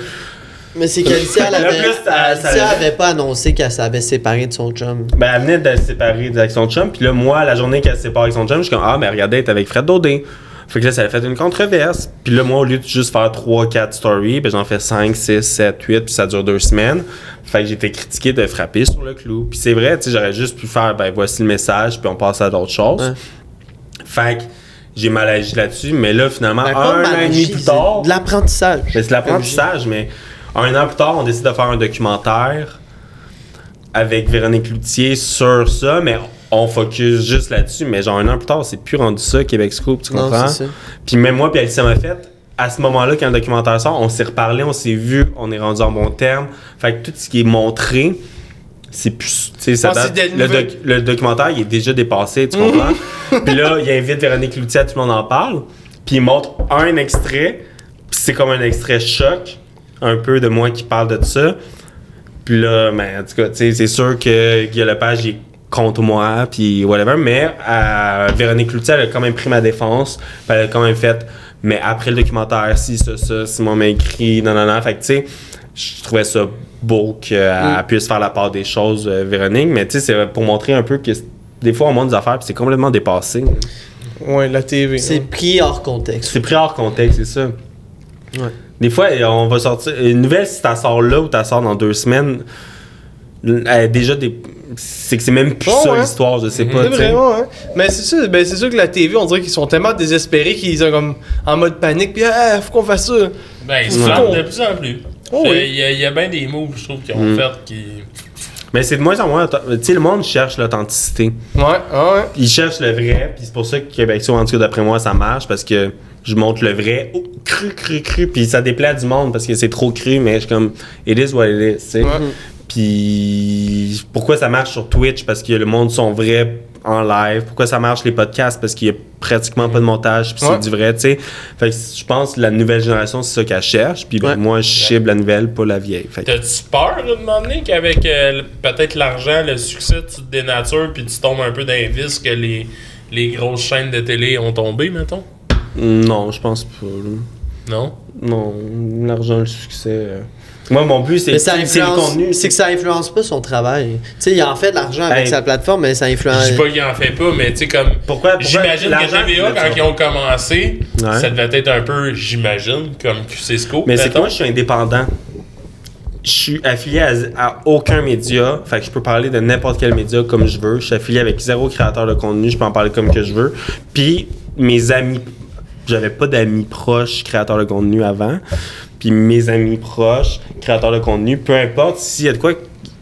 Mais c'est qu'Alicia, elle Là, avait, plus, ça- Alicia ça- avait pas annoncé qu'elle s'avait séparée de son chum. Ben, elle venait de se séparer avec son chum. Puis là, moi, la journée qu'elle se sépare avec son chum, je suis comme, ah, mais regardez, elle est avec Fred Daudé. Fait que là, ça a fait une controverse. Puis là, moi, au lieu de juste faire 3-4 stories, ben, j'en fais 5, 6, 7, 8, puis ça dure deux semaines. Fait que j'ai été critiqué de frapper sur le clou. Puis c'est vrai, tu sais, j'aurais juste pu faire, ben, voici le message, puis on passe à d'autres choses. Fait que j'ai mal agi là-dessus. Mais là, finalement, Ben, un an et demi plus c'est tard. De l'apprentissage. Ben, c'est l'apprentissage, mais un an plus tard, on décide de faire un documentaire avec Véronique Loutier sur ça, mais on focus juste là-dessus. Mais genre un an plus tard, c'est plus rendu ça, Québec Scoop, tu comprends? Puis même moi, puis Alicia m'a fait, à ce moment-là, quand le documentaire sort, on s'est reparlé, on s'est vu, on est rendu en bon terme. Fait que tout ce qui est montré, c'est plus. Tu sais, ça Ah, date- des le, nouvelles- doc- le documentaire, il est déjà dépassé, tu comprends? puis là, il invite Véronique Loutier, tout le monde en parle. Puis il montre un extrait, puis c'est comme un extrait choc, un peu de moi qui parle de ça. Puis là, ben, en tout cas, tu sais, c'est sûr que Guy Lepage, il est contre moi, puis whatever, mais euh, Véronique Loutier, elle a quand même pris ma défense, puis elle a quand même fait, mais après le documentaire, si, ça, ça, Simon m'a écrit, non, non, non, fait que tu sais, je trouvais ça beau qu'elle puisse faire la part des choses, euh, Véronique, mais tu sais, c'est pour montrer un peu que des fois, on montre des affaires, puis c'est complètement dépassé. Ouais, la TV. C'est hein. pris hors contexte. C'est pris hors contexte, c'est ça. Ouais. Des fois, on va sortir. Une nouvelle, si t'en sors là ou t'en sors dans deux semaines, euh, déjà, des... c'est que c'est même plus Oh, ça ouais. l'histoire, je sais pas. C'est vraiment, hein. Mais c'est sûr, ben c'est sûr que la TV, on dirait qu'ils sont tellement désespérés qu'ils sont comme en mode panique, puis ah, faut qu'on fasse ça. Ben, ils se Ouais. de plus en plus. Oh, oui. Il y, a- il y a bien des moves, je trouve, qu'ils ont Mm. fait qui. Mais c'est de moins en moins. Tu sais, le monde cherche l'authenticité. Ouais, ouais. Ils cherchent le vrai, puis c'est pour ça que Québec en tout cas, d'après moi, ça marche, parce que je montre le vrai, oh, cru, cru, cru, puis ça déplaît à du monde parce que c'est trop cru, mais je suis comme, it is what it is, tu sais. Puis pourquoi ça marche sur Twitch? Parce que le monde sont vrais en live. Pourquoi ça marche les podcasts? Parce qu'il y a pratiquement pas de montage, puis Ouais. c'est du vrai, tu sais. Fait que je pense que la nouvelle génération, c'est ça qu'elle cherche, puis ben, Ouais. moi, je cible la nouvelle, pas la vieille. Fait que- T'as-tu peur, de moment donné, qu'avec euh, peut-être l'argent, le succès, tu te dénatures puis tu tombes un peu dans les vices que les, les grosses chaînes de télé ont tombé, mettons? Non, je pense pas. Non? Non, l'argent, le succès. euh. Moi, mon but, c'est c'est le influence. contenu. C'est que ça influence pas son travail. Tu sais, il en fait de l'argent avec Hey. sa plateforme, mais ça influence. Je dis pas qu'il en fait pas, mais tu sais, comme. Pourquoi- pourquoi J'imagine que TVA, quand ils ont commencé, Ouais. ça devait être un peu, j'imagine, comme QCSCO. Mais c'est que moi, je suis indépendant. Je suis affilié à, à aucun média. Fait que je peux parler de n'importe quel média comme je veux. Je suis affilié avec zéro créateur de contenu. Je peux en parler comme que je veux. Puis mes amis, j'avais pas d'amis proches créateurs de contenu avant. Puis mes amis proches créateurs de contenu, peu importe s'il y a de quoi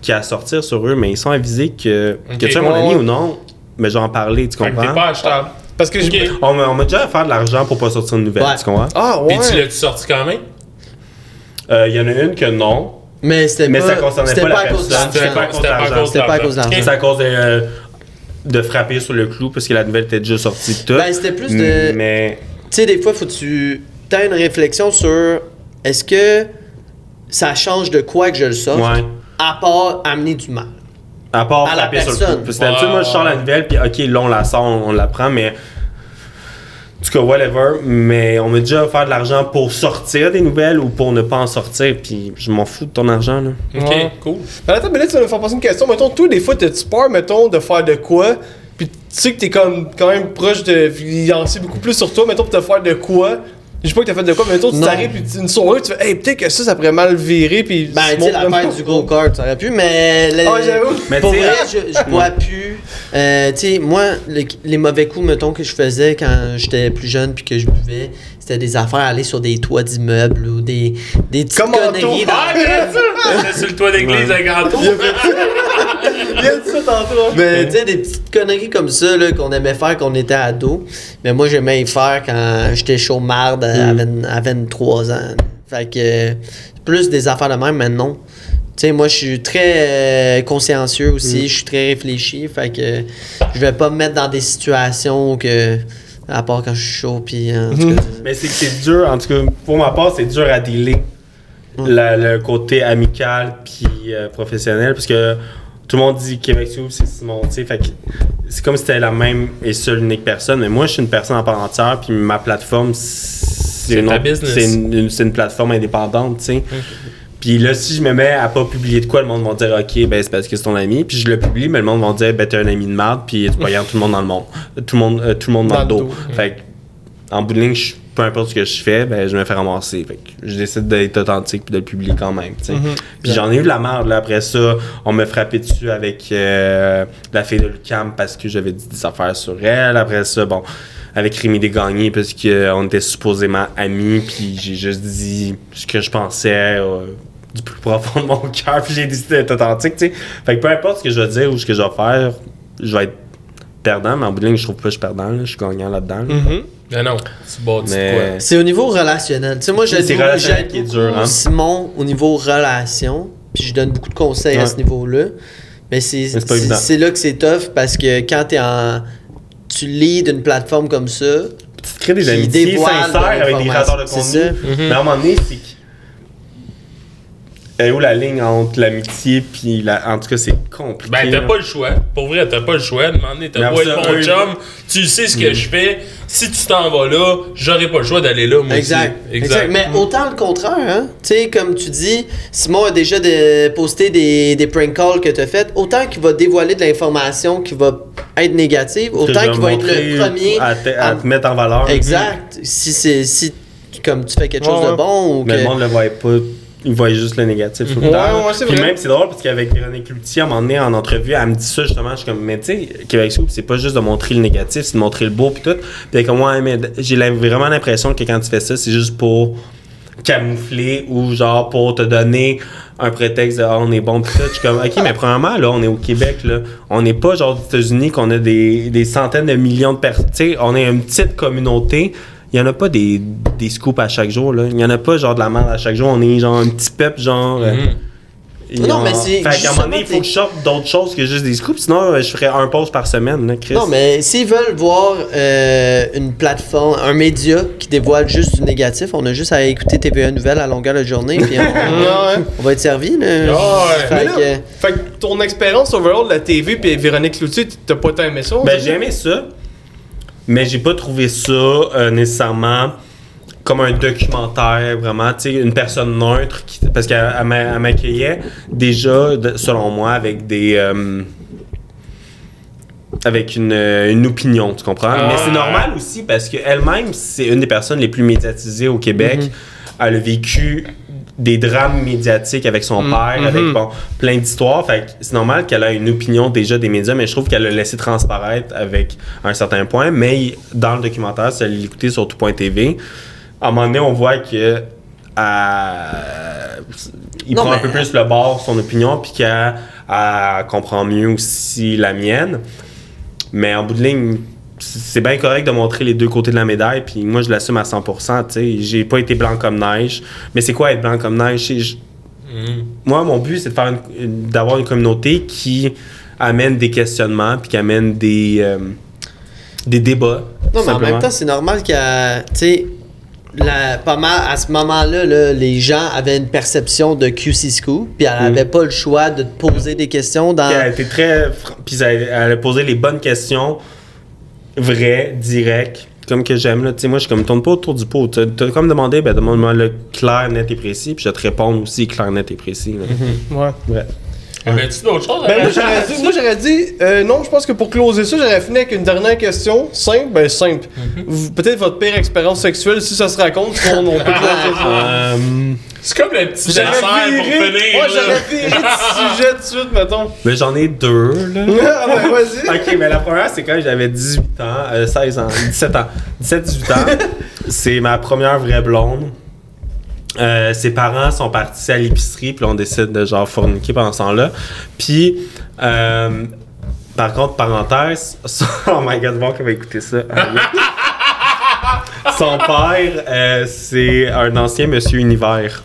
qui a à sortir sur eux, mais ils sont avisés que, que tu es mon Ouais, ami ouais. ou non, mais je vais en parler, tu Fait que comprends? pas. Parce que. On m'a on m'a déjà fait de l'argent pour pas sortir une nouvelle, Ouais. tu comprends? Ah Puis tu ouais. l'as-tu sorti quand même? Euh, Il y en a une que non. Mais c'était Mais pas. ça concernait c'était pas la à personne. C'était pas à cause C'était pas à d'argent. cause C'était pas à cause d'argent. à de, euh, de frapper sur le clou parce que la nouvelle était déjà sortie de tout. Ben, c'était plus de- Mais sais, des fois, faut que tu aies une réflexion sur est-ce que ça change de quoi que je le sorte, ouais. à part amener du mal. À part À la frapper sur le personne. Parce que d'habitude, moi, je sors la nouvelle, puis ok, là, on la sort, on, on la prend, mais. En tout cas, whatever. Mais on m'a déjà offert de l'argent pour sortir des nouvelles ou pour ne pas en sortir, puis je m'en fous de ton argent, là. Ok, Ouais. cool. Mais attends, mais là, tu vas me faire passer une question. Mettons, toi, des fois, t'as-tu peur, mettons, de faire de quoi? Puis tu sais que t'es comme quand même proche de. Il en sait beaucoup plus sur toi, mettons, pour te faire de quoi? Je sais pas que t'as fait de quoi, mais mettons, tu t'arrives, puis tu- une soirée, tu fais, hey, peut-être que ça, ça pourrait mal virer, puis. Ben, tu sais, l'affaire du gros card, ça aurait pu, mais. le- Ah, j'avoue. Mais pour vrai, je, je pourrais plus. Euh, tu sais, moi, le- les mauvais coups, mettons, que je faisais quand j'étais plus jeune puis que je buvais, c'était des affaires à aller sur des toits d'immeubles ou des, des petites Comme Anto. conneries. dans- Ah, bien sûr! Sur le toit d'église Ouais. à A dit ça tantôt. Mais tu sais, des petites conneries comme ça là, qu'on aimait faire quand on était ado. Mais moi, j'aimais y faire quand j'étais chaud marde à, à 20 à 23 ans. Fait que plus des affaires de même, mais non. Tu sais, moi, je suis très euh, consciencieux aussi, je suis très réfléchi. Fait que je vais pas me mettre dans des situations que. À part quand je suis chaud, puis en tout cas. Mais c'est que c'est dur, en tout cas, pour ma part, c'est dur à dealer. La- le côté amical puis euh, professionnel, parce que tout le monde dit Québec c'est Simon, tu sais, c'est comme si c'était la même et seule unique personne, mais moi, je suis une personne en part entière, puis ma plateforme, c'est une, une, une- c'est une plateforme indépendante, tu sais. Puis là, si je me mets à pas publier de quoi, le monde va dire OK, ben c'est parce que c'est ton ami. Puis je le publie, mais le monde va dire ben t'es un ami de merde, puis tu regardes tout le monde dans le monde. Tout le monde, euh, tout le monde dans, le dos. Fait que, en bout de ligne, je- peu importe ce que je fais, ben je me fais ramasser. Fait que je décide d'être authentique puis de le publier quand même. sais. Puis j'en ai eu de la merde là. Après ça, on me frappé dessus avec euh, la fille de Lucam parce que j'avais dit des affaires sur elle. Après ça, bon, avec Rémi Desgagnés parce qu'on était supposément amis. Puis j'ai juste dit ce que je pensais. euh, du plus profond de mon cœur, puis j'ai décidé d'être authentique, tu sais. Fait que peu importe ce que je vais dire ou ce que je vais faire, je vais être perdant, mais en bout de ligne, je trouve pas que je suis perdant, là. je suis gagnant là-dedans. là. Mhm. Mais non, tu bâtis Mais- quoi? C'est au niveau relationnel. Tu sais, moi, j'aide qui est dur, hein. Simon au niveau relation, puis je donne beaucoup de conseils à ce niveau-là. Mais c'est là que c'est tough parce que quand t'es en. Tu leads une plateforme comme ça, tu crées des qui amitiés dévoile sincères avec des créateurs de contenu. C'est ça. Mais à un moment donné, c'est où la ligne entre l'amitié puis la. En tout cas, c'est compliqué. Ben, t'as pas le choix. Pour vrai, t'as pas le choix. À un moment donné, Mais t'as beau être mon chum, tu sais ce que je fais. Si tu t'en vas là, j'aurais pas le choix d'aller là, moi Exact. aussi. exact. Mais autant le contraire, hein. Tu sais, comme tu dis, Simon a déjà de- posté des, des prank calls que tu as fait. Autant qu'il va dévoiler de l'information qui va être négative, autant qu'il va être le premier. À te, à à- te mettre en valeur. Exact. Si c'est. Si, comme tu fais quelque chose Ouais, de bon ou Mais que. le monde le voyait pas. Il voyait juste le négatif tout le Ouais, temps. ouais, c'est Puis vrai. même, c'est drôle parce qu'avec Véronique Loutier, à un moment donné, en entrevue, elle me dit ça justement. Je suis comme, mais tu sais, Québec Soup, c'est pas juste de montrer le négatif, c'est de montrer le beau puis tout. Puis comme, ouais, mais j'ai vraiment l'impression que quand tu fais ça, c'est juste pour camoufler ou genre pour te donner un prétexte de Ah, on est bon pis tout. Je suis comme ok mais premièrement là on est au Québec là on n'est pas genre aux États-Unis qu'on a des, des centaines de millions de personnes tu sais on est une petite communauté il y en a pas des, des scoops à chaque jour là il y en a pas genre de la merde à chaque jour on est genre un petit peuple genre euh, Mhm. Non, mais c'est fait qu'à un moment donné il faut que je sorte d'autres choses que juste des scoops sinon euh, je ferais un post par semaine là Chris Non, mais s'ils veulent voir euh, une plateforme, un média qui dévoile juste du négatif, on a juste à écouter TVA Nouvelles à longueur de journée, puis on, Ouais. on va être servi. Là. Ah ouais. Fait Mais là, que- fait que ton expérience overall de la TV puis Véronique Cloutier, t'as pas tant aimé ça? Ben, j'ai aimé ça, mais j'ai pas trouvé ça euh, nécessairement comme un documentaire, vraiment, tu sais, une personne neutre, qui, parce qu'elle elle m'a- elle m'accueillait déjà, selon moi, avec des... euh, avec une, une opinion, tu comprends? Ah. Mais c'est normal aussi parce qu'elle-même, c'est une des personnes les plus médiatisées au Québec. Elle a vécu des drames médiatiques avec son Mhm. père, avec Mhm. bon, plein d'histoires. Fait c'est normal qu'elle ait une opinion déjà des médias, mais je trouve qu'elle l'a laissé transparaître avec un certain point. Mais dans le documentaire, si elle l'écoutait sur tout.tv, à un moment donné, on voit que il Non, prend un peu plus le bord, son opinion, puis qu'elle elle comprend mieux aussi la mienne. Mais en bout de ligne, c'est bien correct de montrer les deux côtés de la médaille, puis moi je l'assume à 100%. Tu sais, j'ai pas été blanc comme neige. Mais c'est quoi être blanc comme neige? Je- Mhm. moi, mon but, c'est de faire une- une- d'avoir une communauté qui amène des questionnements, puis qui amène des, euh, des débats. Non, mais en même temps, c'est normal a. Tu sais, la- pas mal, à ce moment-là, là, les gens avaient une perception de QC School, puis elle Mm. avait pas le choix de te poser des questions dans. Puis elle était très. Puis elle, elle a posé les bonnes questions, vraies, directes, comme que j'aime. là. Tu sais, moi, je comme tourne pas autour du pot. Tu as comme demandé, ben demande-moi le clair, net et précis, puis je te répondre aussi clair, net et précis. là. Ouais. Ouais. Avais-tu d'autres choses? Ben, moi, avant? j'aurais dit, moi, j'aurais dit euh, non, je pense que pour closer ça, j'aurais fini avec une dernière question. Simple, ben simple. Vous- Peut-être votre pire expérience sexuelle, si ça se raconte, on, on peut closer ça. Euh, C'est comme le petit dessert pour viré, finir. ouais, là. j'aurais viré de sujet de suite, mettons. mais j'en ai deux, là. ah ben, vas-y. ok, mais la première, c'est quand j'avais 18 ans, euh, 16 ans, 17 ans. 17-18 ans. c'est ma première vraie blonde. Euh, ses parents sont partis à l'épicerie, puis on décide de genre forniquer pendant ce temps-là. Puis, euh, par contre, parenthèse, son- oh my god, bon qu'on va écouter ça. son père, euh, c'est un ancien monsieur univers.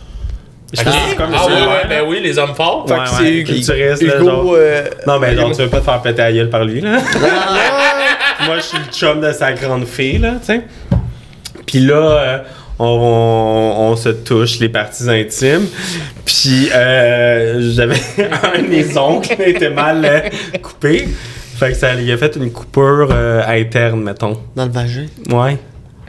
Je comme Ah monsieur ouais, ben oui, les hommes forts. Fait Ouais, que ouais, c'est culturiste, là, Hugo, genre. euh, Non, mais genre, tu veux pas te faire péter la gueule par lui, là? Moi, je suis le chum de sa grande fille, là, tu sais. Puis là, on, on se touche les parties intimes. Puis euh, j'avais un de mes oncles qui était mal euh, coupé. Fait que ça lui a fait une coupure euh, interne, mettons. Dans le vagin? Ouais.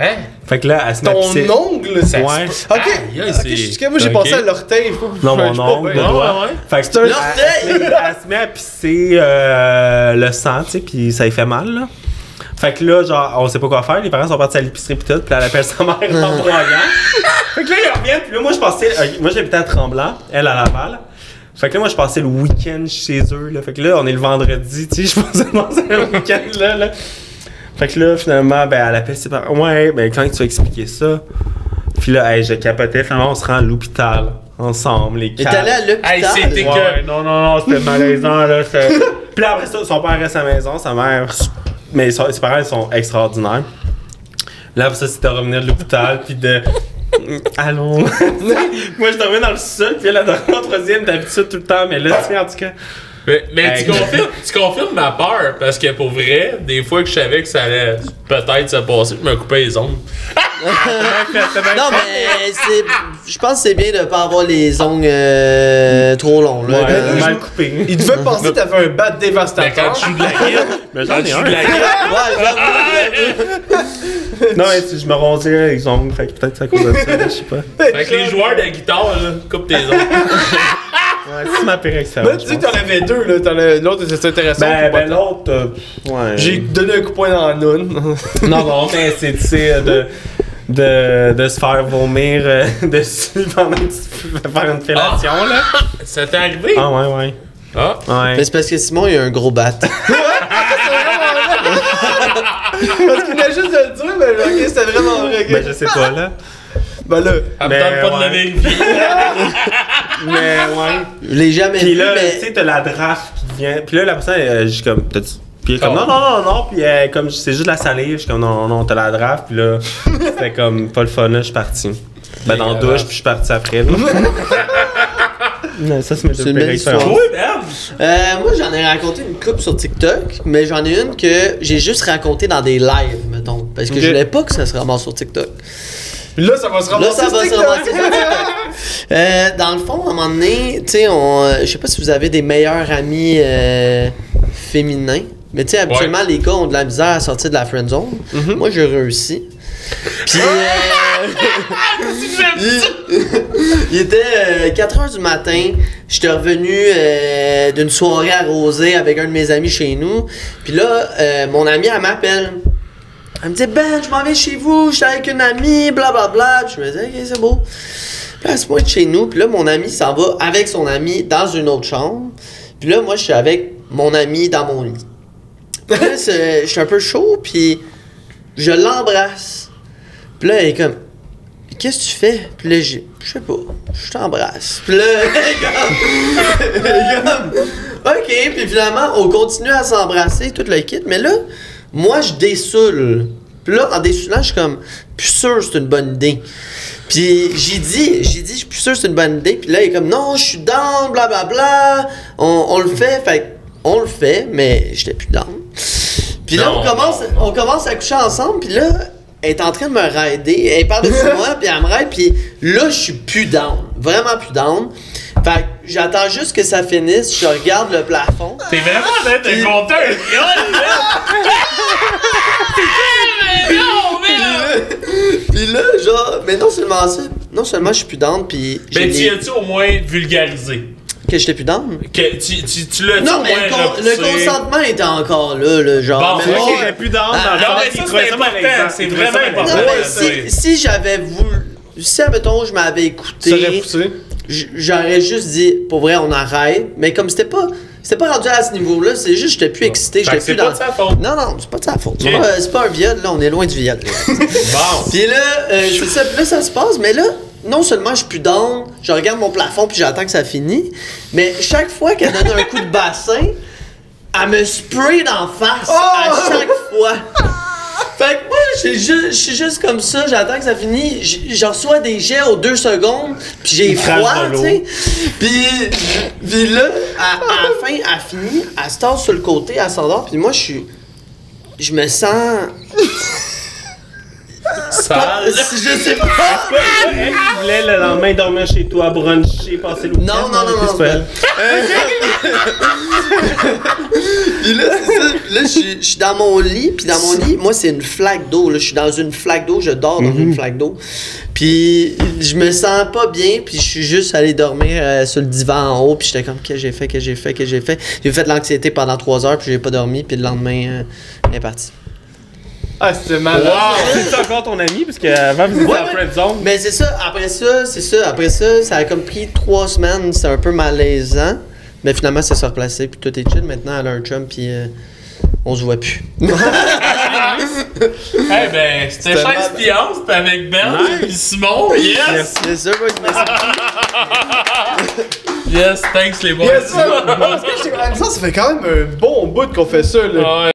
Hein? Fait que là, elle se met à ton pisser- ongle, ça Ouais. se Ok, Aïe, aïe, ok, c'est- je suis- moi j'ai ok. pensé à l'orteil. Non, mon ongle, le doigt. Ouais, ouais. Fait que C'est un elle- orteil! Elle, elle se met à pisser euh, le sang, tu sais, puis ça lui fait mal, là. Fait que là, genre, on sait pas quoi faire. Les parents sont partis à l'épicerie pis tout, puis elle appelle sa mère en broyant. fait que là, ils reviennent, puis là, moi, je passais. euh, moi, j'habitais à Tremblant, elle à Laval. Fait que là, moi, je passais le week-end chez eux, là. Fait que là, on est le vendredi, tu sais, je pensais passer le week-end, là, là. Fait que là, finalement, ben, elle appelle ses parents. Ouais, ben, quand tu vas expliquer ça? Puis là, hey, je capotais. Finalement, on se rend à l'hôpital, ensemble, les Et quatre. t'allais à l'hôpital? Hey, c'était Ouais, que. ouais, non, non, non, c'était malaisant, là. Puis là, après ça, son père reste à la maison, sa mère. Mais ses parents, ils sont extraordinaires. Là, ça, c'était de revenir de l'hôpital, puis de. Allons. Moi, je dormais dans le sol, puis elle, elle dormait en troisième, d'habitude tout le temps, mais là, tu sais, en tout cas. Mais, mais tu, confirmes, tu confirmes ma peur, parce que pour vrai, des fois que je savais que ça allait peut-être se passer, je me coupais les ongles. Non, mais c'est. Je pense que c'est bien de pas avoir les ongles euh, trop longs. Là. Ouais, Euh, mal coupé. Il devait penser que t'avais un bat Mais dévastateur. quand tu joues de la guitare, Mais quand j'en tu ai joues un. de la Ouais. Non, mais si je me avec les ongles, fait que peut-être c'est à cause de ça, je sais pas. fait que les joueurs de guitare, là, coupent tes ongles. Ouais, c'est ma pire expérience. tu que t'en avais deux, là. T'en as- L'autre, c'était intéressant. Ben, ben l'autre, euh, ouais. J'ai donné un coup de poing dans la noune. Non, non, mais c'est, tu sais, euh, de, de, de se faire vomir euh, dessus pendant que tu fais faire une fellation, là. Ça t'est arrivé? Ah, ouais, ouais. Ah. Mais Ouais. c'est parce que Simon, il a un gros bat. Parce qu'il venait juste de le dire, mais ok, c'était vraiment vrai. Ben, je sais pas, là. Ben là. Elle me tente pas de ouais. le vérifier. Mais, ouais. Je l'ai jamais Puis vu, là, mais. tu sais, t'as la draft qui vient. Puis là, la personne, elle, je suis comme, t'as-tu. Puis elle est comme, Oh. non, non, non, non. Puis elle, comme, c'est juste de la salive. Je suis comme, non, non, t'as la draft. Puis là, c'était comme, pas le fun, là, je suis parti. Ben, dans la douche, puis je suis parti après, là. Non, ça, c'est une belle histoire. Oui, merde! Euh, moi, j'en ai raconté une coupe sur TikTok, mais j'en ai une que j'ai juste raconté dans des lives, mettons. Parce que je voulais pas que ça se ramasse sur TikTok. Là, ça va se Là, ramasser. ça va se ramasser. Euh, dans le fond, à un moment donné, tu sais, on, euh, je sais pas si vous avez des meilleurs amis euh, féminins, mais tu sais, habituellement, les gars ont de la misère à sortir de la friend zone. Moi, j'ai réussi. Puis, euh, il, il était 4h du matin. J'étais revenu euh, d'une soirée arrosée avec un de mes amis chez nous. Puis là, euh, mon ami, elle m'appelle. Elle me dit Ben, je m'en vais chez vous, j'étais avec une amie, blablabla. Puis je me dis Ok, c'est beau. Se pointe chez nous. Puis là, mon ami s'en va avec son ami dans une autre chambre. Puis là, moi, je suis avec mon ami dans mon lit. Puis là, je suis un peu chaud, puis je l'embrasse. Puis là, elle est comme Qu'est-ce que tu fais? Puis là, j'ai Je sais pas, je t'embrasse. Puis là, elle est comme, Ok, puis finalement, on continue à s'embrasser, tout le kit. Mais là, moi, je dessoule. Puis là, en dessoulant, je suis comme, plus sûr que c'est une bonne idée. Puis j'ai dit, j'ai dit, je suis plus sûr que c'est une bonne idée. Puis là, il est comme, non, je suis down, blablabla. On, on le fait. Fait on le fait, mais j'étais plus down. Puis là, on commence, on commence à coucher ensemble. Puis là, elle est en train de me raider. Elle parle de moi, puis elle me raide. Puis là, je suis plus down. Vraiment plus down. Fait que j'attends juste que ça finisse. Je regarde le plafond. T'es vraiment en train de là! Mais non, merde! Puis là, genre, mais non seulement ça, non seulement je suis plus down, puis j'ai Mais tu as-tu au moins vulgarisé? que j'étais plus down. Que tu, tu, tu l'as-tu Non, mais le, con- le consentement était encore là, le genre. Bon, mais était plus down Ah, dans le non, sens mais ça, trouvait c'est ça malaisant. important, c'est Il vraiment malaisant. non, important. mais si, si j'avais voulu. Si, admettons, je m'avais écouté, j'aurais juste dit, pour vrai, on arrête. Mais comme c'était pas. C'était pas rendu à ce niveau-là, c'est juste que j'étais plus excité, j'étais que c'est plus pas dans. de sa faute. Non, non, c'est pas de sa faute. C'est pas- C'est pas un viol, là, on est loin du viol. Bon. Puis là, euh, c'est ça, puis là, ça se passe, mais là, non seulement je suis plus down, je regarde mon plafond puis j'attends que ça finisse, mais chaque fois qu'elle donne un coup de bassin, elle me spray d'en face à chaque fois. Fait que moi, je suis juste comme ça, j'attends que ça finisse, je reçois des jets aux deux secondes, puis j'ai froid, tu sais. Puis, puis là, à, à la fin, elle finit, elle se tasse sur le côté, elle s'endort, puis moi, je suis... Je me sens... Sale. Je sais pas... Qui voulait le lendemain dormir chez toi, bruncher, passer le week-end. Non, non, non, puis non. Puis là, c'est ça. Là, je suis- dans mon lit. Puis dans mon lit, moi, c'est une flaque d'eau. là. Je suis dans une flaque d'eau. Je dors dans une flaque d'eau. Puis je me sens pas bien. Puis je suis juste allé dormir euh, sur le divan en haut. Puis j'étais comme, qu'est-ce que j'ai fait, qu'est-ce que j'ai fait, qu'est-ce que j'ai fait? J'ai fait de l'anxiété pendant trois heures. Puis j'ai pas dormi. Puis le lendemain, euh, elle est partie. Ah, c'était malade. Wow! C'est encore ton ami, parce qu'avant, vous étiez Ouais, en ouais. friend zone. Mais c'est ça. Après ça, c'est ça. Après ça, ça a comme pris trois semaines. C'était un peu malaisant. Mais finalement, ça s'est replacé. Puis tout est chill. Maintenant, elle a un chum. Puis euh, on se voit plus. Eh ben, c'était C'était Chaise mal. Piance, pis avec Ben Nice. Simon, yes! C'est ça, moi, Yes, thanks les boys. Yes, ça, parce que ça fait quand même un bon bout qu'on fait ça, là. Ouais.